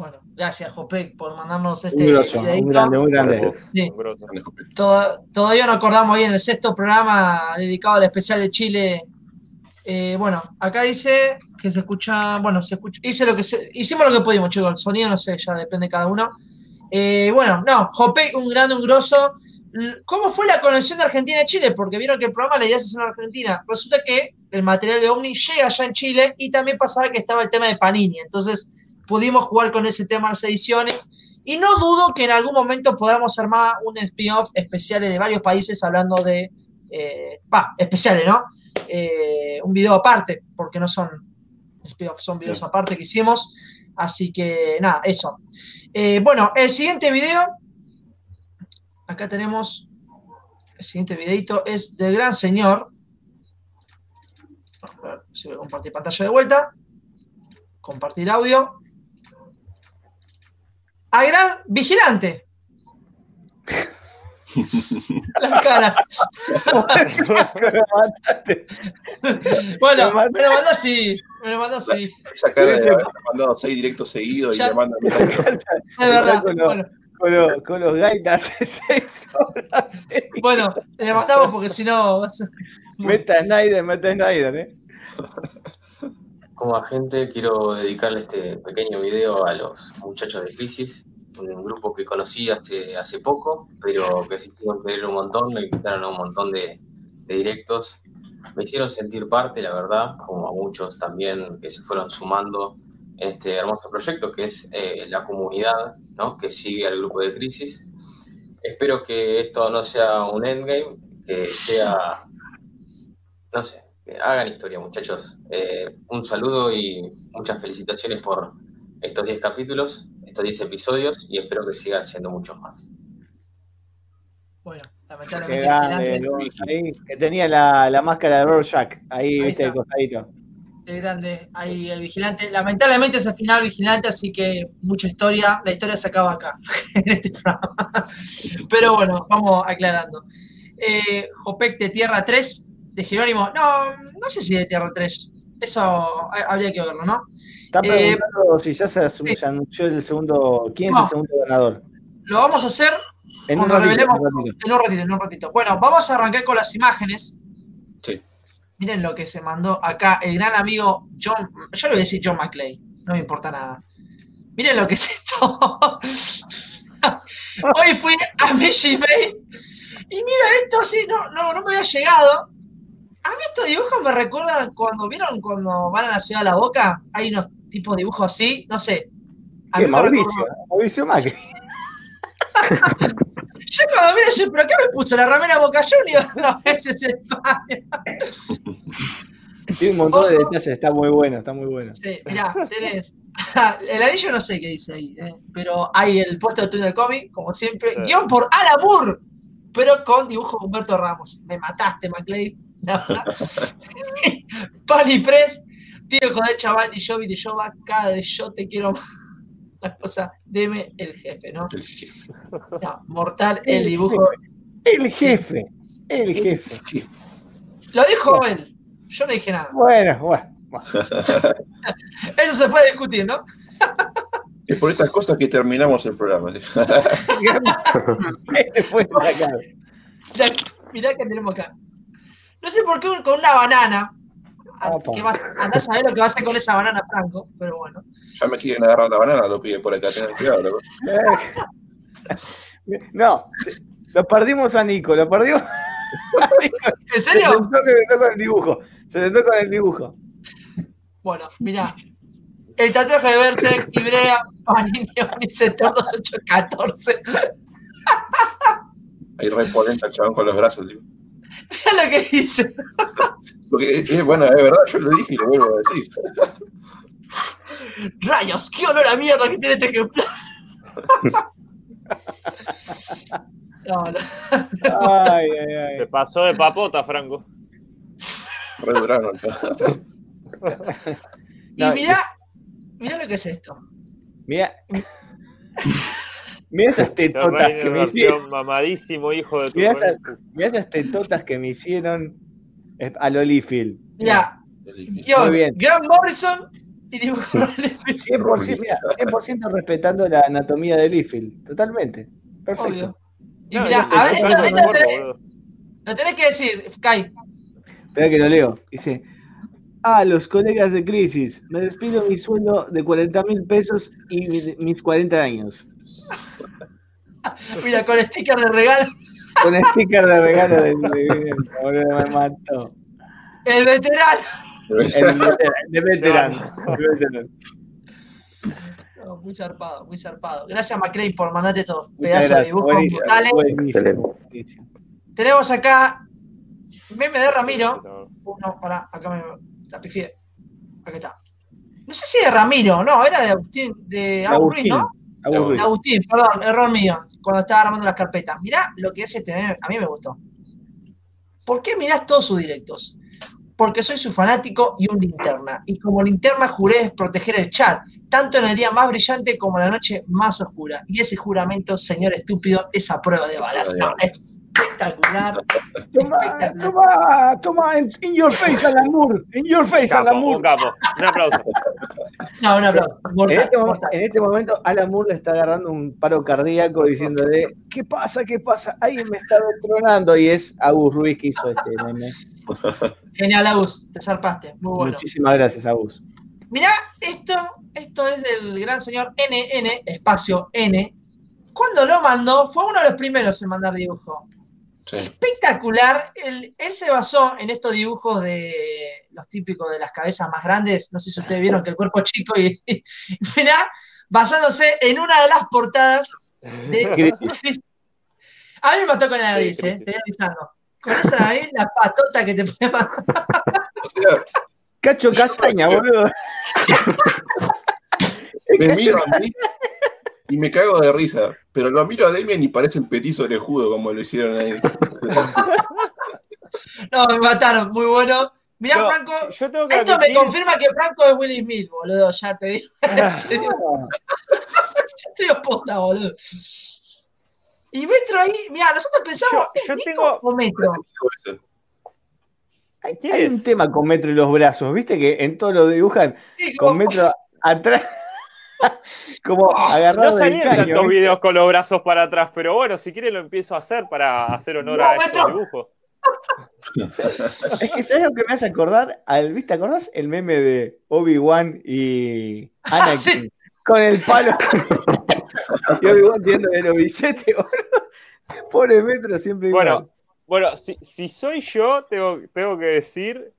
Bueno, gracias, Jopek, por mandarnos este Un grosso, un grande, muy grande. Sí. Todo- todavía nos acordamos ahí en el sexto programa dedicado al especial de Chile. Eh, bueno, acá dice que se escucha, bueno, se escucha, hice lo que se- hicimos lo que pudimos, chicos, el sonido no sé, ya depende de cada uno. Eh, bueno, no, Jope, un grande, un grosso. ¿Cómo fue la conexión de Argentina y Chile? Porque vieron que el programa la idea es en Argentina. Resulta que el material de Omni llega allá en Chile y también pasaba que estaba el tema de Panini. Entonces pudimos jugar con ese tema en las ediciones. Y no dudo que en algún momento podamos armar un spin-off especial de varios países hablando de. eh, Va, especiales, ¿no? Eh, un video aparte, porque no son spin-off, son videos aparte que hicimos. Así que nada, eso. Eh, bueno, el siguiente video. Acá tenemos. El siguiente videito es del gran señor. A ver si voy a compartir pantalla de vuelta. Compartir audio. A gran vigilante. La cara. bueno, me lo mandó así. Me lo mandó así. Esa cara de haber mandado seis directos seguidos y Ya. le mandan Es verdad. Con los, Bueno, con los, con los gaitas seis horas. bueno, le mandamos porque si no. Meta Snyder, meta Snyder, ¿eh? Como agente, quiero dedicarle este pequeño video a los muchachos de Crisis, un grupo que conocí hace, hace poco, pero que hicieron querer un montón, me invitaron a un montón de, de directos. Me hicieron sentir parte, la verdad, como a muchos también que se fueron sumando en este hermoso proyecto que es eh, la comunidad ¿no? que sigue al grupo de Crisis. Espero que esto no sea un endgame, que sea, no sé, hagan historia, muchachos. Eh, un saludo y muchas felicitaciones por estos 10 capítulos, estos 10 episodios y espero que sigan siendo muchos más. Bueno, Qué lamentablemente. grande, ahí, que tenía la, la máscara de Rorschach, ahí, Ahí viste, el costadito. el grande, ahí el vigilante. Lamentablemente es el final vigilante, así que mucha historia. La historia se acaba acá, en este programa. Pero bueno, vamos aclarando. Eh, Jopec de Tierra 3, de Jerónimo. No, no sé si de Tierra 3. Eso ha- habría que verlo, ¿no? Está Eh, preguntando si ya se, se anunció el segundo. ¿Quién es el segundo ganador? Lo vamos a hacer En un cuando ratito, revelemos. en un ratito. En un ratito, en un ratito. Bueno, vamos a arrancar con las imágenes. Sí. Miren lo que se mandó acá el gran amigo John. Yo le voy a decir John McClay, no me importa nada. Miren lo que es esto. Hoy fui a Michi Bay y mira esto así, no, no, no me había llegado. A mí estos dibujos me recuerdan cuando vieron cuando van a la ciudad de la boca, hay unos tipos de dibujos así, no sé. A ¿Qué, mí Mauricio? Mauricio Macri. Yo cuando mira, yo, ¿pero qué me puso? ¿La ramera Boca Junior? No, ese es España. Tiene un montón de detalles, está muy bueno, está muy bueno. Sí, mirá, tenés. El anillo no sé qué dice ahí, eh, pero hay el puesto de túnel cómic, como siempre. Sí. Guión por Alamur, pero con dibujo de Humberto Ramos. Me mataste, McLean. La verdad. Pani Press, tío joder, chaval, y yo vi de yo va cada de yo te quiero. La cosa, deme el jefe, ¿no? El jefe. No, mortal el dibujo. El jefe, el jefe. Lo dijo él. Yo no dije nada. Bueno, bueno. bueno. Eso se puede discutir, ¿no? Es por estas cosas que terminamos el programa. Este Mirá que tenemos acá. No sé por qué un- con una banana. a- Opa. Que vas, andá a saber lo que va a hacer con esa banana, Franco, pero bueno. Ya me quieren agarrar la banana, lo pide por acá. Tengan cuidado, loco. No, se- lo perdimos a Nico, lo perdimos. ¿En Se serio? sentó, se sentó con el dibujo. Se sentó con el dibujo. Bueno, mirá. El tatuaje de Berserk, Ibrea, Panini, Omnisetor 2814. Ahí repolenta el chabón con los brazos, tío. Mirá lo que dice. Porque es, es- bueno, es verdad, yo lo dije y lo vuelvo a decir. Rayos, qué olor a mierda que tiene este ejemplar. No, no. Ay, ay, ay. Se pasó de papota, Franco. Y mirá, mirá lo que es esto. Mira. Mira esas tetotas que me hicieron. mamadísimo, hijo de tu Mirá esas, mirá esas tetotas que me hicieron eh, a Lolifield. Mirá, Muy guion, bien. Grant Morrison, y Liefeld. 100%, mira, 100% respetando la anatomía de Liefeld. Totalmente. Perfecto. Obvio. Y No, mirá, yo- a ver, yo esto, tenés- lo tenés que decir, Kai. Espera que lo leo. Dice, a los colegas de crisis, me despido mi sueldo de 40 mil pesos y mi- mis 40 años. Mira, con sticker de regalo. Con sticker de regalo me mató. El veterano. El veterano, de veterano. de veterano. No, muy zarpado, muy zarpado. Gracias, McCray, por mandarte estos Muchas pedazos de dibujos buenísimo, brutales. buenísimo, buenísimo. Tenemos acá meme de Ramiro. Uno, para, acá me la pifié. Aquí está. No sé si de Ramiro, no, era de Agustín, de Agustín, ¿no? Agustín, perdón, error mío, cuando estaba armando las carpetas. Mirá lo que es este meme, a mí me gustó. ¿Por qué mirás todos sus directos? Porque soy su fanático y un linterna. Y como linterna juré proteger el chat, tanto en el día más brillante como en la noche más oscura. Y ese juramento, señor estúpido, es a prueba de balas. No, espectacular. Toma, toma, toma, in, in your face, Alan Moore. In your face, Alan un capo. Un aplauso. No, un aplauso. En este, en este momento, Alan Moore le está agarrando un paro cardíaco diciéndole: ¿Qué pasa? ¿Qué pasa? Alguien me está detronando. Y es Agus Ruiz que hizo este meme. Genial, Agus, te zarpaste. Muy bueno. Muchísimas gracias, Agus. Mirá, esto, esto es del gran señor NN, espacio N. Cuando lo mandó, fue uno de los primeros en mandar dibujo. Sí. Espectacular. Él, él se basó en estos dibujos de los típicos de las cabezas más grandes. No sé si ustedes vieron que el cuerpo es chico y, y mirá, basándose en una de las portadas de. A mí me mató con la nariz, eh, te voy avisando. Con esa nariz, la patota que te puede matar. Cacho Castaña, boludo. me miro a mí y me cago de risa. Pero lo miro a Demian y parece el petizo orejudo como lo hicieron ahí. No, me mataron, muy bueno. Mirá, No, Franco, yo tengo que esto me confirma que Franco es Willy Smith, boludo, ya te digo. te digo, ya te digo posta, boludo. Y Metro ahí, mira, nosotros pensamos, ¿es yo Nico tengo- o Metro? Hay, un tema con Metro y los brazos. ¿Viste que en todo lo dibujan Sí, con Metro atrás? como agarrado No del caño. tantos videos con los brazos para atrás, pero bueno, si quieren lo empiezo a hacer para hacer honor No, a estos Beto. dibujos. Es que ¿sabes lo que me hace acordar? Al, ¿Viste? ¿Acordás el meme de Obi-Wan y Anakin? Sí. Con el palo. y Obi-Wan tirando el billete, boludo. Pobre Metro siempre igual. Bueno, bueno, si, si soy yo, tengo, tengo que decir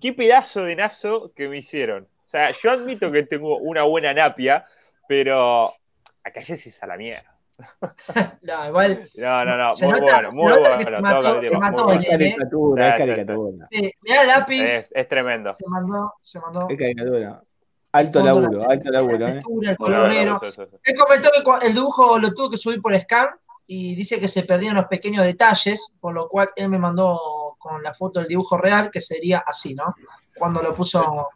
qué pedazo de nazo que me hicieron. O sea, yo admito que tengo una buena napia, pero acá ya es a la mierda. No, igual. No, no, no, muy nota- bueno, muy bueno. se mató- se mató es el- caricatura, es caricatura. Sí, mirá el lápiz, Es, es tremendo. se mandó, se mandó. Es caricatura. Alto fondo, laburo, la- alto laburo, la ¿eh? textura, el Bueno, color bueno, negro. eso, eso, eso. Él comentó que el dibujo lo tuvo que subir por scan y dice que se perdieron los pequeños detalles, por lo cual él me mandó con la foto del dibujo real, que sería así, ¿no? Cuando lo puso.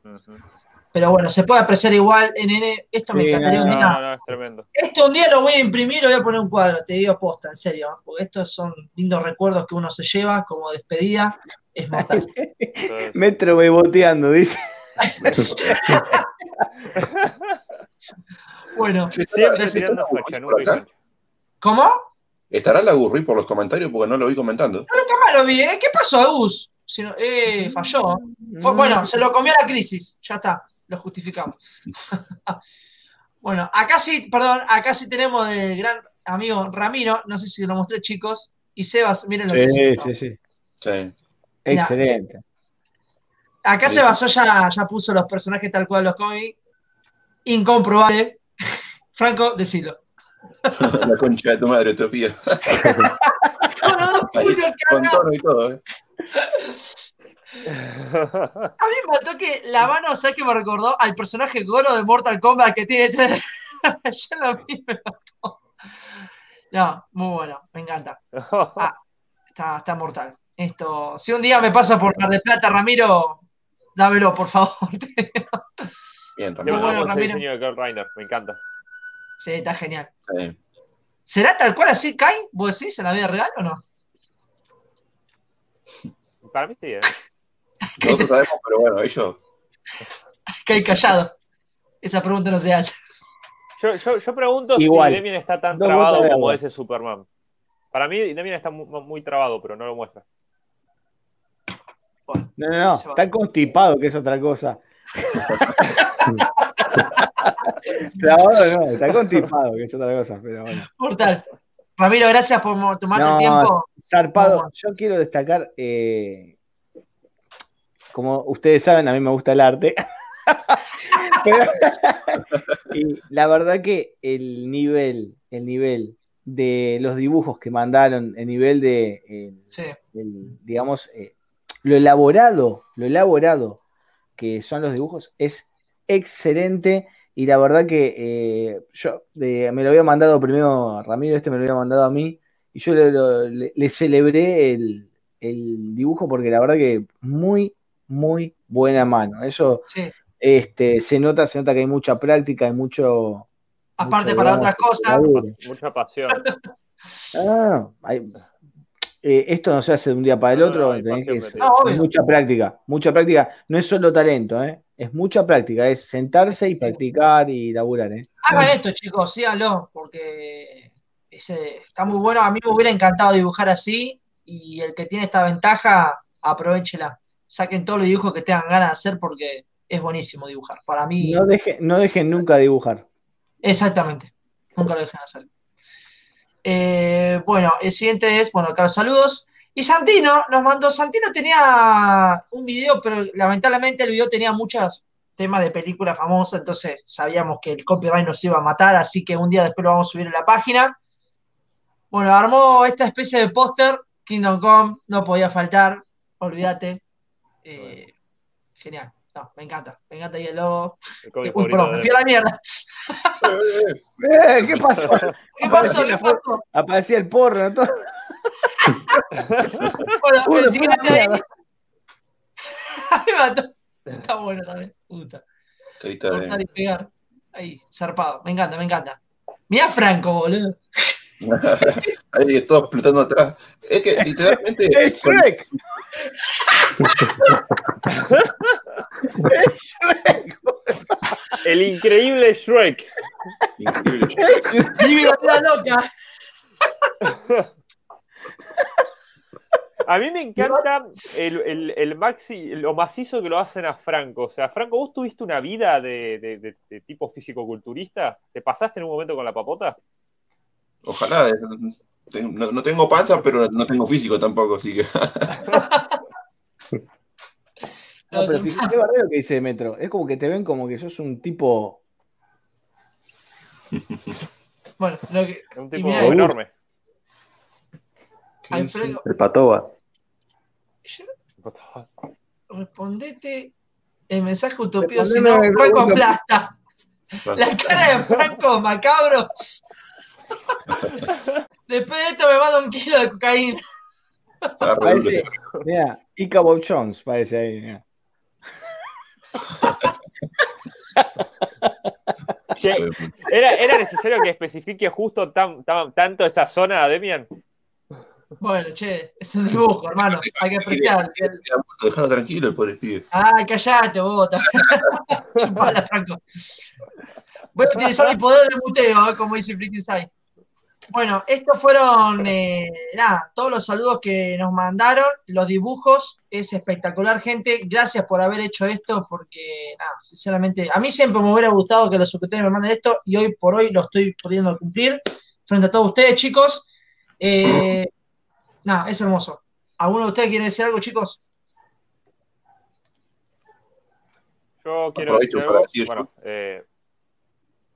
Pero bueno, se puede apreciar igual, NN. Esto me Sí, encantaría un día. no, no, es tremendo. Esto un día lo voy a imprimir, lo voy a poner un cuadro, te digo posta, en serio, ¿eh? porque estos son lindos recuerdos que uno se lleva como despedida. Es mortal. Metro beboteando, dice. Bueno. ¿cómo? ¿Estará la Gurri por los comentarios? Porque no lo vi comentando. No, nunca más lo vi, ¿eh? ¿Qué pasó, Agus? Si no- eh, falló. Fue, bueno, se lo comió la crisis. Ya está, lo justificamos. bueno, acá sí, perdón, acá sí tenemos del gran amigo Ramiro. No sé si lo mostré, chicos. Y Sebas, miren lo que Sí, sí, sí. Sí. Excelente. Acá Sí, se sí. basó, ya, ya puso los personajes tal cual los cómics. Incomprobable. Franco, decilo. la concha de tu madre, Sofía. Con los dos puños Con cargados. tono y todo, ¿eh? A mí me mató que la mano, ¿sabes qué me recordó? Al personaje Goro de Mortal Kombat que tiene tres. ya lo vi, me mató. No, muy bueno, me encanta. Está, está mortal. Esto, si un día me pasa por Mar de Plata, Ramiro, dámelo, por favor. Bien, Yo Ramiro. bueno, Ramiro. de me encanta. sí, está genial. Sí. ¿Será tal cual así, Kai? ¿Vos decís en la vida real o no? Para mí sí, ¿eh? Nosotros sabemos, pero bueno, ellos. Kai callado. Esa pregunta no se hace. Yo, yo, yo pregunto Igual. si Demian está tan trabado como ese Superman. Para mí, Demian está muy, muy trabado, pero no lo muestra. Bueno, No, no, no. Está constipado, que es otra cosa. Trabado no, está constipado, que es otra cosa, pero bueno. mortal. Ramiro, gracias por tomarte No, el tiempo. Zarpado, Vamos. yo quiero destacar, eh, como ustedes saben, a mí me gusta el arte. Pero- y la verdad que el nivel, el nivel de los dibujos que mandaron, el nivel de, Sí. el, digamos, eh, lo elaborado, lo elaborado que son los dibujos es excelente y la verdad que eh, yo de- me lo había mandado primero Ramiro, este me lo había mandado a mí y yo le, le- le celebré el, el dibujo porque la verdad que muy, muy buena mano. Eso Sí. este, se nota, se nota que hay mucha práctica, hay mucho... Aparte, mucho, para digamos, otras cosas, laburo. Mucha pasión. Hay- eh, esto no se hace de un día para el otro, no, hay tenés pasión que- metida. No, obvio. mucha práctica, mucha práctica. No es solo talento, ¿eh? es mucha práctica, es sentarse y practicar y laburar. ¿eh? hagan esto, chicos, síganlo, porque ese, está muy bueno. A mí me hubiera encantado dibujar así y el que tiene esta ventaja, aprovechela. Saquen todos los dibujos que tengan ganas de hacer porque es buenísimo dibujar. Para mí, No, deje- no dejen nunca dibujar. exactamente. Nunca lo dejen hacer. Eh, bueno, el siguiente es, bueno, acá los saludos. Y Santino nos mandó, Santino tenía un video, pero lamentablemente el video tenía muchos temas de películas famosas, entonces sabíamos que el copyright nos iba a matar, así que un día después lo vamos a subir en la página. Bueno, armó esta especie de póster, Kingdom Come, no podía faltar, olvídate. Eh, genial, no, me encanta, me encanta ahí el logo. El Uy, perdón, me fui a la mierda. Eh, ¿Qué pasó? ¿Qué pasó? ¿Qué pasó? Aparecía el porro, ¿no? Todo- Bueno, Uy, a la siguiente ahí. mierda. Me mató. Está bueno también. Puta. Carita de- Cortar y pegar. Ahí, zarpado. Me encanta, me encanta. Mirá Franco, boludo. Ahí todo explotando atrás. Es que literalmente. ¡Es Shrek! El increíble Shrek. Increíble. ¡Es Shrek! Mi vida loca. A mí me encanta el, el, el maxi, lo macizo que lo hacen a Franco. O sea, Franco, ¿vos tuviste una vida de, de- de- de tipo físico-culturista? ¿Te pasaste en un momento con la papota? Ojalá. No, no tengo panza, pero no tengo físico tampoco, así que. No, pero fíjate, lo que dice Metro. Es como que te ven como que sos un tipo. Bueno, lo que. Es un tipo mirá, enorme. Alfredo, El patoba. respondete el mensaje utopío, si no, Franco aplasta. La cara de Franco, macabro. Después de esto me manda un kilo de cocaína. Ah, Parece, mira, Ika Bob Jones parece ahí. mirá. Che, ¿Era, ¿Era necesario que especifique justo tan, tan- tanto esa zona, Demian? Bueno, che, es un dibujo, hermano. Hay que apreciar. Dejalo tranquilo, el pobre pibe. Ay, callate, bota. Chupala, Franco. Voy a utilizar mi poder de muteo, ¿eh? como dice Freaking Sai. Bueno, estos fueron, eh, nada, todos los saludos que nos mandaron, los dibujos, es espectacular, gente. Gracias por haber hecho esto, porque, nada, sinceramente, a mí siempre me hubiera gustado que los suscriptores me manden esto, y hoy por hoy lo estoy pudiendo cumplir frente a todos ustedes, chicos. Eh, nada, es hermoso. ¿Alguno de ustedes quiere decir algo, chicos? Yo quiero decir algo. Bueno, eh,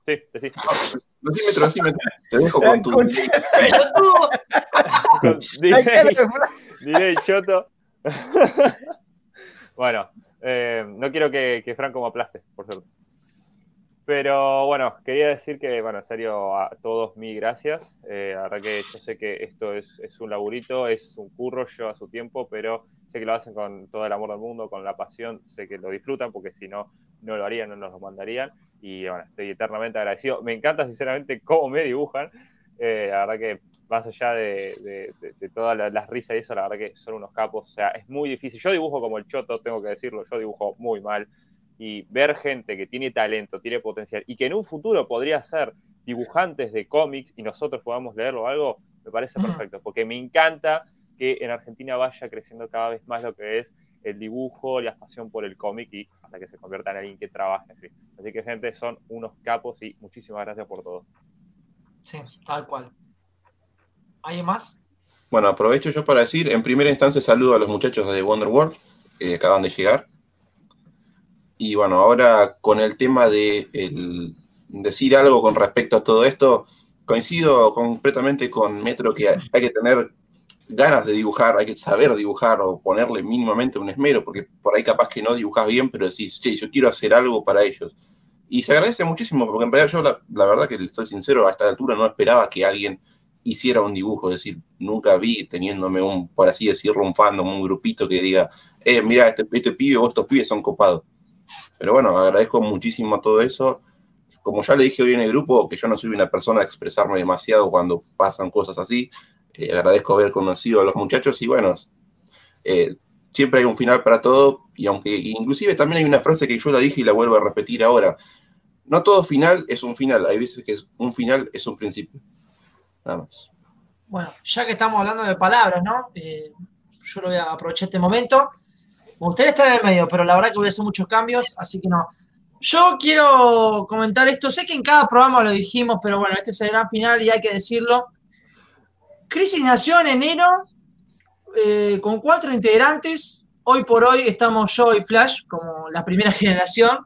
sí. Decímetro, decímetro. Te dejo con tu. ¡Pelotudo! Choto. bueno, eh, no quiero que, que Franco me aplaste, por cierto. Pero bueno, quería decir que, bueno, en serio, a todos mil gracias. Eh, la verdad que yo sé que esto es, es un laburito, es un curro, lleva su tiempo, pero sé que lo hacen con todo el amor del mundo, con la pasión, sé que lo disfrutan, porque si no, no lo harían, no nos lo mandarían. Y bueno, estoy eternamente agradecido. Me encanta, sinceramente, cómo me dibujan. Eh, la verdad que más allá de, de- todas la- las risas y eso, la verdad que son unos capos. O sea, es muy difícil. Yo dibujo como el choto, tengo que decirlo, yo dibujo muy mal. Y ver gente que tiene talento, tiene potencial y que en un futuro podría ser dibujantes de cómics y nosotros podamos leerlo o algo, me parece perfecto, porque me encanta que en Argentina vaya creciendo cada vez más lo que es el dibujo, la pasión por el cómic y hasta que se convierta en alguien que trabaje. Así. así que, gente, son unos capos y muchísimas gracias por todo. Sí, tal cual. ¿Hay más? Bueno, aprovecho yo para decir, en primera instancia saludo a los muchachos de Wonder World que acaban de llegar. Y bueno, ahora con el tema de decir algo con respecto a todo esto, coincido completamente con Metro que hay que tener ganas de dibujar, hay que saber dibujar o ponerle mínimamente un esmero, porque por ahí capaz que no dibujas bien, pero decís, che, yo quiero hacer algo para ellos. Y se agradece muchísimo, porque en realidad yo la, verdad que soy sincero, a esta altura no esperaba que alguien hiciera un dibujo, es decir, nunca vi teniéndome un, por así decirlo, un fandom, un grupito que diga, eh, mira, este, este pibe o estos pibes son copados. Pero bueno, agradezco muchísimo todo eso. Como ya le dije hoy en el grupo, que yo no soy una persona de expresarme demasiado cuando pasan cosas así, eh, agradezco haber conocido a los muchachos y bueno, eh, siempre hay un final para todo y aunque inclusive también hay una frase que yo la dije y la vuelvo a repetir ahora, no todo final es un final, hay veces que un final es un principio. Nada más. Bueno, ya que estamos hablando de palabras, ¿no? Eh, yo lo voy a aprovechar este momento. Ustedes están en el medio, pero la verdad que voy a hacer muchos cambios, así que no. Yo quiero comentar esto, sé que en cada programa lo dijimos, pero bueno, este es el gran final y hay que decirlo. Crisis nació en enero eh, con cuatro integrantes. Hoy por hoy estamos yo y Flash como la primera generación,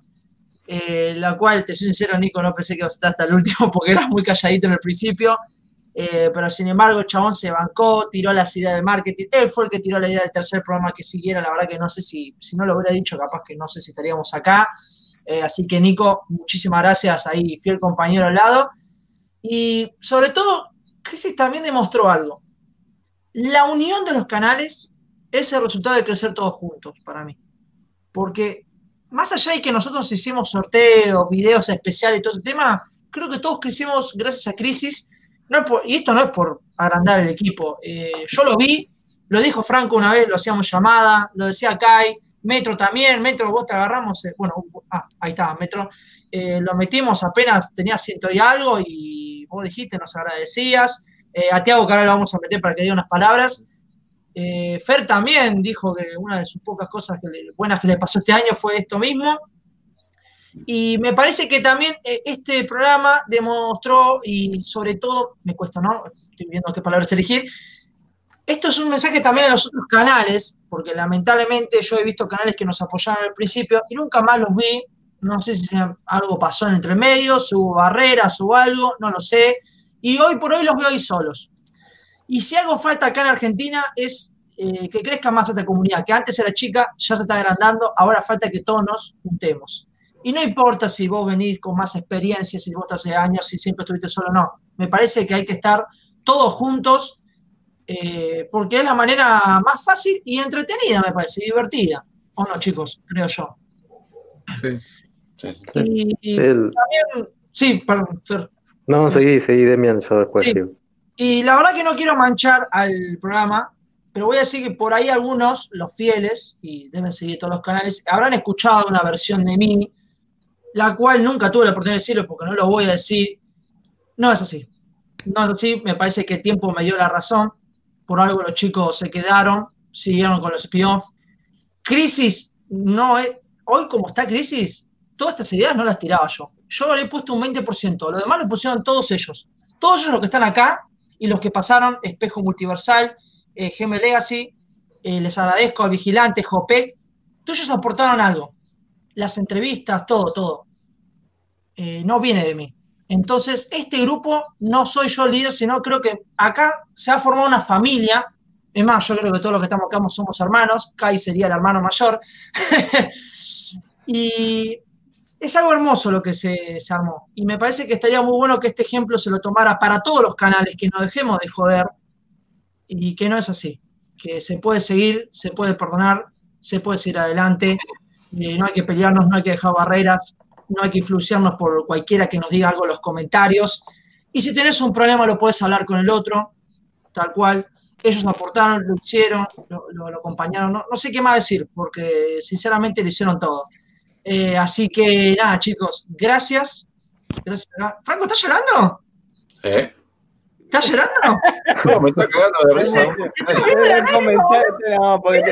eh, la cual, te soy sincero, Nico, no pensé que iba a estar hasta el último porque era muy calladito en el principio. Eh, pero sin embargo, el chabón se bancó, tiró las ideas de marketing. Él fue el que tiró la idea del tercer programa que siguiera. La verdad que no sé si, si no lo hubiera dicho, capaz que no sé si estaríamos acá. así que, Nico, muchísimas gracias ahí, fiel compañero al lado. Y sobre todo, Crisis también demostró algo. La unión de los canales es el resultado de crecer todos juntos, para mí. Porque más allá de que nosotros hicimos sorteos, videos especiales y todo ese tema, creo que todos crecimos gracias a Crisis. Y esto no es por agrandar el equipo. Eh, yo lo vi, lo dijo Franco una vez, lo hacíamos llamada, lo decía Kai, Metro también, Metro, vos te agarramos, eh, bueno, ah, ahí estaba, Metro, eh, lo metimos apenas tenía ciento y algo y vos dijiste, nos agradecías. A Tiago que ahora lo vamos a meter para que diga unas palabras. Fer también dijo que una de sus pocas cosas buenas que le pasó este año fue esto mismo. Y me parece que también este programa demostró, y sobre todo, me cuesta, ¿no? Estoy viendo qué palabras elegir, esto es un mensaje también a los otros canales, porque lamentablemente yo he visto canales que nos apoyaron al principio y nunca más los vi. No sé si algo pasó en entre medios, hubo barreras o algo, no lo sé. Y hoy por hoy los veo ahí solos. Y si algo falta acá en Argentina es eh, que crezca más esta comunidad, que antes era chica, ya se está agrandando, ahora falta que todos nos juntemos. Y no importa si vos venís con más experiencia, si vos hace años, si siempre estuviste solo, no. Me parece que hay que estar todos juntos eh, porque es la manera más fácil y entretenida, me parece, divertida. ¿O no, chicos? Creo yo. Sí. sí, Y, también, sí, perdón, Fer. No, seguí, seguí, Demian, yo después Y la verdad que no quiero manchar al programa, pero voy a decir que por ahí algunos, los fieles, y deben seguir todos los canales, habrán escuchado una versión de mí, la cual nunca tuve la oportunidad de decirlo porque no lo voy a decir. No es así. No es así, me parece que el tiempo me dio la razón por algo los chicos se quedaron, siguieron con los spin-off. Crisis, no es, hoy como está Crisis, todas estas ideas no las tiraba yo. Yo le he puesto un 20%, lo demás lo pusieron todos ellos. Todos ellos los que están acá y los que pasaron, Espejo Multiversal, eh, GM Legacy, eh, les agradezco al Vigilante, Jopec, todos ellos aportaron algo. Las entrevistas, todo, todo. Eh, no viene de mí. Entonces, este grupo no soy yo el líder, sino creo que acá se ha formado una familia. Es más, yo creo que todos los que estamos acá somos hermanos. Kai sería el hermano mayor. y es algo hermoso lo que se, se, armó. Y me parece que estaría muy bueno que este ejemplo se lo tomara para todos los canales, que no dejemos de joder y que no es así. Que se puede seguir, se puede perdonar, se puede seguir adelante. Eh, no hay que pelearnos, no hay que dejar barreras no hay que influenciarnos por cualquiera que nos diga algo en los comentarios. Y si tenés un problema lo puedes hablar con el otro, tal cual. Ellos aportaron, lo hicieron, lo, acompañaron. No, sé qué más decir, porque sinceramente lo hicieron todo. Eh, así que nada, chicos, gracias. gracias. Franco, ¿estás llorando? ¿Eh? ¿Estás llorando? No, me está cagando de risa. No, porque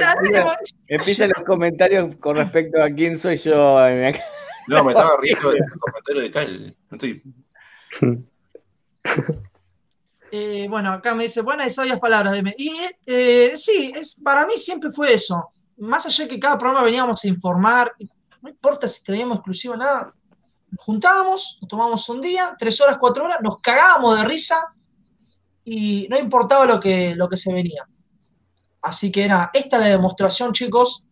empiezan los comentarios con respecto a quién soy yo. No, me estaba riendo del comentario de Cal. Estoy... Eh, bueno, acá me dice, buenas y sabias palabras. Dime. Y eh, sí, es, para mí siempre fue eso. Más allá de que cada programa veníamos a informar, no importa si teníamos exclusivo o nada, nos juntábamos, nos tomábamos un día, tres horas, cuatro horas, nos cagábamos de risa y no importaba lo que, lo que se venía. Así que nada, esta es la demostración, chicos,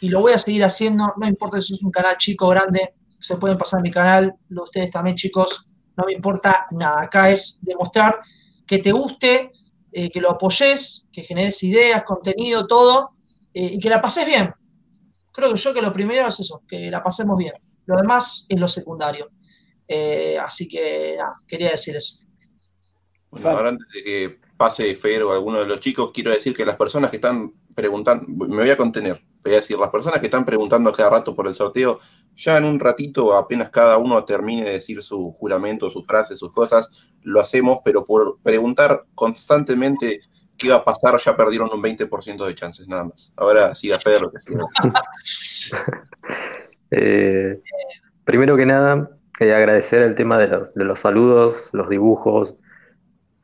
y lo voy a seguir haciendo, no importa si es un canal chico o grande, se pueden pasar a mi canal, lo ustedes también, chicos, no me importa nada. Acá es demostrar que te guste, eh, que lo apoyes, que generes ideas, contenido, todo, eh, y que la pases bien. Creo que yo que lo primero es eso, que la pasemos bien. Lo demás es lo secundario. Eh, así que nada, quería decir eso. Bueno, ahora antes de que pase Fer o alguno de los chicos, quiero decir que las personas que están preguntando, me voy a contener, voy a decir, las personas que están preguntando cada rato por el sorteo, ya en un ratito, apenas cada uno termine de decir su juramento, su frase, sus cosas, lo hacemos, pero por preguntar constantemente qué va a pasar, ya perdieron un 20% de chances, nada más. Ahora siga Fer, lo que siga. Eh, primero que nada, quería agradecer el tema de los, de los saludos, los dibujos,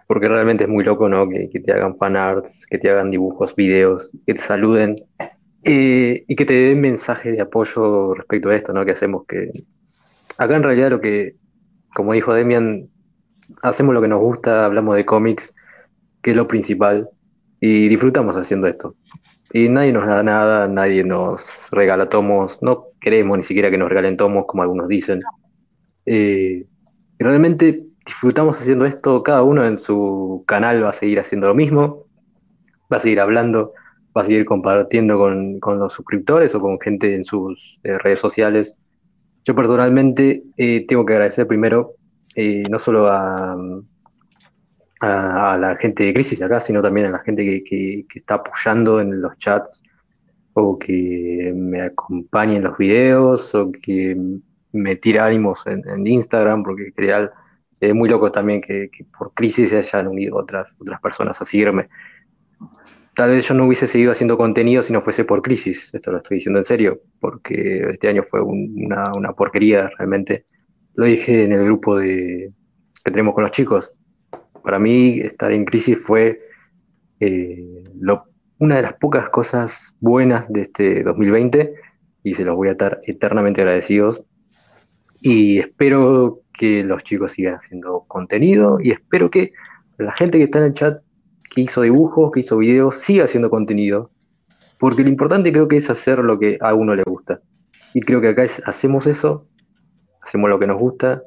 porque realmente es muy loco, ¿no? Que, que te hagan fanarts, que te hagan dibujos, videos, que te saluden eh, y que te den mensaje de apoyo respecto a esto, ¿no? Que hacemos que... Acá en realidad lo que, como dijo Demian, hacemos lo que nos gusta, hablamos de cómics, que es lo principal, y disfrutamos haciendo esto. Y nadie nos da nada, nadie nos regala tomos, no queremos ni siquiera que nos regalen tomos, como algunos dicen. Eh, realmente disfrutamos haciendo esto, cada uno en su canal va a seguir haciendo lo mismo, va a seguir hablando, va a seguir compartiendo con, los suscriptores o con gente en sus eh, redes sociales. Yo personalmente eh, tengo que agradecer primero no solo a, a, la gente de Crisis acá, sino también a la gente que, está apoyando en los chats o que me acompaña en los videos o que me tira ánimos en, Instagram, porque real es muy loco también que, por Crisis se hayan unido otras, otras personas a seguirme. Tal vez yo no hubiese seguido haciendo contenido si no fuese por Crisis, esto lo estoy diciendo en serio, porque este año fue una, una porquería realmente. Lo dije en el grupo de, que tenemos con los chicos, para mí estar en crisis fue eh, una de las pocas cosas buenas de este 2020 y se los voy a estar eternamente agradecidos. Y espero que los chicos sigan haciendo contenido y espero que la gente que está en el chat, que hizo dibujos, que hizo videos, siga haciendo contenido. Porque lo importante creo que es hacer lo que a uno le gusta. Y creo que acá hacemos eso, hacemos lo que nos gusta.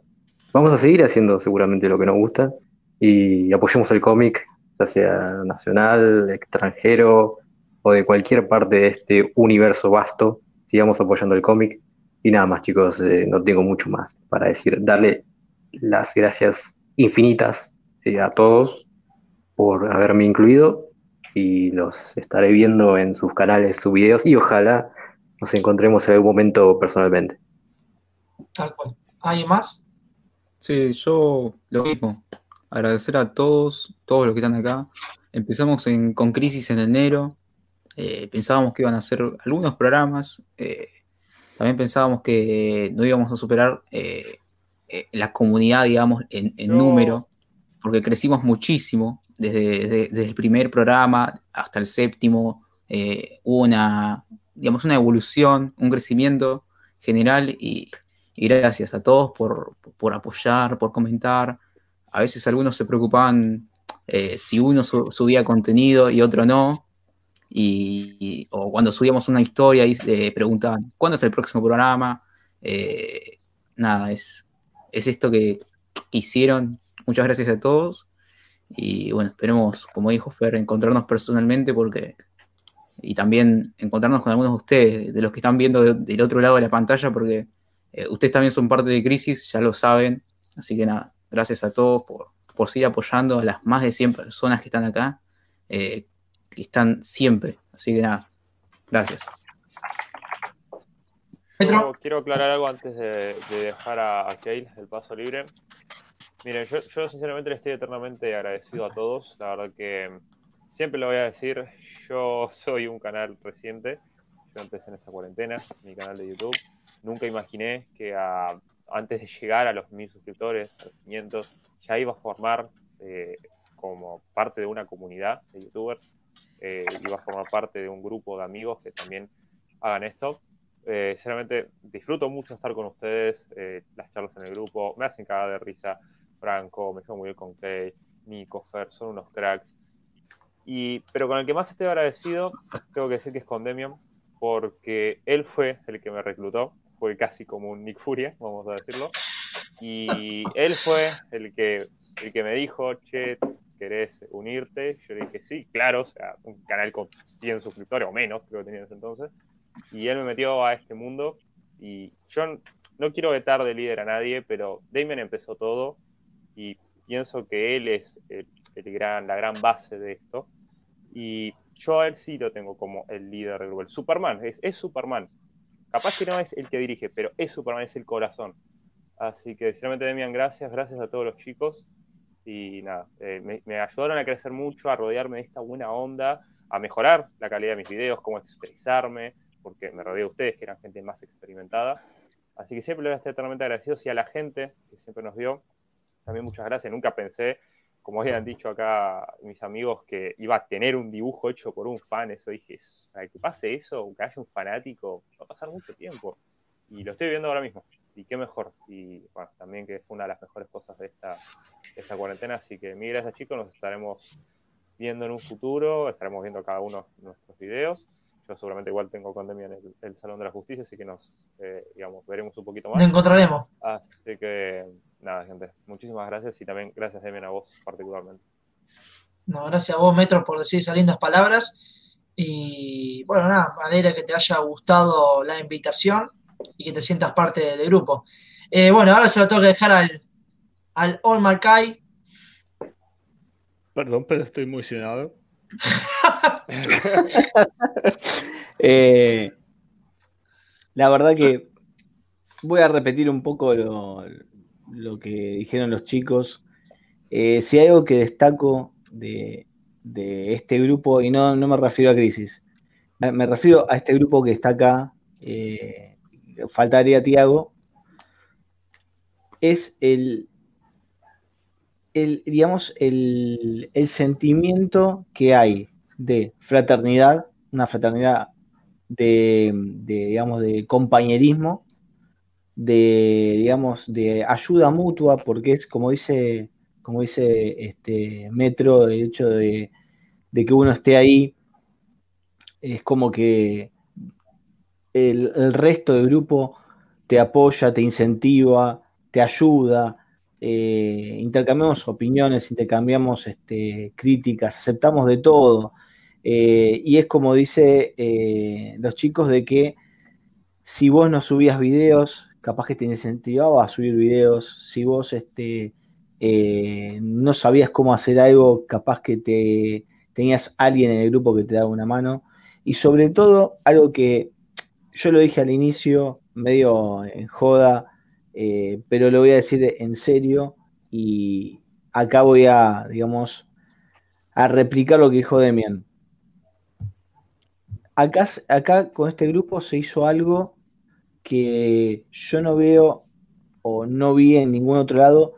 Vamos a seguir haciendo seguramente lo que nos gusta y apoyemos el cómic, ya sea nacional, extranjero o de cualquier parte de este universo vasto. Sigamos apoyando el cómic. Y nada más, chicos, eh, no tengo mucho más para decir. Darle las gracias infinitas eh, a todos por haberme incluido y los estaré viendo en sus canales, sus videos y ojalá nos encontremos en algún momento personalmente. Tal cual. ¿Hay más? Sí, yo lo mismo agradecer a todos, todos los que están acá. Empezamos con Crisis en enero. Eh, pensábamos que iban a ser algunos programas. Eh, también pensábamos que no íbamos a superar eh, la comunidad, digamos, en, número, porque crecimos muchísimo desde, el primer programa hasta el séptimo. hubo una, digamos, una evolución, un crecimiento general y, gracias a todos por, por apoyar, por comentar a veces algunos se preocupaban eh, si uno subía contenido y otro no. Y, o cuando subíamos una historia y eh, preguntaban, ¿cuándo es el próximo programa? Eh, nada, es, es esto que hicieron. Muchas gracias a todos. Y bueno, esperemos, como dijo Fer, encontrarnos personalmente porque y también encontrarnos con algunos de ustedes, de los que están viendo del otro lado de la pantalla, porque ustedes también son parte de Crisis, ya lo saben. Así que nada, Gracias a todos por, por seguir apoyando a las más de 100 personas que están acá, eh, que están siempre. Así que nada, gracias. Yo quiero aclarar algo antes de, dejar a, a Kale el paso libre. Miren, yo, yo sinceramente le estoy eternamente agradecido a todos. La verdad que siempre lo voy a decir, yo soy un canal reciente. Yo empecé en esta cuarentena, mi canal de YouTube. Nunca imaginé que antes de llegar a los mil suscriptores, a los 500, ya iba a formar eh, como parte de una comunidad de youtubers. Eh, iba a formar parte de un grupo de amigos que también hagan esto. Eh, sinceramente, disfruto mucho estar con ustedes, las charlas en el grupo, me hacen cagar de risa. Franco, me llevo muy bien con Kay, Nico, Fer, son unos cracks. Y, pero con el que más estoy agradecido, tengo que decir que es con Demian, porque él fue el que me reclutó, fue casi como un Nick Furia, vamos a decirlo. Y él fue el que, el que me dijo, che, ¿querés unirte? Yo le dije, sí, claro, o sea, un canal con 100 suscriptores o menos, creo que tenía en ese entonces. Y él me metió a este mundo y yo no quiero vetar de líder a nadie, pero Damien empezó todo y pienso que él es el, gran, la gran base de esto. Y yo a él sí lo tengo como el líder del grupo. El Superman, es, es Superman. Capaz que no es el que dirige, pero es Superman, es el corazón. Así que sinceramente, Demian, gracias, gracias a todos los chicos. Y nada, eh, me, ayudaron a crecer mucho, a rodearme de esta buena onda, a mejorar la calidad de mis videos, cómo expresarme, porque me rodeé de ustedes, que eran gente más experimentada. Así que siempre le voy a estar eternamente agradecido. Y a la gente que siempre nos vio, también muchas gracias. Nunca pensé, como habían dicho acá mis amigos, que iba a tener un dibujo hecho por un fan. Eso dije, para que pase eso, que haya un fanático, va a pasar mucho tiempo. Y lo estoy viendo ahora mismo. Y qué mejor. Y bueno, también que fue una de las mejores cosas de esta, esta cuarentena. Así que mil gracias chicos, nos estaremos viendo en un futuro, estaremos viendo cada uno de nuestros videos. Yo seguramente igual tengo con en el, Salón de la Justicia, así que nos, eh, digamos, veremos un poquito más. Nos encontraremos. Así que nada, gente, muchísimas gracias y también gracias, Demian, a vos particularmente. No, gracias a vos, Metro, por decir esas lindas palabras. Y bueno, nada, me alegra que te haya gustado la invitación y que te sientas parte del grupo. Eh, bueno, ahora se lo tengo que dejar al, al All Perdón, pero estoy emocionado. Eh, la verdad que voy a repetir un poco lo, lo que dijeron los chicos. Eh, si hay algo que destaco de, este grupo, y no, no, me refiero a Crisis, me refiero a este grupo que está acá, eh, faltaría Tiago, es el, el digamos, el, el, sentimiento que hay de fraternidad, una fraternidad de, de digamos, de compañerismo, de, digamos, de ayuda mutua, porque es como dice, como dice este Metro, el hecho de, que uno esté ahí, es como que el, resto del grupo te apoya, te incentiva, te ayuda, eh, intercambiamos opiniones, intercambiamos este, críticas, aceptamos de todo. Eh, y es como dice eh, los chicos de que si vos no subías videos, capaz que te incentivaba a subir videos. Si vos este, no sabías cómo hacer algo, capaz que te tenías alguien en el grupo que te daba una mano. Y sobre todo, algo que yo lo dije al inicio, medio en joda, eh, pero lo voy a decir en serio y acá voy a, digamos, a replicar lo que dijo Demian. Acá, acá con este grupo se hizo algo que yo no veo o no vi en ningún otro lado,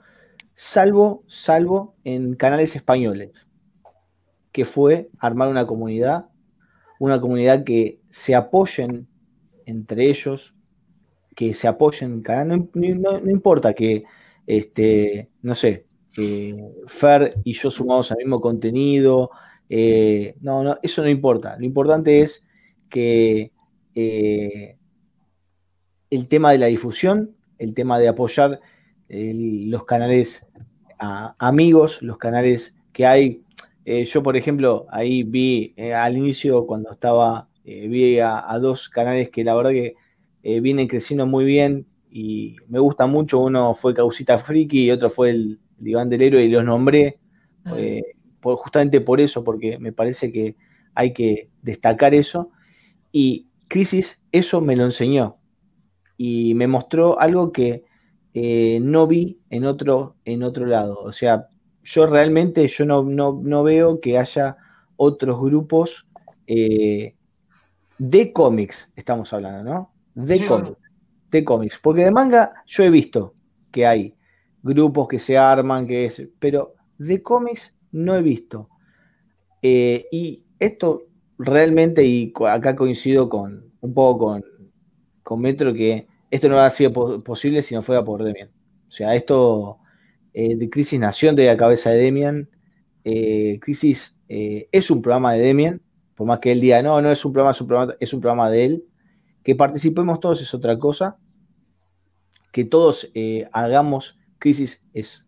salvo, salvo en canales españoles, que fue armar una comunidad, una comunidad que se apoyen entre ellos, que se apoyen, canal, no, no, importa que, este, no sé, Fer y yo sumamos al mismo contenido, eh, no, no, eso no importa, lo importante es que eh, el tema de la difusión, el tema de apoyar los canales amigos, los canales que hay. Eh, yo, por ejemplo, ahí vi eh, al inicio, cuando estaba, eh, vi a, dos canales que la verdad que vienen creciendo muy bien y me gusta mucho. Uno fue Causita Friki y otro fue el, Diván del Héroe y los nombré ah. justamente por eso, porque me parece que hay que destacar eso. Y Crisis eso me lo enseñó y me mostró algo que eh, no vi en otro, en otro lado. O sea, yo realmente yo no, no, veo que haya otros grupos eh, de cómics, estamos hablando, ¿no? De cómics. De cómics. Porque de manga yo he visto que hay grupos que se arman, que es, pero de cómics no he visto. Eh, y esto realmente, y acá coincido con un poco con, con Metro, que esto no ha sido posible si no fuera por Demian. O sea, esto eh, de Crisis Nación de la cabeza de Demian. Eh, Crisis es un programa de Demian, por más que él diga, no, no es un programa, es un programa, de él. Que participemos todos es otra cosa. Que todos hagamos Crisis es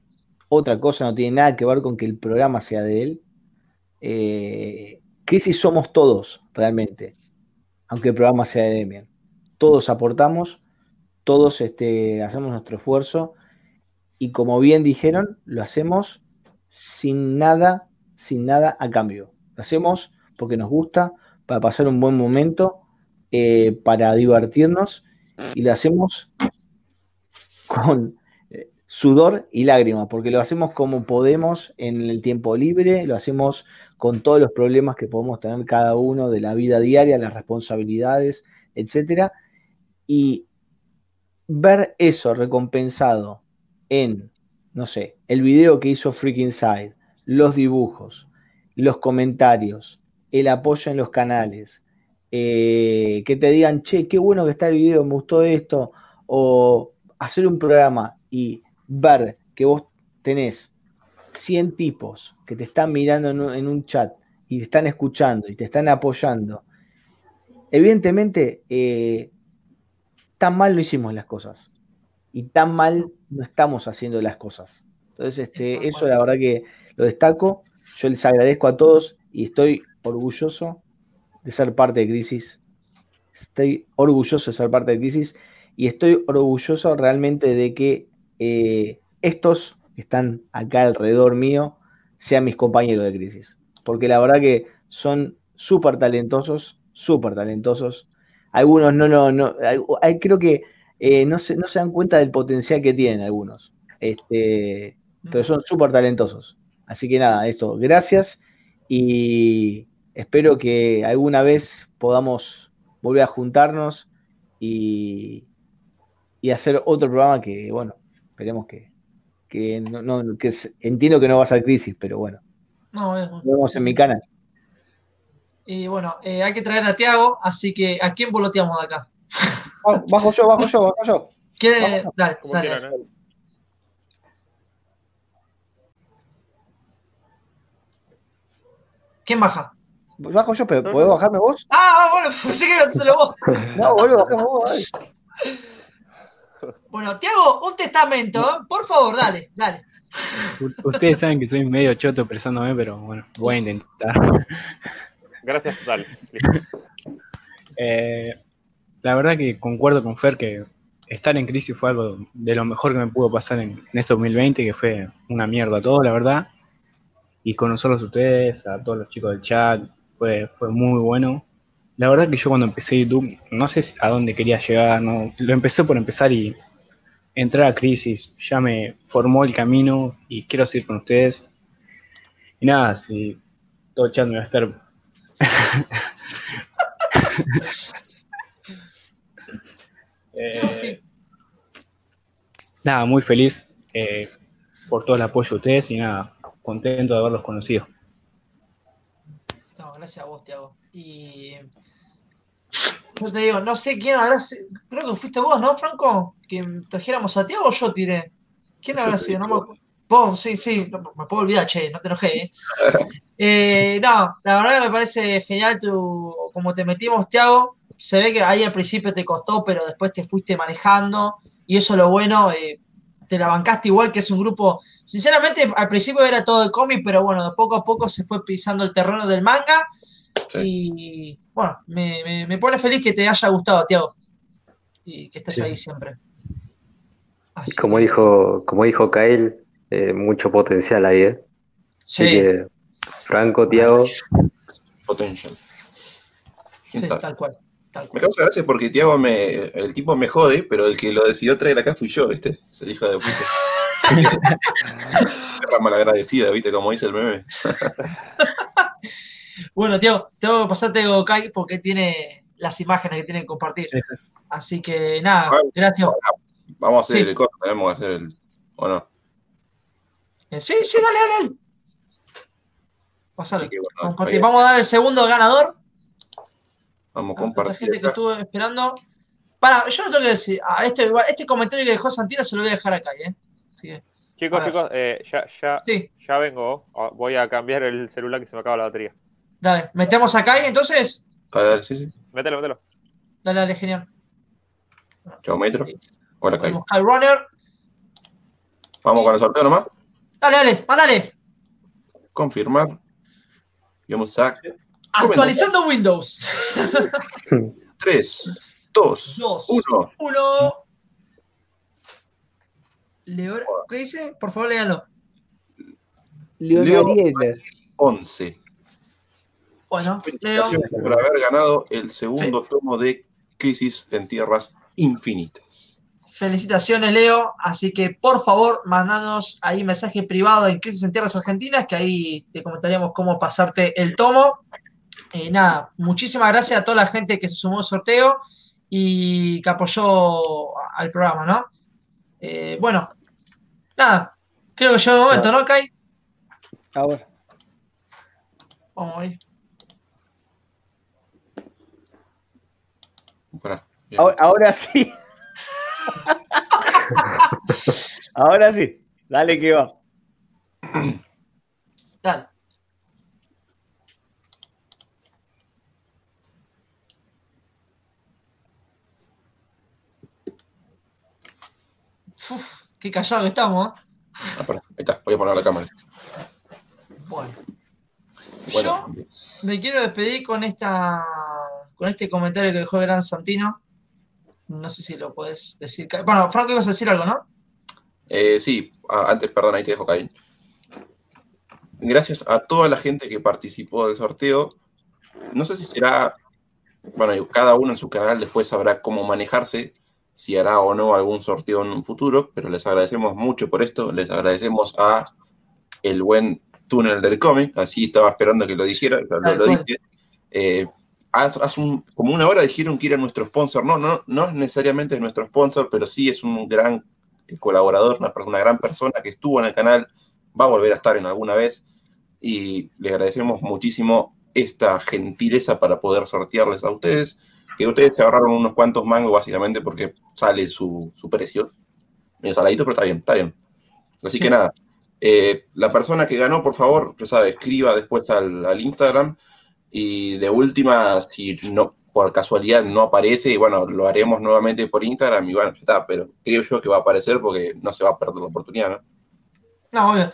otra cosa, no tiene nada que ver con que el programa sea de él. Eh, crisis somos todos, realmente, aunque el programa sea de Demian. Todos aportamos, todos este, hacemos nuestro esfuerzo y como bien dijeron, lo hacemos sin nada, sin nada a cambio. Lo hacemos porque nos gusta, para pasar un buen momento, eh, para divertirnos y lo hacemos con sudor y lágrimas, porque lo hacemos como podemos en el tiempo libre, lo hacemos con todos los problemas que podemos tener cada uno de la vida diaria, las responsabilidades, etcétera, y ver eso recompensado en, no sé, el video que hizo Freaking Side, los dibujos, los comentarios, el apoyo en los canales, eh, que te digan, che, qué bueno que está el video, me gustó esto, o hacer un programa y ver que vos tenés 100 tipos que te están mirando en un, chat y te están escuchando y te están apoyando, evidentemente eh, tan mal no hicimos las cosas y tan mal no estamos haciendo las cosas. Entonces, este, eso la verdad que lo destaco. Yo les agradezco a todos y estoy orgulloso de ser parte de Crisis. Estoy orgulloso de ser parte de Crisis y estoy orgulloso realmente de que eh, estos que están acá alrededor mío sean mis compañeros de crisis. Porque la verdad que son súper talentosos, súper talentosos. Algunos no, no, no, creo que eh, no, se, no se dan cuenta del potencial que tienen algunos. Este, pero son súper talentosos. Así que nada, esto, gracias y espero que alguna vez podamos volver a juntarnos y, y hacer otro programa que, bueno, Esperemos que, que, no, que entiendo que no va a ser crisis, pero bueno. No, Nos vemos en mi canal. Y bueno, eh, hay que traer a Tiago, así que ¿a quién voloteamos de acá? Bajo yo, bajo yo, bajo yo. ¿Qué? Dale, dale. ¿Quién baja? Bajo yo, pero ¿podés bajarme vos? Ah, bueno, pensé que ibas a hacerlo vos. no, boludo, bajame vos. Bueno, Tiago, un testamento, ¿eh? por favor, dale, dale. Ustedes saben que soy medio choto expresándome, pero bueno, voy a intentar. Gracias, dale. Eh, la verdad que concuerdo con Fer que estar en crisis fue algo de lo mejor que me pudo pasar en, este 2020, que fue una mierda todo, la verdad. Y conocerlos a ustedes, a todos los chicos del chat, fue, fue muy bueno. La verdad que yo cuando empecé YouTube, no sé a dónde quería llegar, no, lo empecé por empezar y entrar a Crisis, ya me formó el camino y quiero seguir con ustedes. Y nada, si todo el chat me va a estar... Eh, nada, muy feliz eh, por todo el apoyo de ustedes y nada, contento de haberlos conocido. Gracias a vos, Tiago. Y yo te digo, no sé quién habrá sido. Creo que fuiste vos, ¿no, Franco? Que trajéramos a Tiago o yo tiré. ¿Quién habrá sido? No me Vos, sí, sí, me puedo olvidar, che, no te enojé, ¿eh? eh no, la verdad me parece genial tu, como te metimos, Tiago. Se ve que ahí al principio te costó, pero después te fuiste manejando. Y eso es lo bueno, eh, te la bancaste igual, que es un grupo. Sinceramente, al principio era todo de cómic, pero bueno, de poco a poco se fue pisando el terreno del manga. Y bueno, me, pone feliz que te haya gustado, Tiago. Y que estés ahí siempre. como dijo, como dijo Kael, eh, mucho potencial ahí, ¿eh? Sí. Franco, Tiago. Potential. tal cual. Me causa gracia porque Tiago me. El tipo me jode, pero el que lo decidió traer acá fui yo, ¿viste? Es el hijo de puta. Perra malagradecida, ¿viste? Como dice el meme. bueno, Tiago, tengo que pasarte Gokai porque tiene las imágenes que tiene que compartir. Así que nada, gracias. Vamos a hacer el corte, tenemos que hacer el. ¿O no? Eh, sí, sí, dale, dale. dale. Pasale. Vamos a dar el segundo ganador. Vamos a compartir. La gente que estuvo esperando. Para, yo no tengo que decir. A este, este comentario que dejó Santino se lo voy a dejar acá, ¿eh? chicos, chicos, eh, ya, ya, ya vengo. Ah, voy a cambiar el celular que se me acaba la batería. Dale, metemos acá y entonces. Dale, sí, sí. Mételo, mételo. Dale, dale, genial. Chao, Metro. Hola, Kai. Runner. Vamos con el sorteo nomás. Dale, dale, mandale. Confirmar. Y vamos a. Actualizando Windows. 3, 2, 1. 1. ¿Qué dice? Por favor, léalo. Leo 11. Bueno, Felicitaciones por haber ganado el segundo tomo de Crisis en Tierras Infinitas. Felicitaciones, Leo. Así que por favor, mandanos ahí mensaje privado en Crisis en Tierras Argentinas, que ahí te comentaríamos cómo pasarte el tomo. Eh, nada, muchísimas gracias a toda la gente que se sumó al sorteo y que apoyó al programa, ¿no? Eh, bueno, nada, creo que llegó el momento, ¿no, Kai? Ahora. Vamos ahí. Ahora, ahora sí. ahora sí. Dale que va. Dale. Qué callado que estamos. ¿eh? Ah, ahí está, voy a poner la cámara. Bueno. Yo me quiero despedir con esta con este comentario que dejó Gran Santino. No sé si lo puedes decir. Bueno, Franco, ibas a decir algo, ¿no? Eh, sí, ah, antes, perdón, ahí te dejo caer. Gracias a toda la gente que participó del sorteo. No sé si será, bueno, cada uno en su canal después sabrá cómo manejarse, si hará o no algún sorteo en un futuro, pero les agradecemos mucho por esto. Les agradecemos a el buen túnel del cómic, así estaba esperando que lo dijera, lo, lo dije. Eh, hace, como una hora dijeron que era nuestro sponsor. No, no, no necesariamente es nuestro sponsor, pero sí es un gran eh, colaborador, una, una, gran persona que estuvo en el canal, va a volver a estar en alguna vez y le agradecemos muchísimo esta gentileza para poder sortearles a ustedes, que ustedes se ahorraron unos cuantos mangos básicamente porque sale su, su precio. Medio saladito, pero está bien, está bien. Así que nada, eh, la persona que ganó, por favor, ya sabe, escriba después al, al Instagram y de última, si no por casualidad no aparece, y bueno, lo haremos nuevamente por Instagram y bueno, ya está, pero creo yo que va a aparecer porque no se va a perder la oportunidad, ¿no? No, obvio.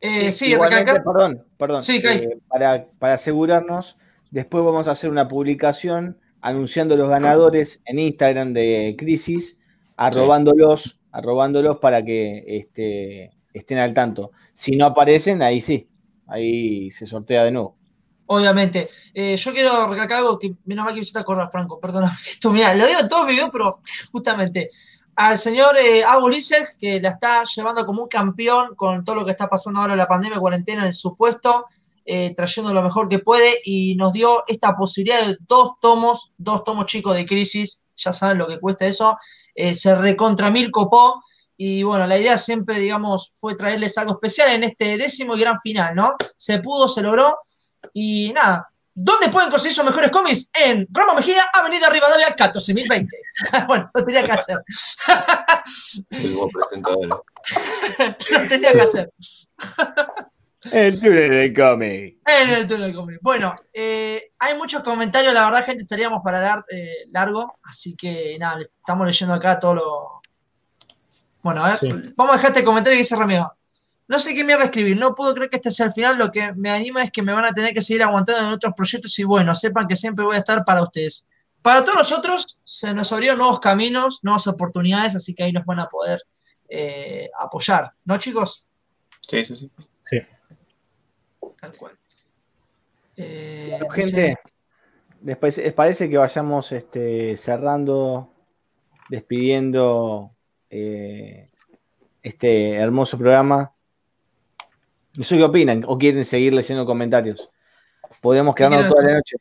Eh, sí, perdón, perdón. Sí, eh, para, para asegurarnos, después vamos a hacer una publicación anunciando los ganadores en Instagram de Crisis, arrobándolos, arrobándolos para que este, estén al tanto. Si no aparecen, ahí sí, ahí se sortea de nuevo. Obviamente. Eh, yo quiero recalcar algo que menos mal que me hiciste acordar, Franco, perdona. Esto, mira, lo digo en todo mi video, pero justamente al señor eh, que la está llevando como un campeón con todo lo que está pasando ahora en la pandemia, cuarentena en su puesto, eh, trayendo lo mejor que puede y nos dio esta posibilidad de dos tomos, dos tomos chicos de crisis, ya saben lo que cuesta eso, eh, se recontra mil copó y bueno, la idea siempre, digamos, fue traerles algo especial en este décimo y gran final, ¿no? Se pudo, se logró y nada, ¿dónde pueden conseguir sus mejores cómics? En Roma Mejía, Avenida Rivadavia, 14020. bueno, lo tenía que hacer. El buen presentador. lo tenía que hacer. El túnel del cómic. En el túnel del cómic. Bueno, eh, hay muchos comentarios, la verdad, gente, estaríamos para dar eh, largo, así que nada, estamos leyendo acá todo lo. Bueno, a ver, sí. vamos a dejar este comentario que dice Ramiro. No sé qué mierda escribir, no puedo creer que este sea el final, lo que me anima es que me van a tener que seguir aguantando en otros proyectos y bueno, sepan que siempre voy a estar para ustedes. Para todos nosotros se nos abrieron nuevos caminos, nuevas oportunidades, así que ahí nos van a poder eh, apoyar, ¿no chicos? Sí, sí, sí. Tal cual. Eh, gente, ¿Les parece, les parece que vayamos este, cerrando, despidiendo eh, este hermoso programa? No sé qué opinan o quieren seguir leyendo comentarios. Podríamos ¿Qué quedarnos toda la noche,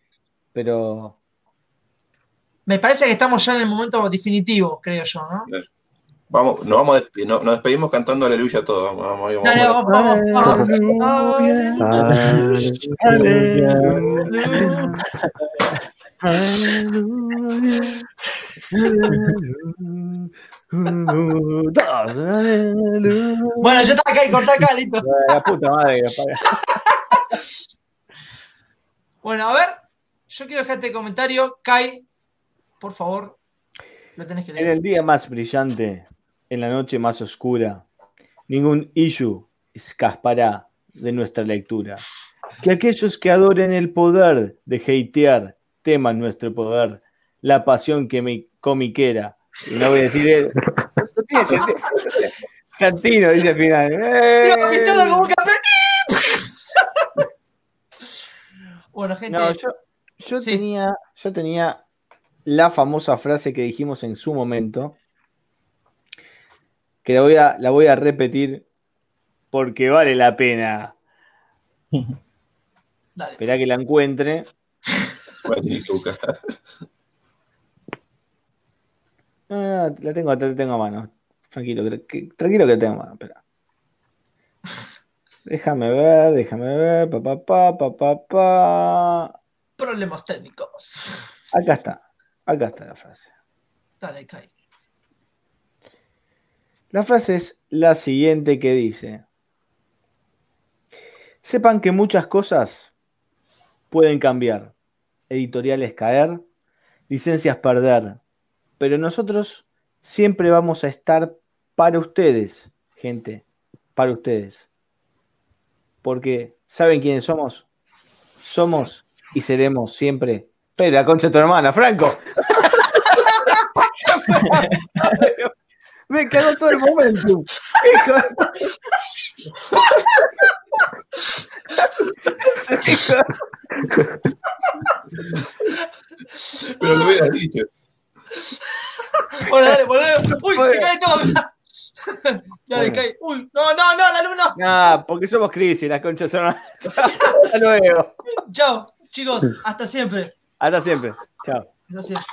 pero Me parece que estamos ya en el momento definitivo, creo yo, ¿no? Vamos, nos, vamos a despe- no- nos despedimos cantando aleluya a todos. Vamos, vamos, vamos, Dale, vamos. vamos, vamos, vamos. Bueno, ya está acá y corta acá, listo. La puta madre que. Bueno, a ver, yo quiero dejarte el comentario. Kai, por favor, lo tenés que En leer. el día más brillante, en la noche más oscura, ningún issue escapará de nuestra lectura. Que aquellos que adoren el poder de hatear teman nuestro poder, la pasión que me comiquera. Y no voy a decir. no tiene sentido. Cantino dice al final. ¡eh! pistola como un café. Bueno, gente. No, yo, yo tenía, yo tenía la famosa frase que dijimos en su momento, que la voy a, la voy a repetir porque vale la pena. Dale. Esperá que la encuentre. Ah, la tengo, la tengo a mano. Tranquilo, que, que- tranquilo que la tengo a mano. Espera. Déjame ver, déjame ver. Pa, pa, pa, pa, pa, pa. Problemas técnicos. Acá está. Acá está la frase. Dale, Kai. La frase es la siguiente que dice, sepan que muchas cosas pueden cambiar, editoriales caer, licencias perder, pero nosotros siempre vamos a estar para ustedes, gente, para ustedes. Porque, ¿saben quiénes somos? Somos y seremos siempre. Pero la concha tu hermana, Franco. Me cagó todo el momentum. Pero lo hubieras dicho. Bueno, dale, volvemos. Uy, se cae todo acá. Dale, Bueno. Kai. Uy, no, no, no, la luna. Ah, porque somos crisis, las conchas son. Hasta luego. Chao, chicos. Hasta siempre. Hasta siempre. Chao. Hasta siempre.